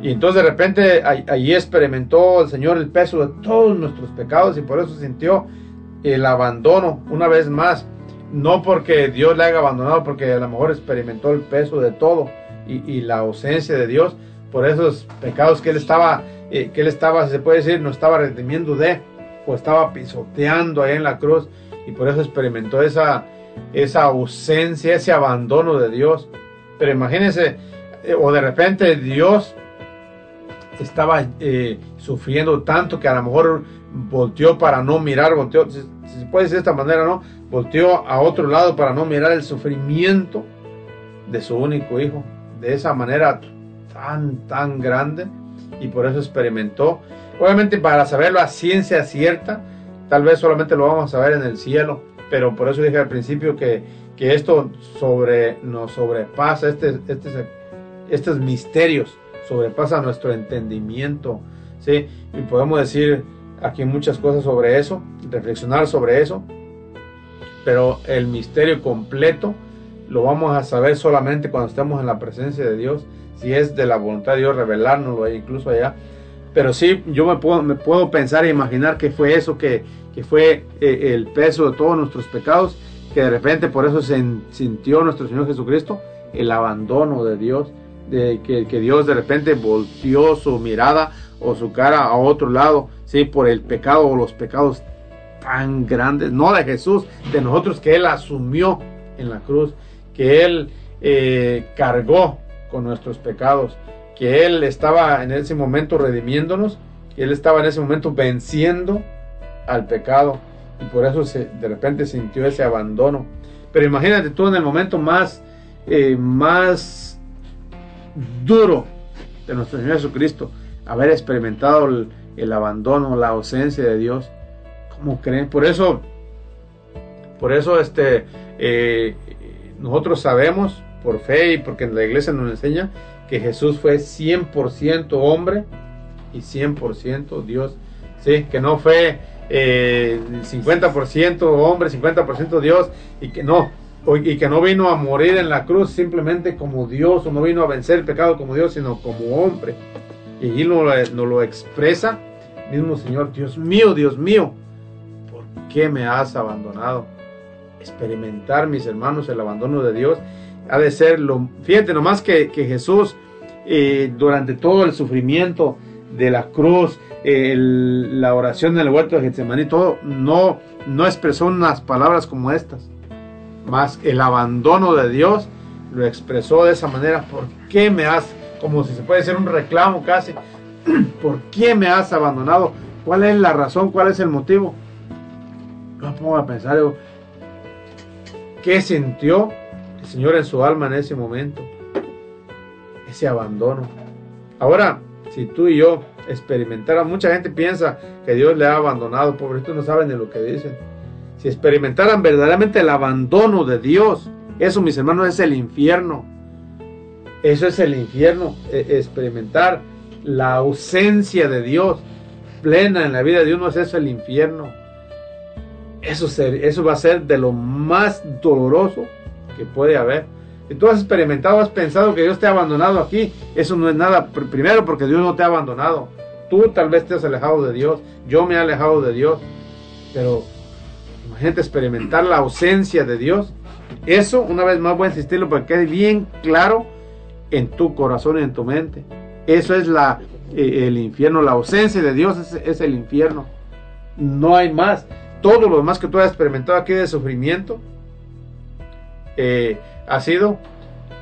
Y entonces de repente allí experimentó el Señor el peso de todos nuestros pecados y por eso sintió el abandono una vez más. No porque Dios le haya abandonado, porque a lo mejor experimentó el peso de todo y, la ausencia de Dios por esos pecados que él estaba, eh, que él estaba, se puede decir, no estaba redimiendo de, o estaba pisoteando ahí en la cruz y por eso experimentó esa, esa ausencia, ese abandono de Dios. Pero imagínense, eh, o de repente Dios estaba eh, sufriendo tanto que a lo mejor volteó para no mirar, volteó, si, se puede decir de esta manera, ¿no? Volteó a otro lado para no mirar el sufrimiento de su único hijo, de esa manera tan, tan grande, y por eso experimentó. Obviamente para saberlo a ciencia cierta, tal vez solamente lo vamos a ver en el cielo, pero por eso dije al principio que, que esto sobre, nos sobrepasa, este, este, estos misterios sobrepasa nuestro entendimiento, ¿sí? Y podemos decir aquí muchas cosas sobre eso, reflexionar sobre eso, pero el misterio completo lo vamos a saber solamente cuando estemos en la presencia de Dios, si es de la voluntad de Dios revelárnoslo incluso allá. Pero sí, yo me puedo, pensar e imaginar que fue eso, que, que fue eh, el peso de todos nuestros pecados, que de repente por eso se sintió nuestro Señor Jesucristo el abandono de Dios de que, Dios de repente volteó su mirada o su cara a otro lado, sí, por el pecado o los pecados tan grandes, no de Jesús, de nosotros que Él asumió en la cruz, que Él eh, cargó con nuestros pecados, que Él estaba en ese momento redimiéndonos, que Él estaba en ese momento venciendo al pecado y por eso se, de repente sintió ese abandono. Pero imagínate tú en el momento más, eh, más duro de nuestro Señor Jesucristo, haber experimentado el, abandono, la ausencia de Dios. ¿Cómo creen? Por eso, por eso este, eh, nosotros sabemos por fe y porque la iglesia nos enseña que Jesús fue 100% hombre y 100% Dios. Sí, que no fue eh, 50% hombre, 50% Dios y que no, y que no vino a morir en la cruz simplemente como Dios, o no vino a vencer el pecado como Dios, sino como hombre. Y allí nos lo, lo expresa mismo Señor, Dios mío, Dios mío, ¿por qué me has abandonado? Experimentar, mis hermanos, el abandono de Dios ha de ser lo... Fíjate nomás que, que Jesús, eh, durante todo el sufrimiento de la cruz, la oración en el huerto de Getsemaní, todo, no, no expresó unas palabras como estas más el abandono de Dios lo expresó de esa manera. ¿Por qué me has, como si se puede decir un reclamo casi, ¿por qué me has abandonado? ¿Cuál es la razón? ¿Cuál es el motivo? No pongo a pensar, ¿qué sintió Señor en su alma en ese momento? Ese abandono. Ahora, si tú y yo experimentáramos, mucha gente piensa que Dios le ha abandonado, pobrecitos no saben de lo que dicen si experimentaran verdaderamente el abandono de Dios, eso mis hermanos es el infierno. Eso es el infierno, e, experimentar la ausencia de Dios plena en la vida de uno, es eso el infierno. Eso, eso va a ser de lo más doloroso que puede haber. Si tú has experimentado, has pensado que Dios te ha abandonado aquí, eso no es nada. Primero porque Dios no te ha abandonado. Tú tal vez te has alejado de Dios, yo me he alejado de Dios, pero Imagínate experimentar la ausencia de Dios. Eso, una vez más, voy a insistirlo para que quede bien claro en tu corazón y en tu mente. Eso es la, eh, el infierno, la ausencia de Dios es, el infierno. No hay más. Todo lo demás que tú has experimentado aquí de sufrimiento eh, ha sido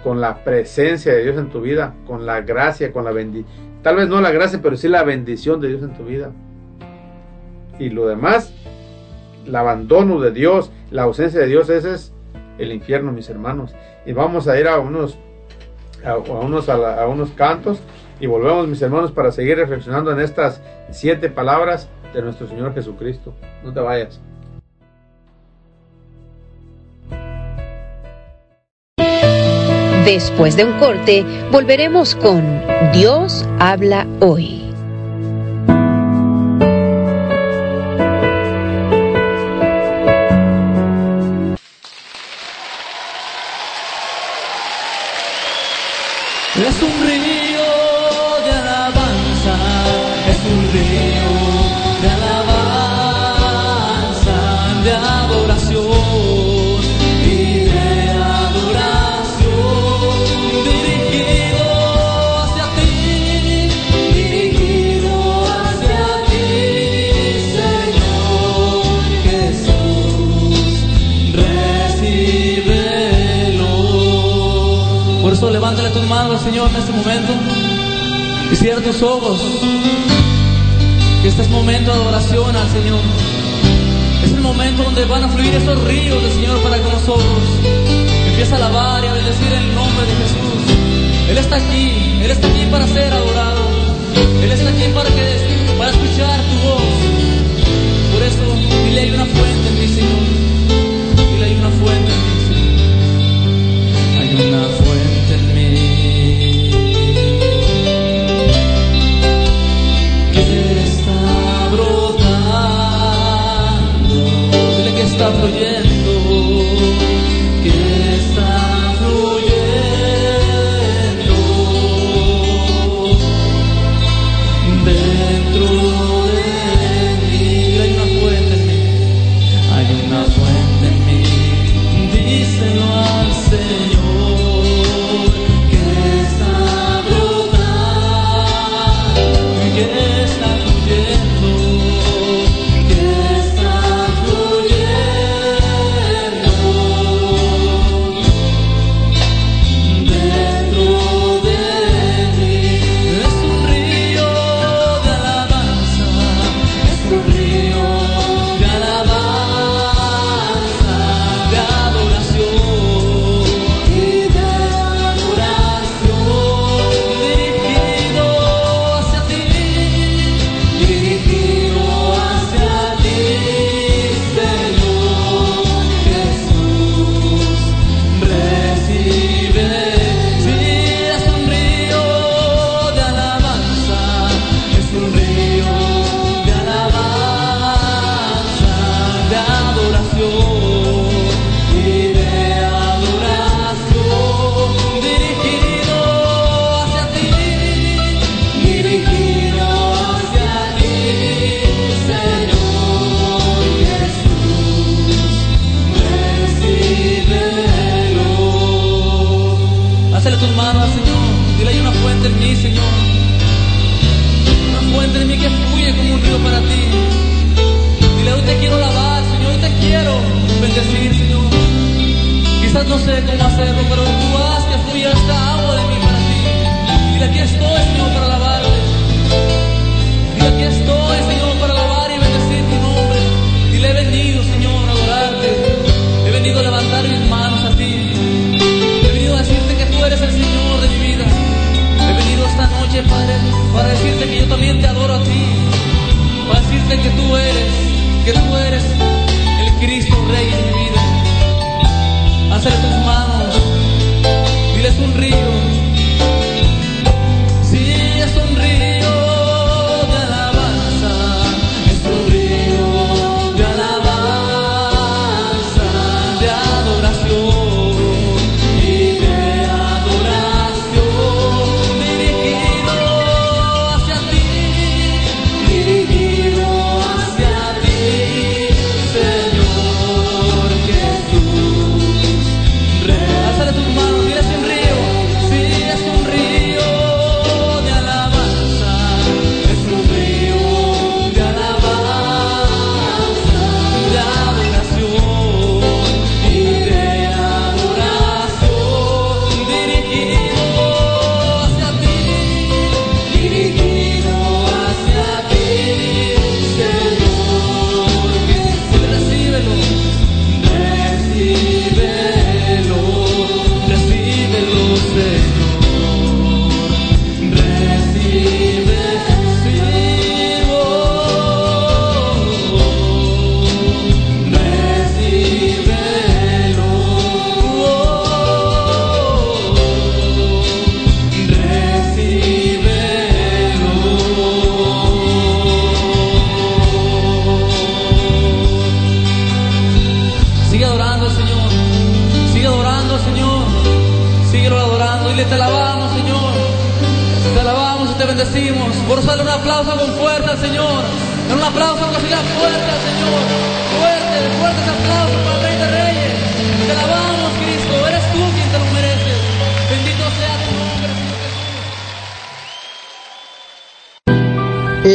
con la presencia de Dios en tu vida, con la gracia, con la bendición. Tal vez no la gracia, pero sí la bendición de Dios en tu vida. Y lo demás el abandono de Dios, la ausencia de Dios, ese es el infierno, mis hermanos. Y vamos a ir a unos, a, unos, a, unos cantos Y volvemos, mis hermanos, para seguir reflexionando en estas siete palabras de nuestro Señor Jesucristo. No te vayas. Después de un corte, volveremos con Dios habla hoy. Al Señor en este momento y cierra tus ojos. Este es momento de adoración al Señor. Es el momento donde van a fluir esos ríos del Señor para con nosotros. Empieza a alabar y a bendecir en el nombre de Jesús. Él está aquí, Él está aquí para ser adorado. Él está aquí para, que, para escuchar tu voz. Por eso, dile hay una fuente Dile que hacerlo, pero tú haz que fluya esta agua de mí para ti. Dile, aquí estoy, Señor, para alabarte. Dile, aquí estoy, Señor, para alabar y bendecir tu nombre. Dile, he venido, Señor, a adorarte. He venido a levantar mis manos a ti. He venido a decirte que tú eres el Señor de mi vida. He venido esta noche, Padre, para decirte que yo también te adoro a ti. Para decirte que tú eres, que tú eres el Cristo Rey de mi vida. Hazle tus manos, diles un río.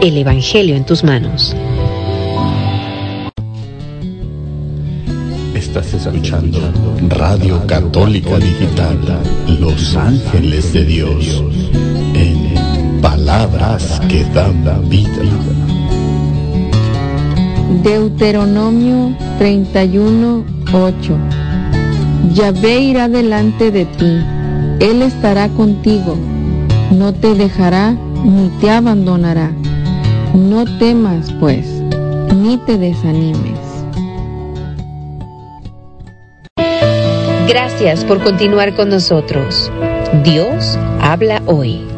El Evangelio en tus manos. Estás escuchando Radio Católica Digital, Los Ángeles de Dios, en palabras que dan vida. Deuteronomio 31, 8. Yahvé irá delante de ti, Él estará contigo, no te dejará ni te abandonará. No temas, pues, ni te desanimes. Gracias por continuar con nosotros. Dios habla hoy.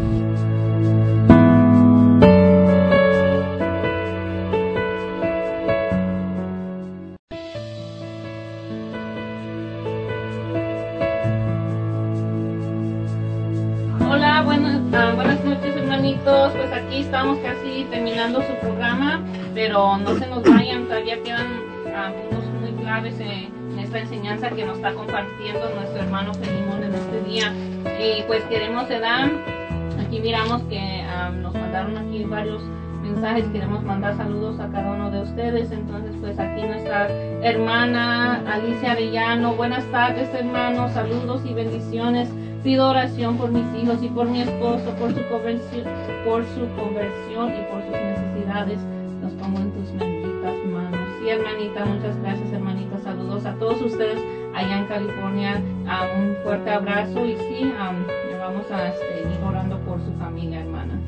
Queremos, ¿verdad? Aquí miramos que ah, nos mandaron aquí varios mensajes, queremos mandar saludos a cada uno de ustedes. Entonces, pues aquí nuestra hermana Alicia Arellano, buenas tardes hermanos, saludos y bendiciones. Pido oración por mis hijos y por mi esposo, por su conversión, por su conversión y por sus necesidades. Los pongo en tus benditas manos. Sí, hermanita, muchas gracias, hermanita. Saludos a todos ustedes allá en California. Ah, un fuerte abrazo y sí, le vamos a este, ir orando por su familia, hermana.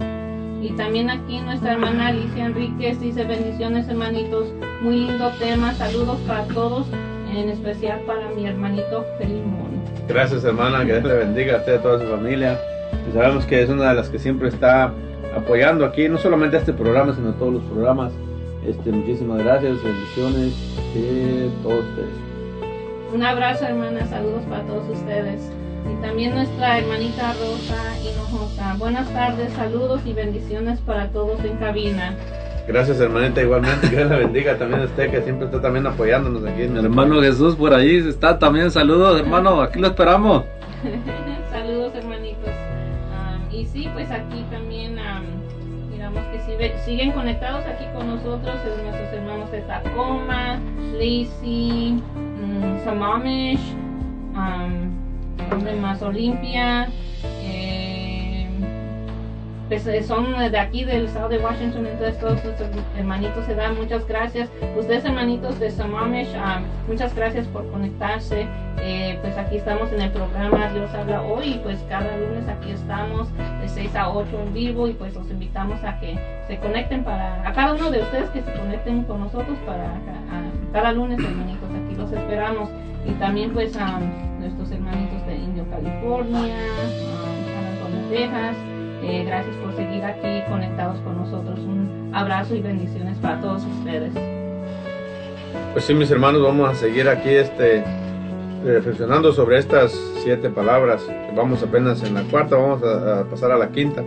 Y también aquí nuestra hermana Alicia Enríquez dice bendiciones, hermanitos. Muy lindo tema. Saludos para todos, en especial para mi hermanito Felimón. Gracias hermana, que Dios le bendiga a usted y a toda su familia. Y sabemos que es una de las que siempre está apoyando aquí, no solamente este programa, sino todos los programas. Este, muchísimas gracias, bendiciones de todos ustedes. Un abrazo, hermana. Saludos para todos ustedes. Y también nuestra hermanita Rosa Hinojosa. Buenas tardes, saludos y bendiciones para todos en cabina. Gracias hermanita, igualmente, que Dios le bendiga también a usted que siempre está también apoyándonos aquí. en Mi hermano Jesús por ahí está también. Saludos, hermano. Aquí lo esperamos. Saludos, hermanitos. Am, y sí, pues aquí también am, miramos que si ve- siguen conectados aquí con nosotros es nuestros hermanos de Tacoma, Lacey, mm, Sammamish, ¿dónde más? Olimpia. eh, pues, eh, son de aquí del estado de Washington, entonces todos nuestros hermanitos se dan muchas gracias. Ustedes hermanitos de Sammamish, am, muchas gracias por conectarse. Eh, pues aquí estamos en el programa Dios habla hoy y pues cada lunes aquí estamos de 6 a 8 en vivo y pues los invitamos a que se conecten para, a cada uno de ustedes que se conecten con nosotros para a- a- cada lunes hermanitos, aquí los esperamos y también pues a nuestros hermanitos de California, San Antonio, Texas, eh, gracias por seguir aquí conectados con nosotros, un abrazo y bendiciones para todos ustedes. Pues sí, mis hermanos, vamos a seguir aquí este reflexionando sobre estas siete palabras. Vamos apenas en la cuarta, vamos a, a pasar a la quinta.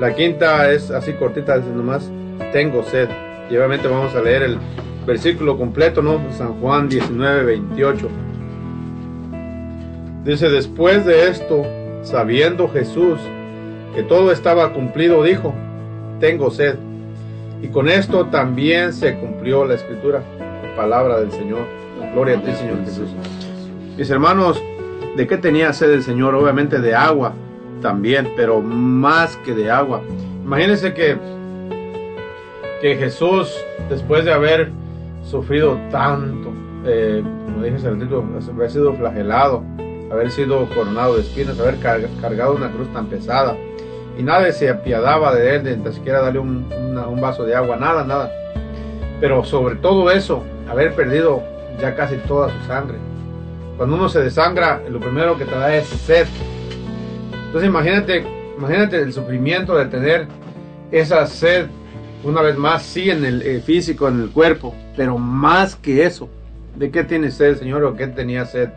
La quinta es así cortita, dice nomás, tengo sed. Y obviamente vamos a leer el versículo completo, ¿no? San Juan 19, 28. Dice, después de esto, sabiendo Jesús que todo estaba cumplido, dijo, tengo sed. Y con esto también se cumplió la escritura, palabra del Señor. Gloria a ti, Señor Jesús. Mis hermanos, ¿de qué tenía sed el Señor? Obviamente de agua también, pero más que de agua. Imagínense que, que Jesús, después de haber sufrido tanto, eh, como dije hace ratito, haber sido flagelado, haber sido coronado de espinas, haber car- cargado una cruz tan pesada, y nadie se apiadaba de él, ni siquiera darle un, una- un vaso de agua, nada, nada. Pero sobre todo eso, haber perdido ya casi toda su sangre. Cuando uno se desangra, lo primero que te da es sed. Entonces imagínate, imagínate el sufrimiento de tener esa sed una vez más, sí en el eh, físico, en el cuerpo, pero más que eso. ¿De qué tiene sed, Señor? ¿O qué tenía sed?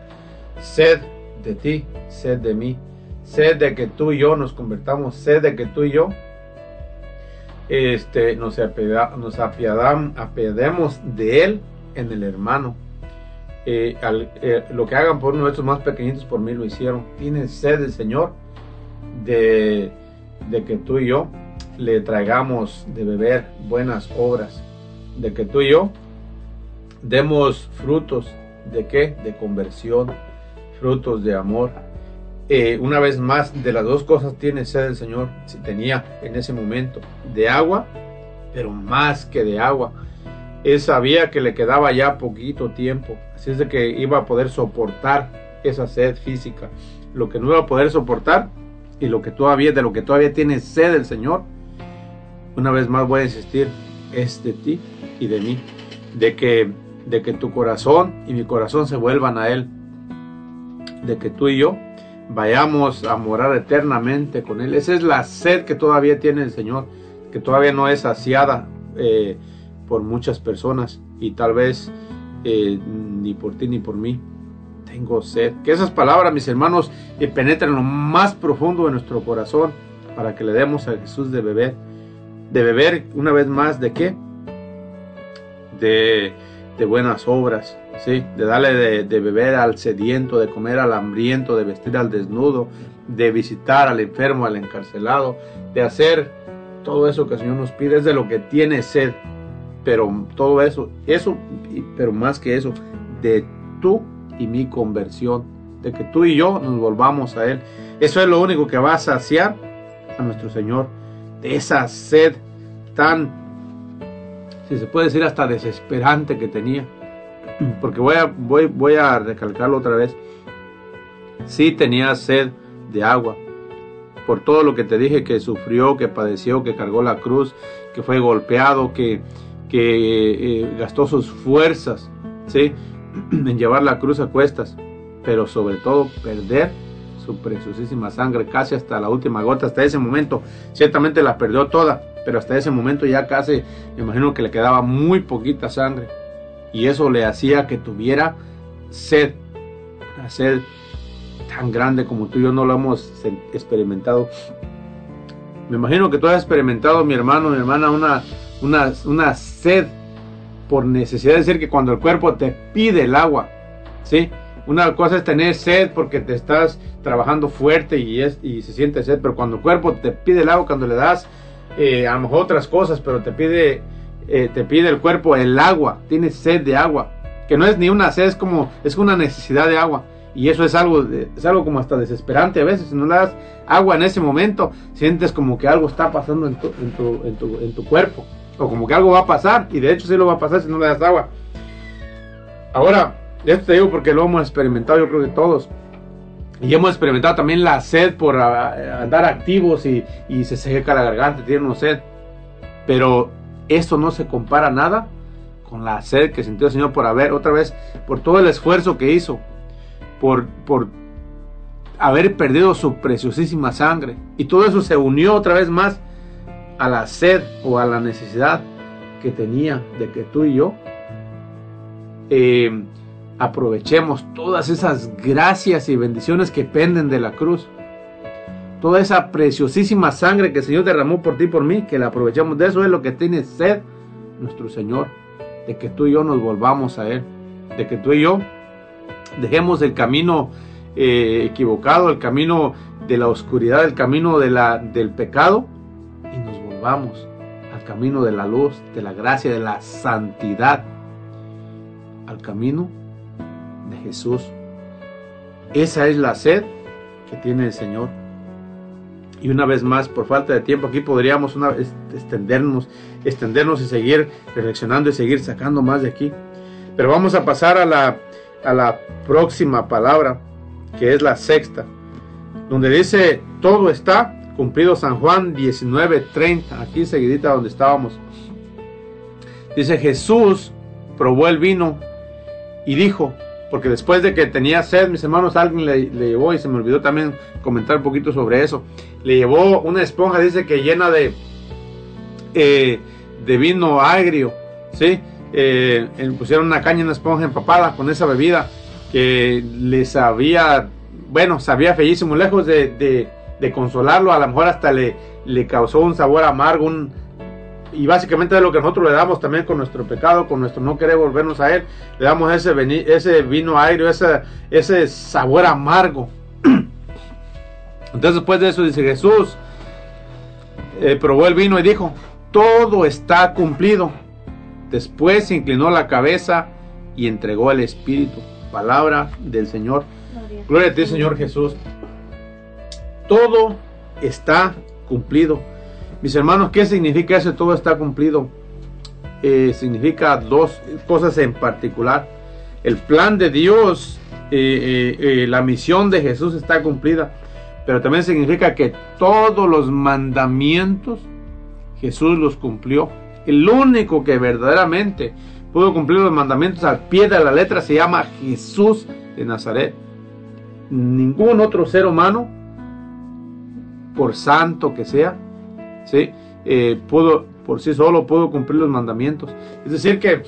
Sed de ti, sed de mí, sed de que tú y yo nos convertamos, sed de que tú y yo este, nos, apiada- nos apiademos de él en el hermano. Eh, eh, lo que hagan por uno de estos más pequeñitos por mí lo hicieron. Tiene sed el Señor de, de que tú y yo le traigamos de beber buenas obras, de que tú y yo demos frutos de qué? De conversión, frutos de amor. Eh, una vez más, de las dos cosas tiene sed el Señor, si tenía en ese momento, de agua, pero más que de agua. Él sabía que le quedaba ya poquito tiempo, así es de que iba a poder soportar esa sed física. Lo que no iba a poder soportar y lo que todavía, de lo que todavía tiene sed el Señor, una vez más voy a insistir, es de ti y de mí, de que, de que tu corazón y mi corazón se vuelvan a Él, de que tú y yo vayamos a morar eternamente con Él. Esa es la sed que todavía tiene el Señor, que todavía no es saciada eh, por muchas personas y tal vez eh, ni por ti ni por mí. Tengo sed. Que esas palabras, mis hermanos, eh, penetren en lo más profundo de nuestro corazón para que le demos a Jesús de beber. De beber una vez más de qué? De buenas obras, de darle de, de beber al sediento, de comer al hambriento, de vestir al desnudo, de visitar al enfermo, al encarcelado, de hacer todo eso que el Señor nos pide, es de lo que tiene sed. Pero todo eso, eso, pero más que eso, de tú y mi conversión, de que tú y yo nos volvamos a Él. Eso es lo único que va a saciar a nuestro Señor, de esa sed tan, si se puede decir, hasta desesperante que tenía. Porque voy a, voy, voy a recalcarlo otra vez. Sí tenía sed de agua. Por todo lo que te dije que sufrió, que padeció, que cargó la cruz, que fue golpeado, que, que eh, gastó sus fuerzas, ¿sí? En llevar la cruz a cuestas. Pero sobre todo perder su preciosísima sangre casi hasta la última gota. Hasta ese momento ciertamente la perdió toda. Pero hasta ese momento ya casi, me imagino que le quedaba muy poquita sangre. Y eso le hacía que tuviera sed. Una sed tan grande como tú y yo no lo hemos experimentado. Me imagino que tú has experimentado, mi hermano, mi hermana, una, una, una sed por necesidad de decir que cuando el cuerpo te pide el agua, ¿sí? Una cosa es tener sed porque te estás trabajando fuerte y, es, y se siente sed, pero cuando el cuerpo te pide el agua, cuando le das eh, a lo mejor otras cosas, pero te pide, eh, te pide el cuerpo el agua, tienes sed de agua, que no es ni una sed, es como, es una necesidad de agua. Y eso es algo, es algo como hasta desesperante a veces. Si no le das agua en ese momento, sientes como que algo está pasando en tu, en tu, en tu, en tu cuerpo. O como que algo va a pasar. Y de hecho sí lo va a pasar si no le das agua. Ahora, esto te digo porque lo hemos experimentado yo creo que todos. Y hemos experimentado también la sed por ah, andar activos y, y se seca la garganta, tiene uno sed. Pero esto no se compara nada con la sed que sintió el Señor por haber, otra vez, por todo el esfuerzo que hizo, por, por haber perdido su preciosísima sangre. Y todo eso se unió otra vez más a la sed o a la necesidad que tenía de que tú y yo eh, aprovechemos todas esas gracias y bendiciones que penden de la cruz. Toda esa preciosísima sangre que el Señor derramó por ti y por mí, que la aprovechemos. De eso es lo que tiene sed nuestro Señor. De que tú y yo nos volvamos a Él. De que tú y yo dejemos el camino eh, equivocado, el camino de la oscuridad, el camino de la, del pecado y nos volvamos al camino de la luz, de la gracia, de la santidad, al camino de Jesús. Esa es la sed que tiene el Señor. Y una vez más, por falta de tiempo, aquí podríamos una extendernos, extendernos y seguir reflexionando y seguir sacando más de aquí. Pero vamos a pasar a la, a la próxima palabra, que es la sexta, donde dice, todo está cumplido San Juan 19:30, aquí seguidita donde estábamos. Dice Jesús probó el vino y dijo, porque después de que tenía sed, mis hermanos, alguien le, le llevó, y se me olvidó también comentar un poquito sobre eso, le llevó una esponja, dice que llena de, eh, de vino agrio, ¿sí? Eh, pusieron una caña en una esponja empapada con esa bebida que les sabía, bueno, sabía feísimo, lejos de, de- de consolarlo, a lo mejor hasta le, le causó un sabor amargo, un, y básicamente es lo que nosotros le damos también con nuestro pecado, con nuestro no querer volvernos a Él, le damos ese, veni- ese vino agrio, ese, ese sabor amargo. Entonces después de eso dice Jesús, eh, probó el vino y dijo, todo está cumplido. Después se inclinó la cabeza y entregó el Espíritu. Palabra del Señor. Gloria a ti, Señor Jesús. Todo está cumplido. Mis hermanos, ¿qué significa eso? Todo está cumplido. Eh, significa dos cosas en particular. El plan de Dios, eh, eh, la misión de Jesús está cumplida. Pero también significa que todos los mandamientos Jesús los cumplió. El único que verdaderamente pudo cumplir los mandamientos al pie de la letra se llama Jesús de Nazaret. Ningún otro ser humano, por santo que sea, ¿sí? Eh, pudo, por sí solo pudo cumplir los mandamientos. Es decir, que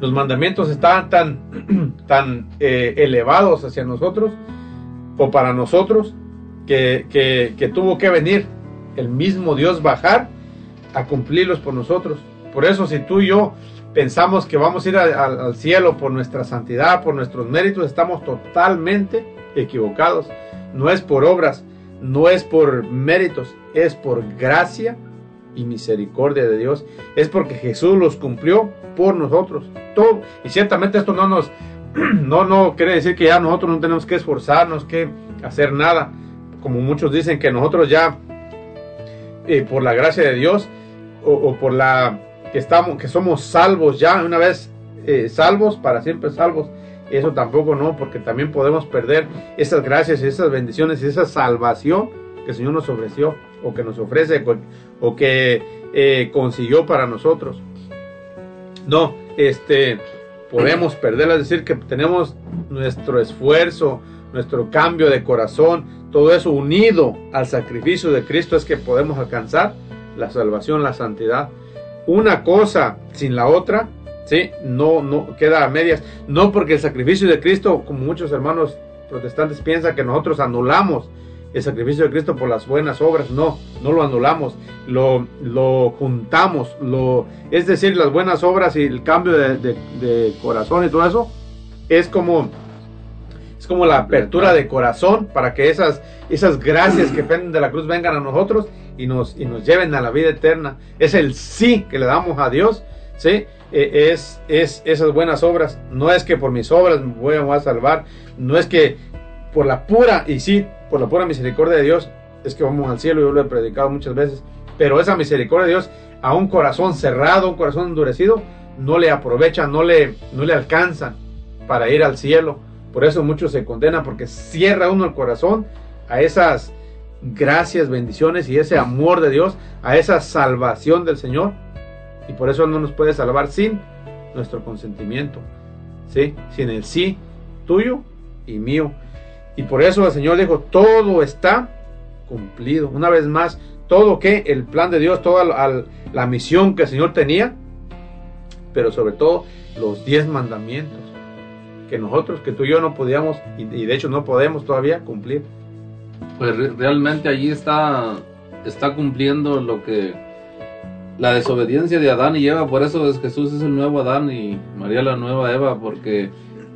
los mandamientos estaban tan, tan eh, elevados hacia nosotros o para nosotros que, que- tuvo que venir el mismo Dios bajar a cumplirlos por nosotros. Por eso si tú y yo pensamos que vamos a ir al cielo por nuestra santidad, por nuestros méritos, estamos totalmente equivocados. No es por obras, no es por méritos, es por gracia y misericordia de Dios. Es porque Jesús los cumplió por nosotros. Todo. Y ciertamente esto no nos, no, no quiere decir que ya nosotros no tenemos que esforzarnos, que hacer nada. Como muchos dicen que nosotros ya, eh, por la gracia de Dios, o, por la que estamos, que somos salvos ya, una vez eh, salvos, para siempre salvos. Eso tampoco no, porque también podemos perder esas gracias esas bendiciones esa salvación que el Señor nos ofreció, o que nos ofrece, o que eh, consiguió para nosotros. No, este, podemos perderla, es decir, que tenemos nuestro esfuerzo, nuestro cambio de corazón, todo eso unido al sacrificio de Cristo es que podemos alcanzar la salvación, la santidad. Una cosa sin la otra, ¿sí? No, no queda a medias. No porque el sacrificio de Cristo, como muchos hermanos protestantes piensan que nosotros anulamos el sacrificio de Cristo por las buenas obras. No, no lo anulamos, lo, lo juntamos. Lo, es decir, las buenas obras y el cambio de, corazón y todo eso es como es como la apertura de corazón para que esas, esas gracias que penden de la cruz vengan a nosotros y nos, y nos lleven a la vida eterna. Es el sí que le damos a Dios, Eh, es, es esas buenas obras. No es que por mis obras me voy a, voy a salvar, no es que por la pura, y sí, por la pura misericordia de Dios, es que vamos al cielo, yo lo he predicado muchas veces, pero esa misericordia de Dios a un corazón cerrado, un corazón endurecido, no le aprovecha, no le, no le alcanza para ir al cielo. Por eso muchos se condenan porque cierra uno el corazón a esas gracias, bendiciones y ese amor de Dios, a esa salvación del Señor. Y por eso Él no nos puede salvar sin nuestro consentimiento, ¿sí? sin el sí tuyo y mío. Y por eso el Señor dijo, todo está cumplido. Una vez más, todo que el plan de Dios, toda la, la misión que el Señor tenía, pero sobre todo los diez mandamientos que nosotros, que tú y yo no podíamos, y, de hecho no podemos todavía cumplir. Pues re- realmente allí está, está cumpliendo lo que la desobediencia de Adán y Eva, por eso es Jesús es el nuevo Adán y María la nueva Eva, porque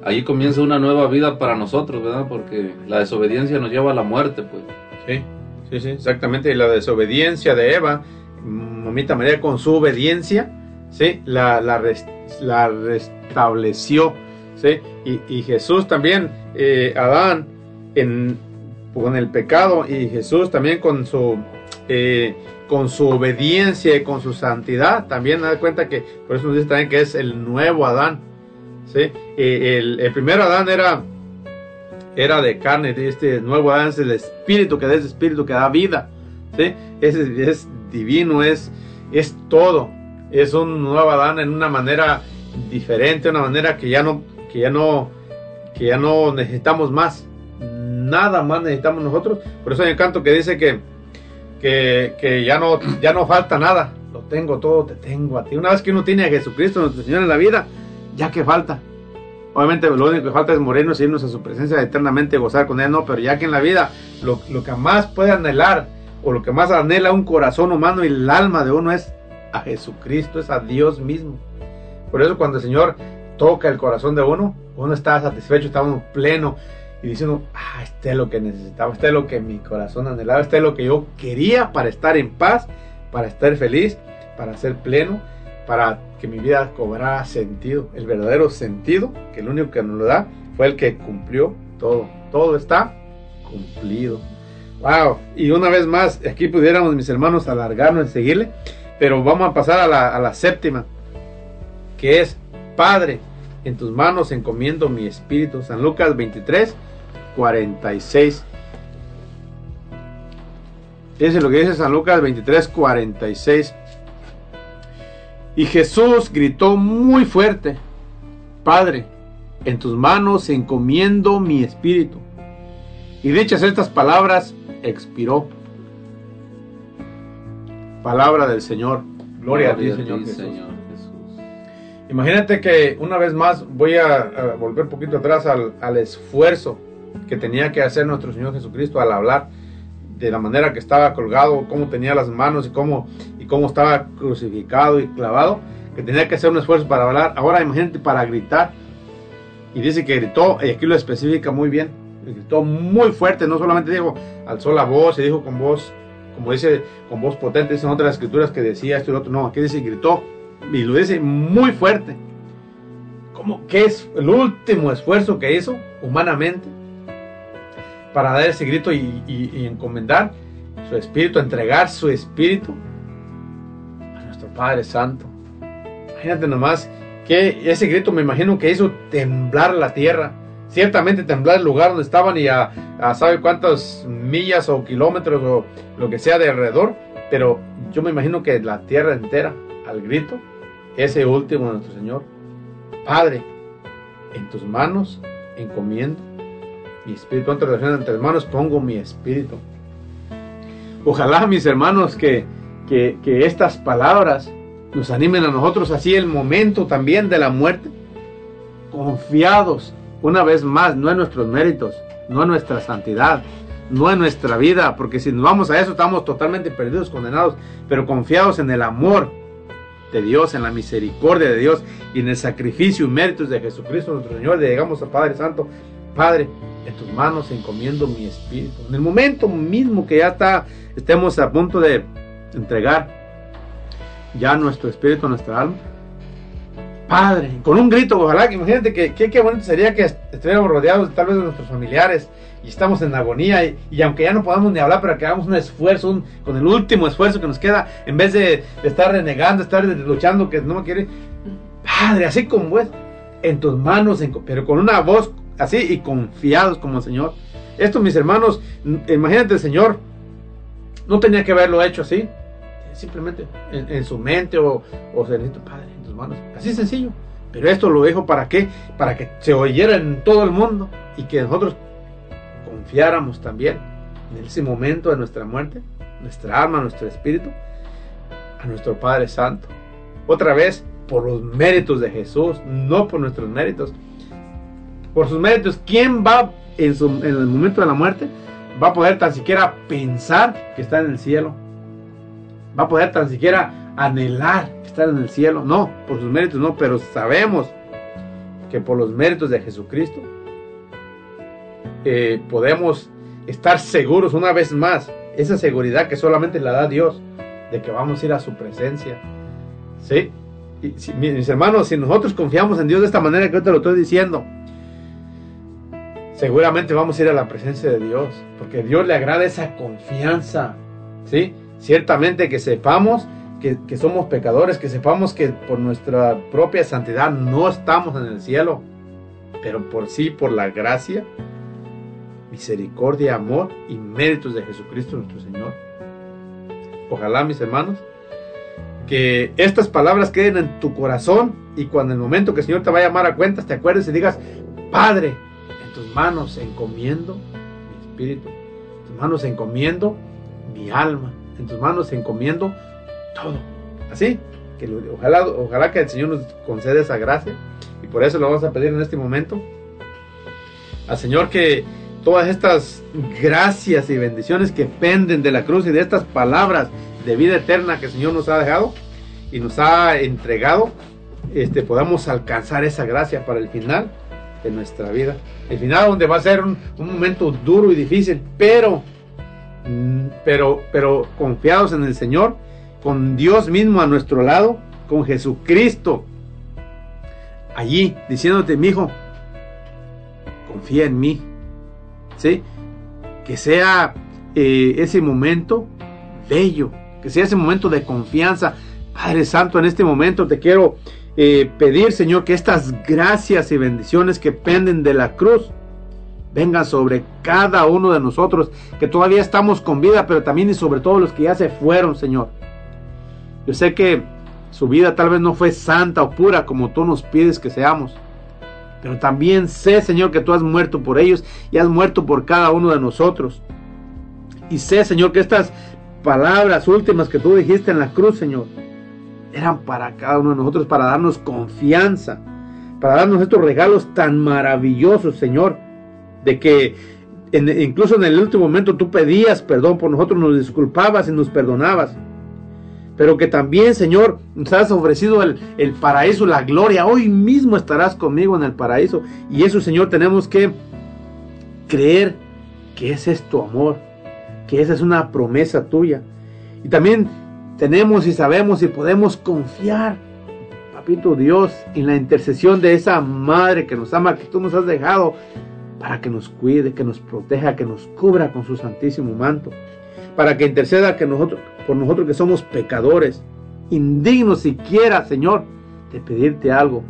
allí comienza una nueva vida para nosotros, ¿verdad? Porque la desobediencia nos lleva a la muerte, pues. Sí, sí, sí, exactamente. Y la desobediencia de Eva, mamita María con su obediencia, sí, la, la, res- la restableció, sí. Y, y Jesús también, eh, Adán, en, con el pecado, y Jesús también con su, eh, con su obediencia y con su santidad, también da cuenta que, por eso nos dice también que es el nuevo Adán, sí. El, el primer Adán era era de carne, este nuevo Adán es el espíritu que da ese espíritu que da vida. ¿sí? Es, es divino, es, es todo. Es un nuevo Adán en una manera diferente, una manera que ya no, que ya no, que ya no necesitamos más. Nada más necesitamos nosotros. Por eso hay un canto que dice que, que, que ya, no, ya no falta nada. Lo tengo todo, te tengo a ti. Una vez que uno tiene a Jesucristo, nuestro Señor en la vida, ya que falta. Obviamente lo único que falta es morirnos y irnos a su presencia eternamente, gozar con Él, no, pero ya que en la vida lo, lo que más puede anhelar o lo que más anhela un corazón humano y el alma de uno es a Jesucristo, es a Dios mismo. Por eso cuando el Señor toca el corazón de uno, uno está satisfecho, está uno pleno y diciendo, ah, este es lo que necesitaba, este es lo que mi corazón anhelaba, este es lo que yo quería para estar en paz, para estar feliz, para ser pleno, para que mi vida cobrara sentido, el verdadero sentido, que el único que nos lo da fue el que cumplió todo. Todo está cumplido. Wow. Y una vez más, aquí pudiéramos mis hermanos alargarnos y seguirle, pero vamos a pasar a la, a la séptima, que es, Padre, en tus manos encomiendo mi espíritu. San Lucas 23, 46. Ese es lo que dice San Lucas 23, 46. Y Jesús gritó muy fuerte, Padre, en tus manos encomiendo mi espíritu. Y dichas estas palabras, expiró. Palabra del Señor. Gloria, a ti, Señor, Jesús. Imagínate que una vez más voy a, a volver un poquito atrás al, al esfuerzo que tenía que hacer nuestro Señor Jesucristo al hablar de la manera que estaba colgado, cómo tenía las manos y cómo, y cómo estaba crucificado y clavado, que tenía que hacer un esfuerzo para hablar. Ahora imagínate para gritar. Y dice que gritó, y aquí lo especifica muy bien, gritó muy fuerte, no solamente dijo, alzó la voz y dijo con voz, como dice, con voz potente, dicen otras escrituras que decía esto y lo otro, no, aquí dice gritó, y lo dice muy fuerte. ¿Cómo? ¿Qué es el último esfuerzo que hizo humanamente? Para dar ese grito y, encomendar su espíritu, entregar su espíritu a nuestro Padre Santo. Imagínate nomás que ese grito me imagino que hizo temblar la tierra. Ciertamente temblar el lugar donde estaban y a, a sabe cuántas millas o kilómetros o lo que sea de alrededor. Pero yo me imagino que la tierra entera al grito, ese último de nuestro Señor. Padre, en tus manos encomiendo mi espíritu ante entre manos pongo mi espíritu. Ojalá, mis hermanos, que, que, estas palabras nos animen a nosotros así el momento también de la muerte, confiados una vez más, no en nuestros méritos, no en nuestra santidad, no en nuestra vida, porque si nos vamos a eso estamos totalmente perdidos, condenados, pero confiados en el amor de Dios, en la misericordia de Dios y en el sacrificio y méritos de Jesucristo nuestro Señor, le llegamos a Padre Santo, Padre, en tus manos encomiendo mi espíritu. En el momento mismo que ya está, estemos a punto de entregar ya nuestro espíritu, nuestra alma. Padre, con un grito, ojalá que imagínate que qué bonito sería que estuviéramos rodeados tal vez de nuestros familiares y estamos en agonía y, aunque ya no podamos ni hablar, pero que hagamos un esfuerzo, con el último esfuerzo que nos queda, en vez de, estar renegando, estar luchando que no me quiere, Padre, así como vos, en tus manos, pero con una voz así y confiados como el Señor. Esto, mis hermanos, imagínate el Señor, no tenía que haberlo hecho así, simplemente en, su mente o, o Padre, en tus manos, así sencillo. Pero esto lo dijo para qué? Para que se oyera en todo el mundo y que nosotros confiáramos también en ese momento de nuestra muerte, nuestra alma, nuestro espíritu, a nuestro Padre Santo. Otra vez, por los méritos de Jesús, no por nuestros méritos, por sus méritos, ¿quién va en, el momento de la muerte? Va a poder tan siquiera pensar que está en el cielo. Va a poder tan siquiera anhelar estar en el cielo. No, por sus méritos no, pero sabemos que por los méritos de Jesucristo eh, podemos estar seguros una vez más. Esa seguridad que solamente la da Dios de que vamos a ir a su presencia. ¿Sí? Si, mis hermanos, si nosotros confiamos en Dios de esta manera que yo te lo estoy diciendo, seguramente vamos a ir a la presencia de Dios, porque Dios le agrada esa confianza, ¿sí? Ciertamente que sepamos que, que, somos pecadores, que sepamos que por nuestra propia santidad no estamos en el cielo, pero por sí, por la gracia misericordia, amor y méritos de Jesucristo nuestro Señor. Ojalá, mis hermanos, que estas palabras queden en tu corazón y cuando el momento que el Señor te va a llamar a cuentas, te acuerdes y digas, Padre, tus manos encomiendo mi espíritu, en tus manos encomiendo mi alma, en tus manos encomiendo todo. Así, que ojalá, ojalá que el Señor nos conceda esa gracia y por eso lo vamos a pedir en este momento al Señor que todas estas gracias y bendiciones que penden de la cruz y de estas palabras de vida eterna que el Señor nos ha dejado y nos ha entregado, este, podamos alcanzar esa gracia para el final de nuestra vida. El final donde va a ser un, momento duro y difícil, pero, mm, pero, pero confiados en el Señor, con Dios mismo a nuestro lado, con Jesucristo allí, diciéndote, mi hijo, confía en mí, ¿sí? Que sea eh, ese momento bello, que sea ese momento de confianza. Padre Santo, en este momento te quiero eh, pedir, Señor, que estas gracias y bendiciones que penden de la cruz vengan sobre cada uno de nosotros, que todavía estamos con vida, pero también y sobre todo los que ya se fueron, Señor. Yo sé que su vida tal vez no fue santa o pura como tú nos pides que seamos. Pero también sé, Señor, que tú has muerto por ellos y has muerto por cada uno de nosotros. Y sé, Señor, que estas palabras últimas que tú dijiste en la cruz, Señor, eran para cada uno de nosotros, para darnos confianza, para darnos estos regalos tan maravillosos, Señor, de que incluso en el último momento tú pedías perdón por nosotros, nos disculpabas y nos perdonabas pero que también, Señor, nos has ofrecido el, el paraíso, la gloria. Hoy mismo estarás conmigo en el paraíso. Y eso, Señor, tenemos que creer que ese es tu amor, que esa es una promesa tuya. Y también tenemos y sabemos y podemos confiar, Papito Dios, en la intercesión de esa Madre que nos ama, que tú nos has dejado para que nos cuide, que nos proteja, que nos cubra con su santísimo manto para que interceda que nosotros, por nosotros que somos pecadores, indignos siquiera, Señor, de pedirte algo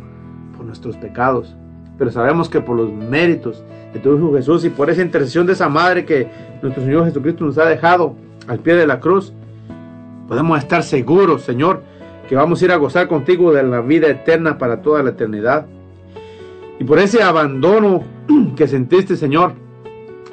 por nuestros pecados. Pero sabemos que por los méritos de tu Hijo Jesús y por esa intercesión de esa Madre que nuestro Señor Jesucristo nos ha dejado al pie de la cruz, podemos estar seguros, Señor, que vamos a ir a gozar contigo de la vida eterna para toda la eternidad. Y por ese abandono que sentiste, Señor,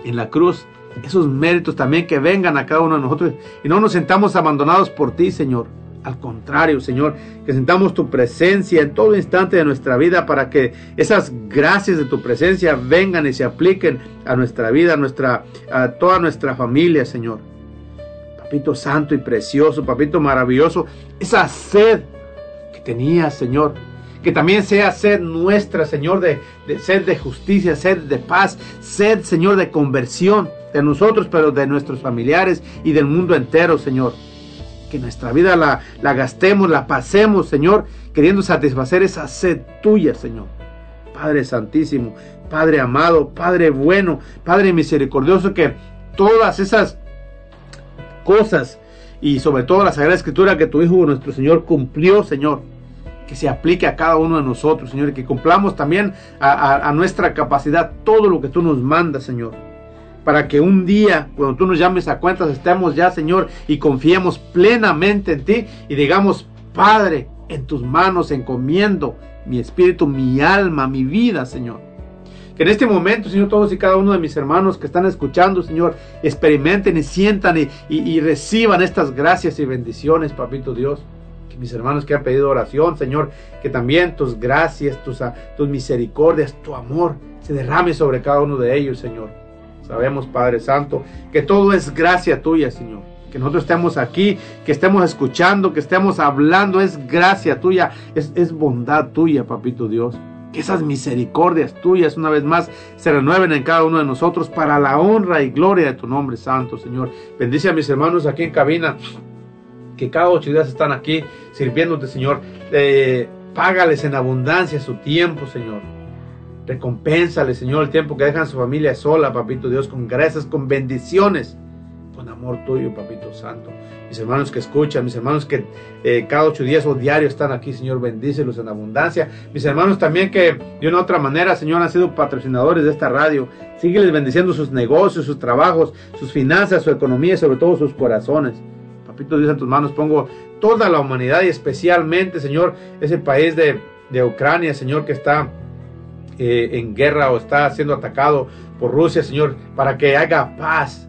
en la cruz, esos méritos también que vengan a cada uno de nosotros y no nos sentamos abandonados por ti, Señor. Al contrario, Señor, que sentamos tu presencia en todo instante de nuestra vida para que esas gracias de tu presencia vengan y se apliquen a nuestra vida, a, nuestra, a toda nuestra familia, Señor. Papito santo y precioso, papito maravilloso, esa sed que tenías, Señor, que también sea sed nuestra, Señor, de, de sed de justicia, sed de paz, sed, Señor, de conversión de nosotros, pero de nuestros familiares y del mundo entero, Señor. Que nuestra vida la, la gastemos, la pasemos, Señor, queriendo satisfacer esa sed tuya, Señor. Padre Santísimo, Padre amado, Padre bueno, Padre misericordioso, que todas esas cosas y sobre todo la Sagrada Escritura que tu Hijo nuestro Señor cumplió, Señor, que se aplique a cada uno de nosotros, Señor, y que cumplamos también a, a- nuestra capacidad todo lo que tú nos mandas, Señor. Para que un día, cuando tú nos llames a cuentas, estemos ya, Señor, y confiemos plenamente en ti y digamos, Padre, en tus manos encomiendo mi espíritu, mi alma, mi vida, Señor. En este momento, Señor, todos y cada uno de mis hermanos que están escuchando, Señor, experimenten y sientan y, y- reciban estas gracias y bendiciones, Papito Dios. Mis hermanos que han pedido oración, Señor, que también tus gracias, tus, ah, tus misericordias, tu amor se derrame sobre cada uno de ellos, Señor. Sabemos, Padre Santo, que todo es gracia tuya, Señor. Que nosotros estemos aquí, que estemos escuchando, que estemos hablando, es gracia tuya, es, es bondad tuya, Papito Dios. Que esas misericordias tuyas una vez más se renueven en cada uno de nosotros para la honra y gloria de tu nombre santo, Señor. Bendice a mis hermanos aquí en cabina, que cada ocho días están aquí sirviéndote, Señor. Eh, págales en abundancia su tiempo, Señor. Recompénsales, Señor, el tiempo que dejan su familia sola, Papito Dios, con gracias, con bendiciones. con amor tuyo, Papito Santo. Mis hermanos que escuchan, mis hermanos que eh, cada ocho días o diario están aquí, Señor, bendícelos en abundancia. Mis hermanos también que de una otra manera, Señor, han sido patrocinadores de esta radio. Sígueles bendiciendo sus negocios, sus trabajos, sus finanzas, su economía y sobre todo sus corazones. Papito Dios, en tus manos pongo toda la humanidad y especialmente, Señor, ese país de, de Ucrania, Señor, que está eh, en guerra o está siendo atacado por Rusia, Señor, para que haga paz,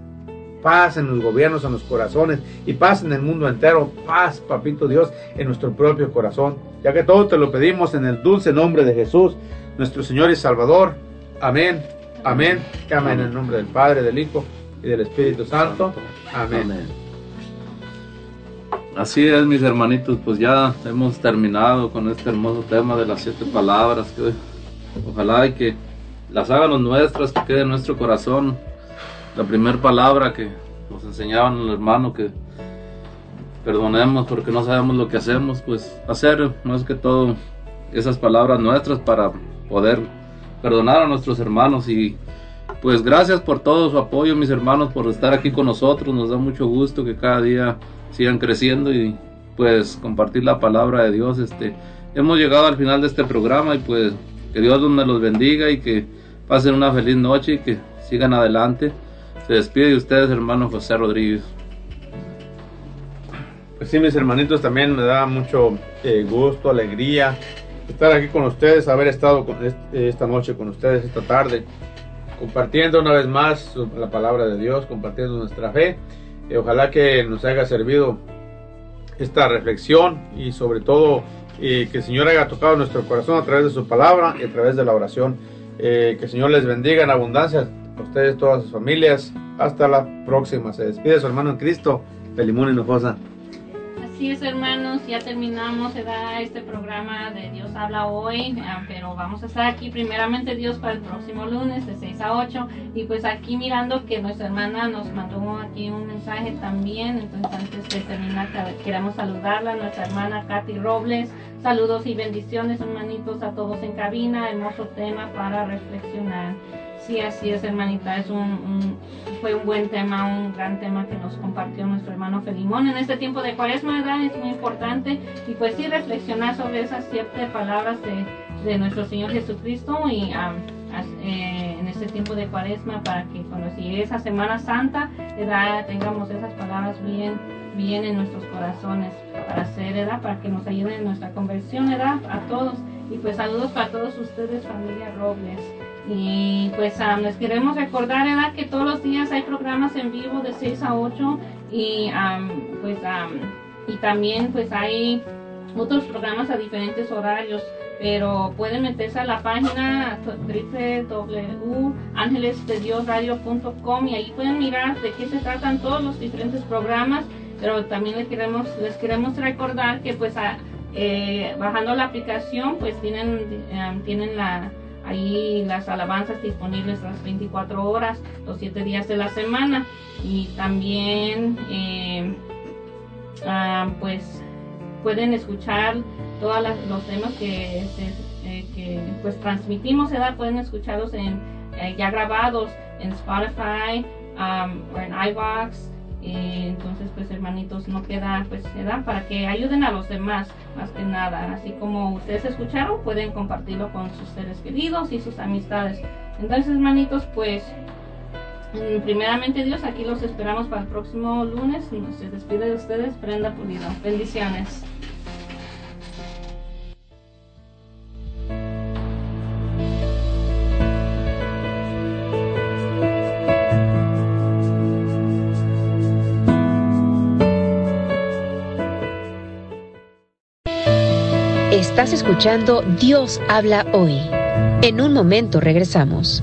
paz en los gobiernos, en los corazones y paz en el mundo entero, paz, papito Dios, en nuestro propio corazón, ya que todo te lo pedimos en el dulce nombre de Jesús, nuestro Señor y Salvador. Amén, amén, amén, en el nombre del Padre, del Hijo y del Espíritu Santo. Amén. Así es, mis hermanitos, pues ya hemos terminado con este hermoso tema de las siete palabras. Ojalá y que las háganos nuestras, que quede en nuestro corazón. La primera palabra que nos enseñaban el hermano que perdonemos porque no sabemos lo que hacemos, pues hacer más que todo esas palabras nuestras para poder perdonar a nuestros hermanos. Y pues gracias por todo su apoyo mis hermanos por estar aquí con nosotros. Nos da mucho gusto que cada día sigan creciendo y pues compartir la palabra de Dios. Este hemos llegado al final de este programa y pues que Dios me los bendiga y que pasen una feliz noche y que sigan adelante se despide de ustedes hermano José Rodríguez Pues sí, mis hermanitos, también me da mucho eh, gusto, alegría estar aquí con ustedes, haber estado con est- esta noche con ustedes, esta tarde, compartiendo una vez más la palabra de Dios, compartiendo nuestra fe. Eh, ojalá que nos haya servido esta reflexión y sobre todo eh, que el Señor haya tocado nuestro corazón a través de su palabra y a través de la oración. Eh, que el Señor les bendiga en abundancia a ustedes, todas sus familias. Hasta la próxima. Se despide su hermano en Cristo, Felimón Hinojosa. Así es, hermanos, ya terminamos este programa de Dios habla hoy, ah, pero vamos a estar aquí primeramente Dios para el próximo lunes de 6 a 8 y pues aquí mirando que nuestra hermana nos mandó aquí un mensaje también, entonces antes de terminar que- queremos saludarla, nuestra hermana Katy Robles, saludos y bendiciones hermanitos a todos en cabina, hermoso tema para reflexionar. Sí, así es, hermanita. Es un, fue un buen tema, un gran tema que nos compartió nuestro hermano Felimón. En este tiempo de cuaresma, ¿verdad? Es muy importante. Y pues sí, reflexionar sobre esas siete palabras de, de nuestro Señor Jesucristo y eh, en este tiempo de cuaresma para que cuando llegue esa Semana Santa, ¿verdad? Tengamos esas palabras bien, bien en nuestros corazones para hacer, ¿verdad? Para que nos ayuden en nuestra conversión, ¿verdad? A todos. Y pues saludos para todos ustedes, familia Robles. Y pues am, les queremos recordar ¿verdad? que todos los días hay programas en vivo de 6 a 8 y am, pues am, y también pues hay otros programas a diferentes horarios pero pueden meterse a la página www.angelesdediosradio.com y ahí pueden mirar de qué se tratan todos los diferentes programas pero también les queremos les queremos recordar que pues a- eh, bajando la aplicación pues tienen tienen la ahí las alabanzas disponibles las 24 horas los 7 días de la semana y también eh, ah, pues pueden escuchar todos los temas eh, que pues transmitimos ¿verdad? pueden escucharlos en eh, ya grabados en Spotify um, o en iVox y entonces pues hermanitos no queda pues ¿verdad? para que ayuden a los demás más que nada. Así como ustedes escucharon pueden compartirlo con sus seres queridos y sus amistades. Entonces hermanitos pues mm, primeramente Dios aquí los esperamos para el próximo lunes. Se despide de ustedes Brenda Pulido bendiciones Estás escuchando Dios habla hoy. En un momento regresamos.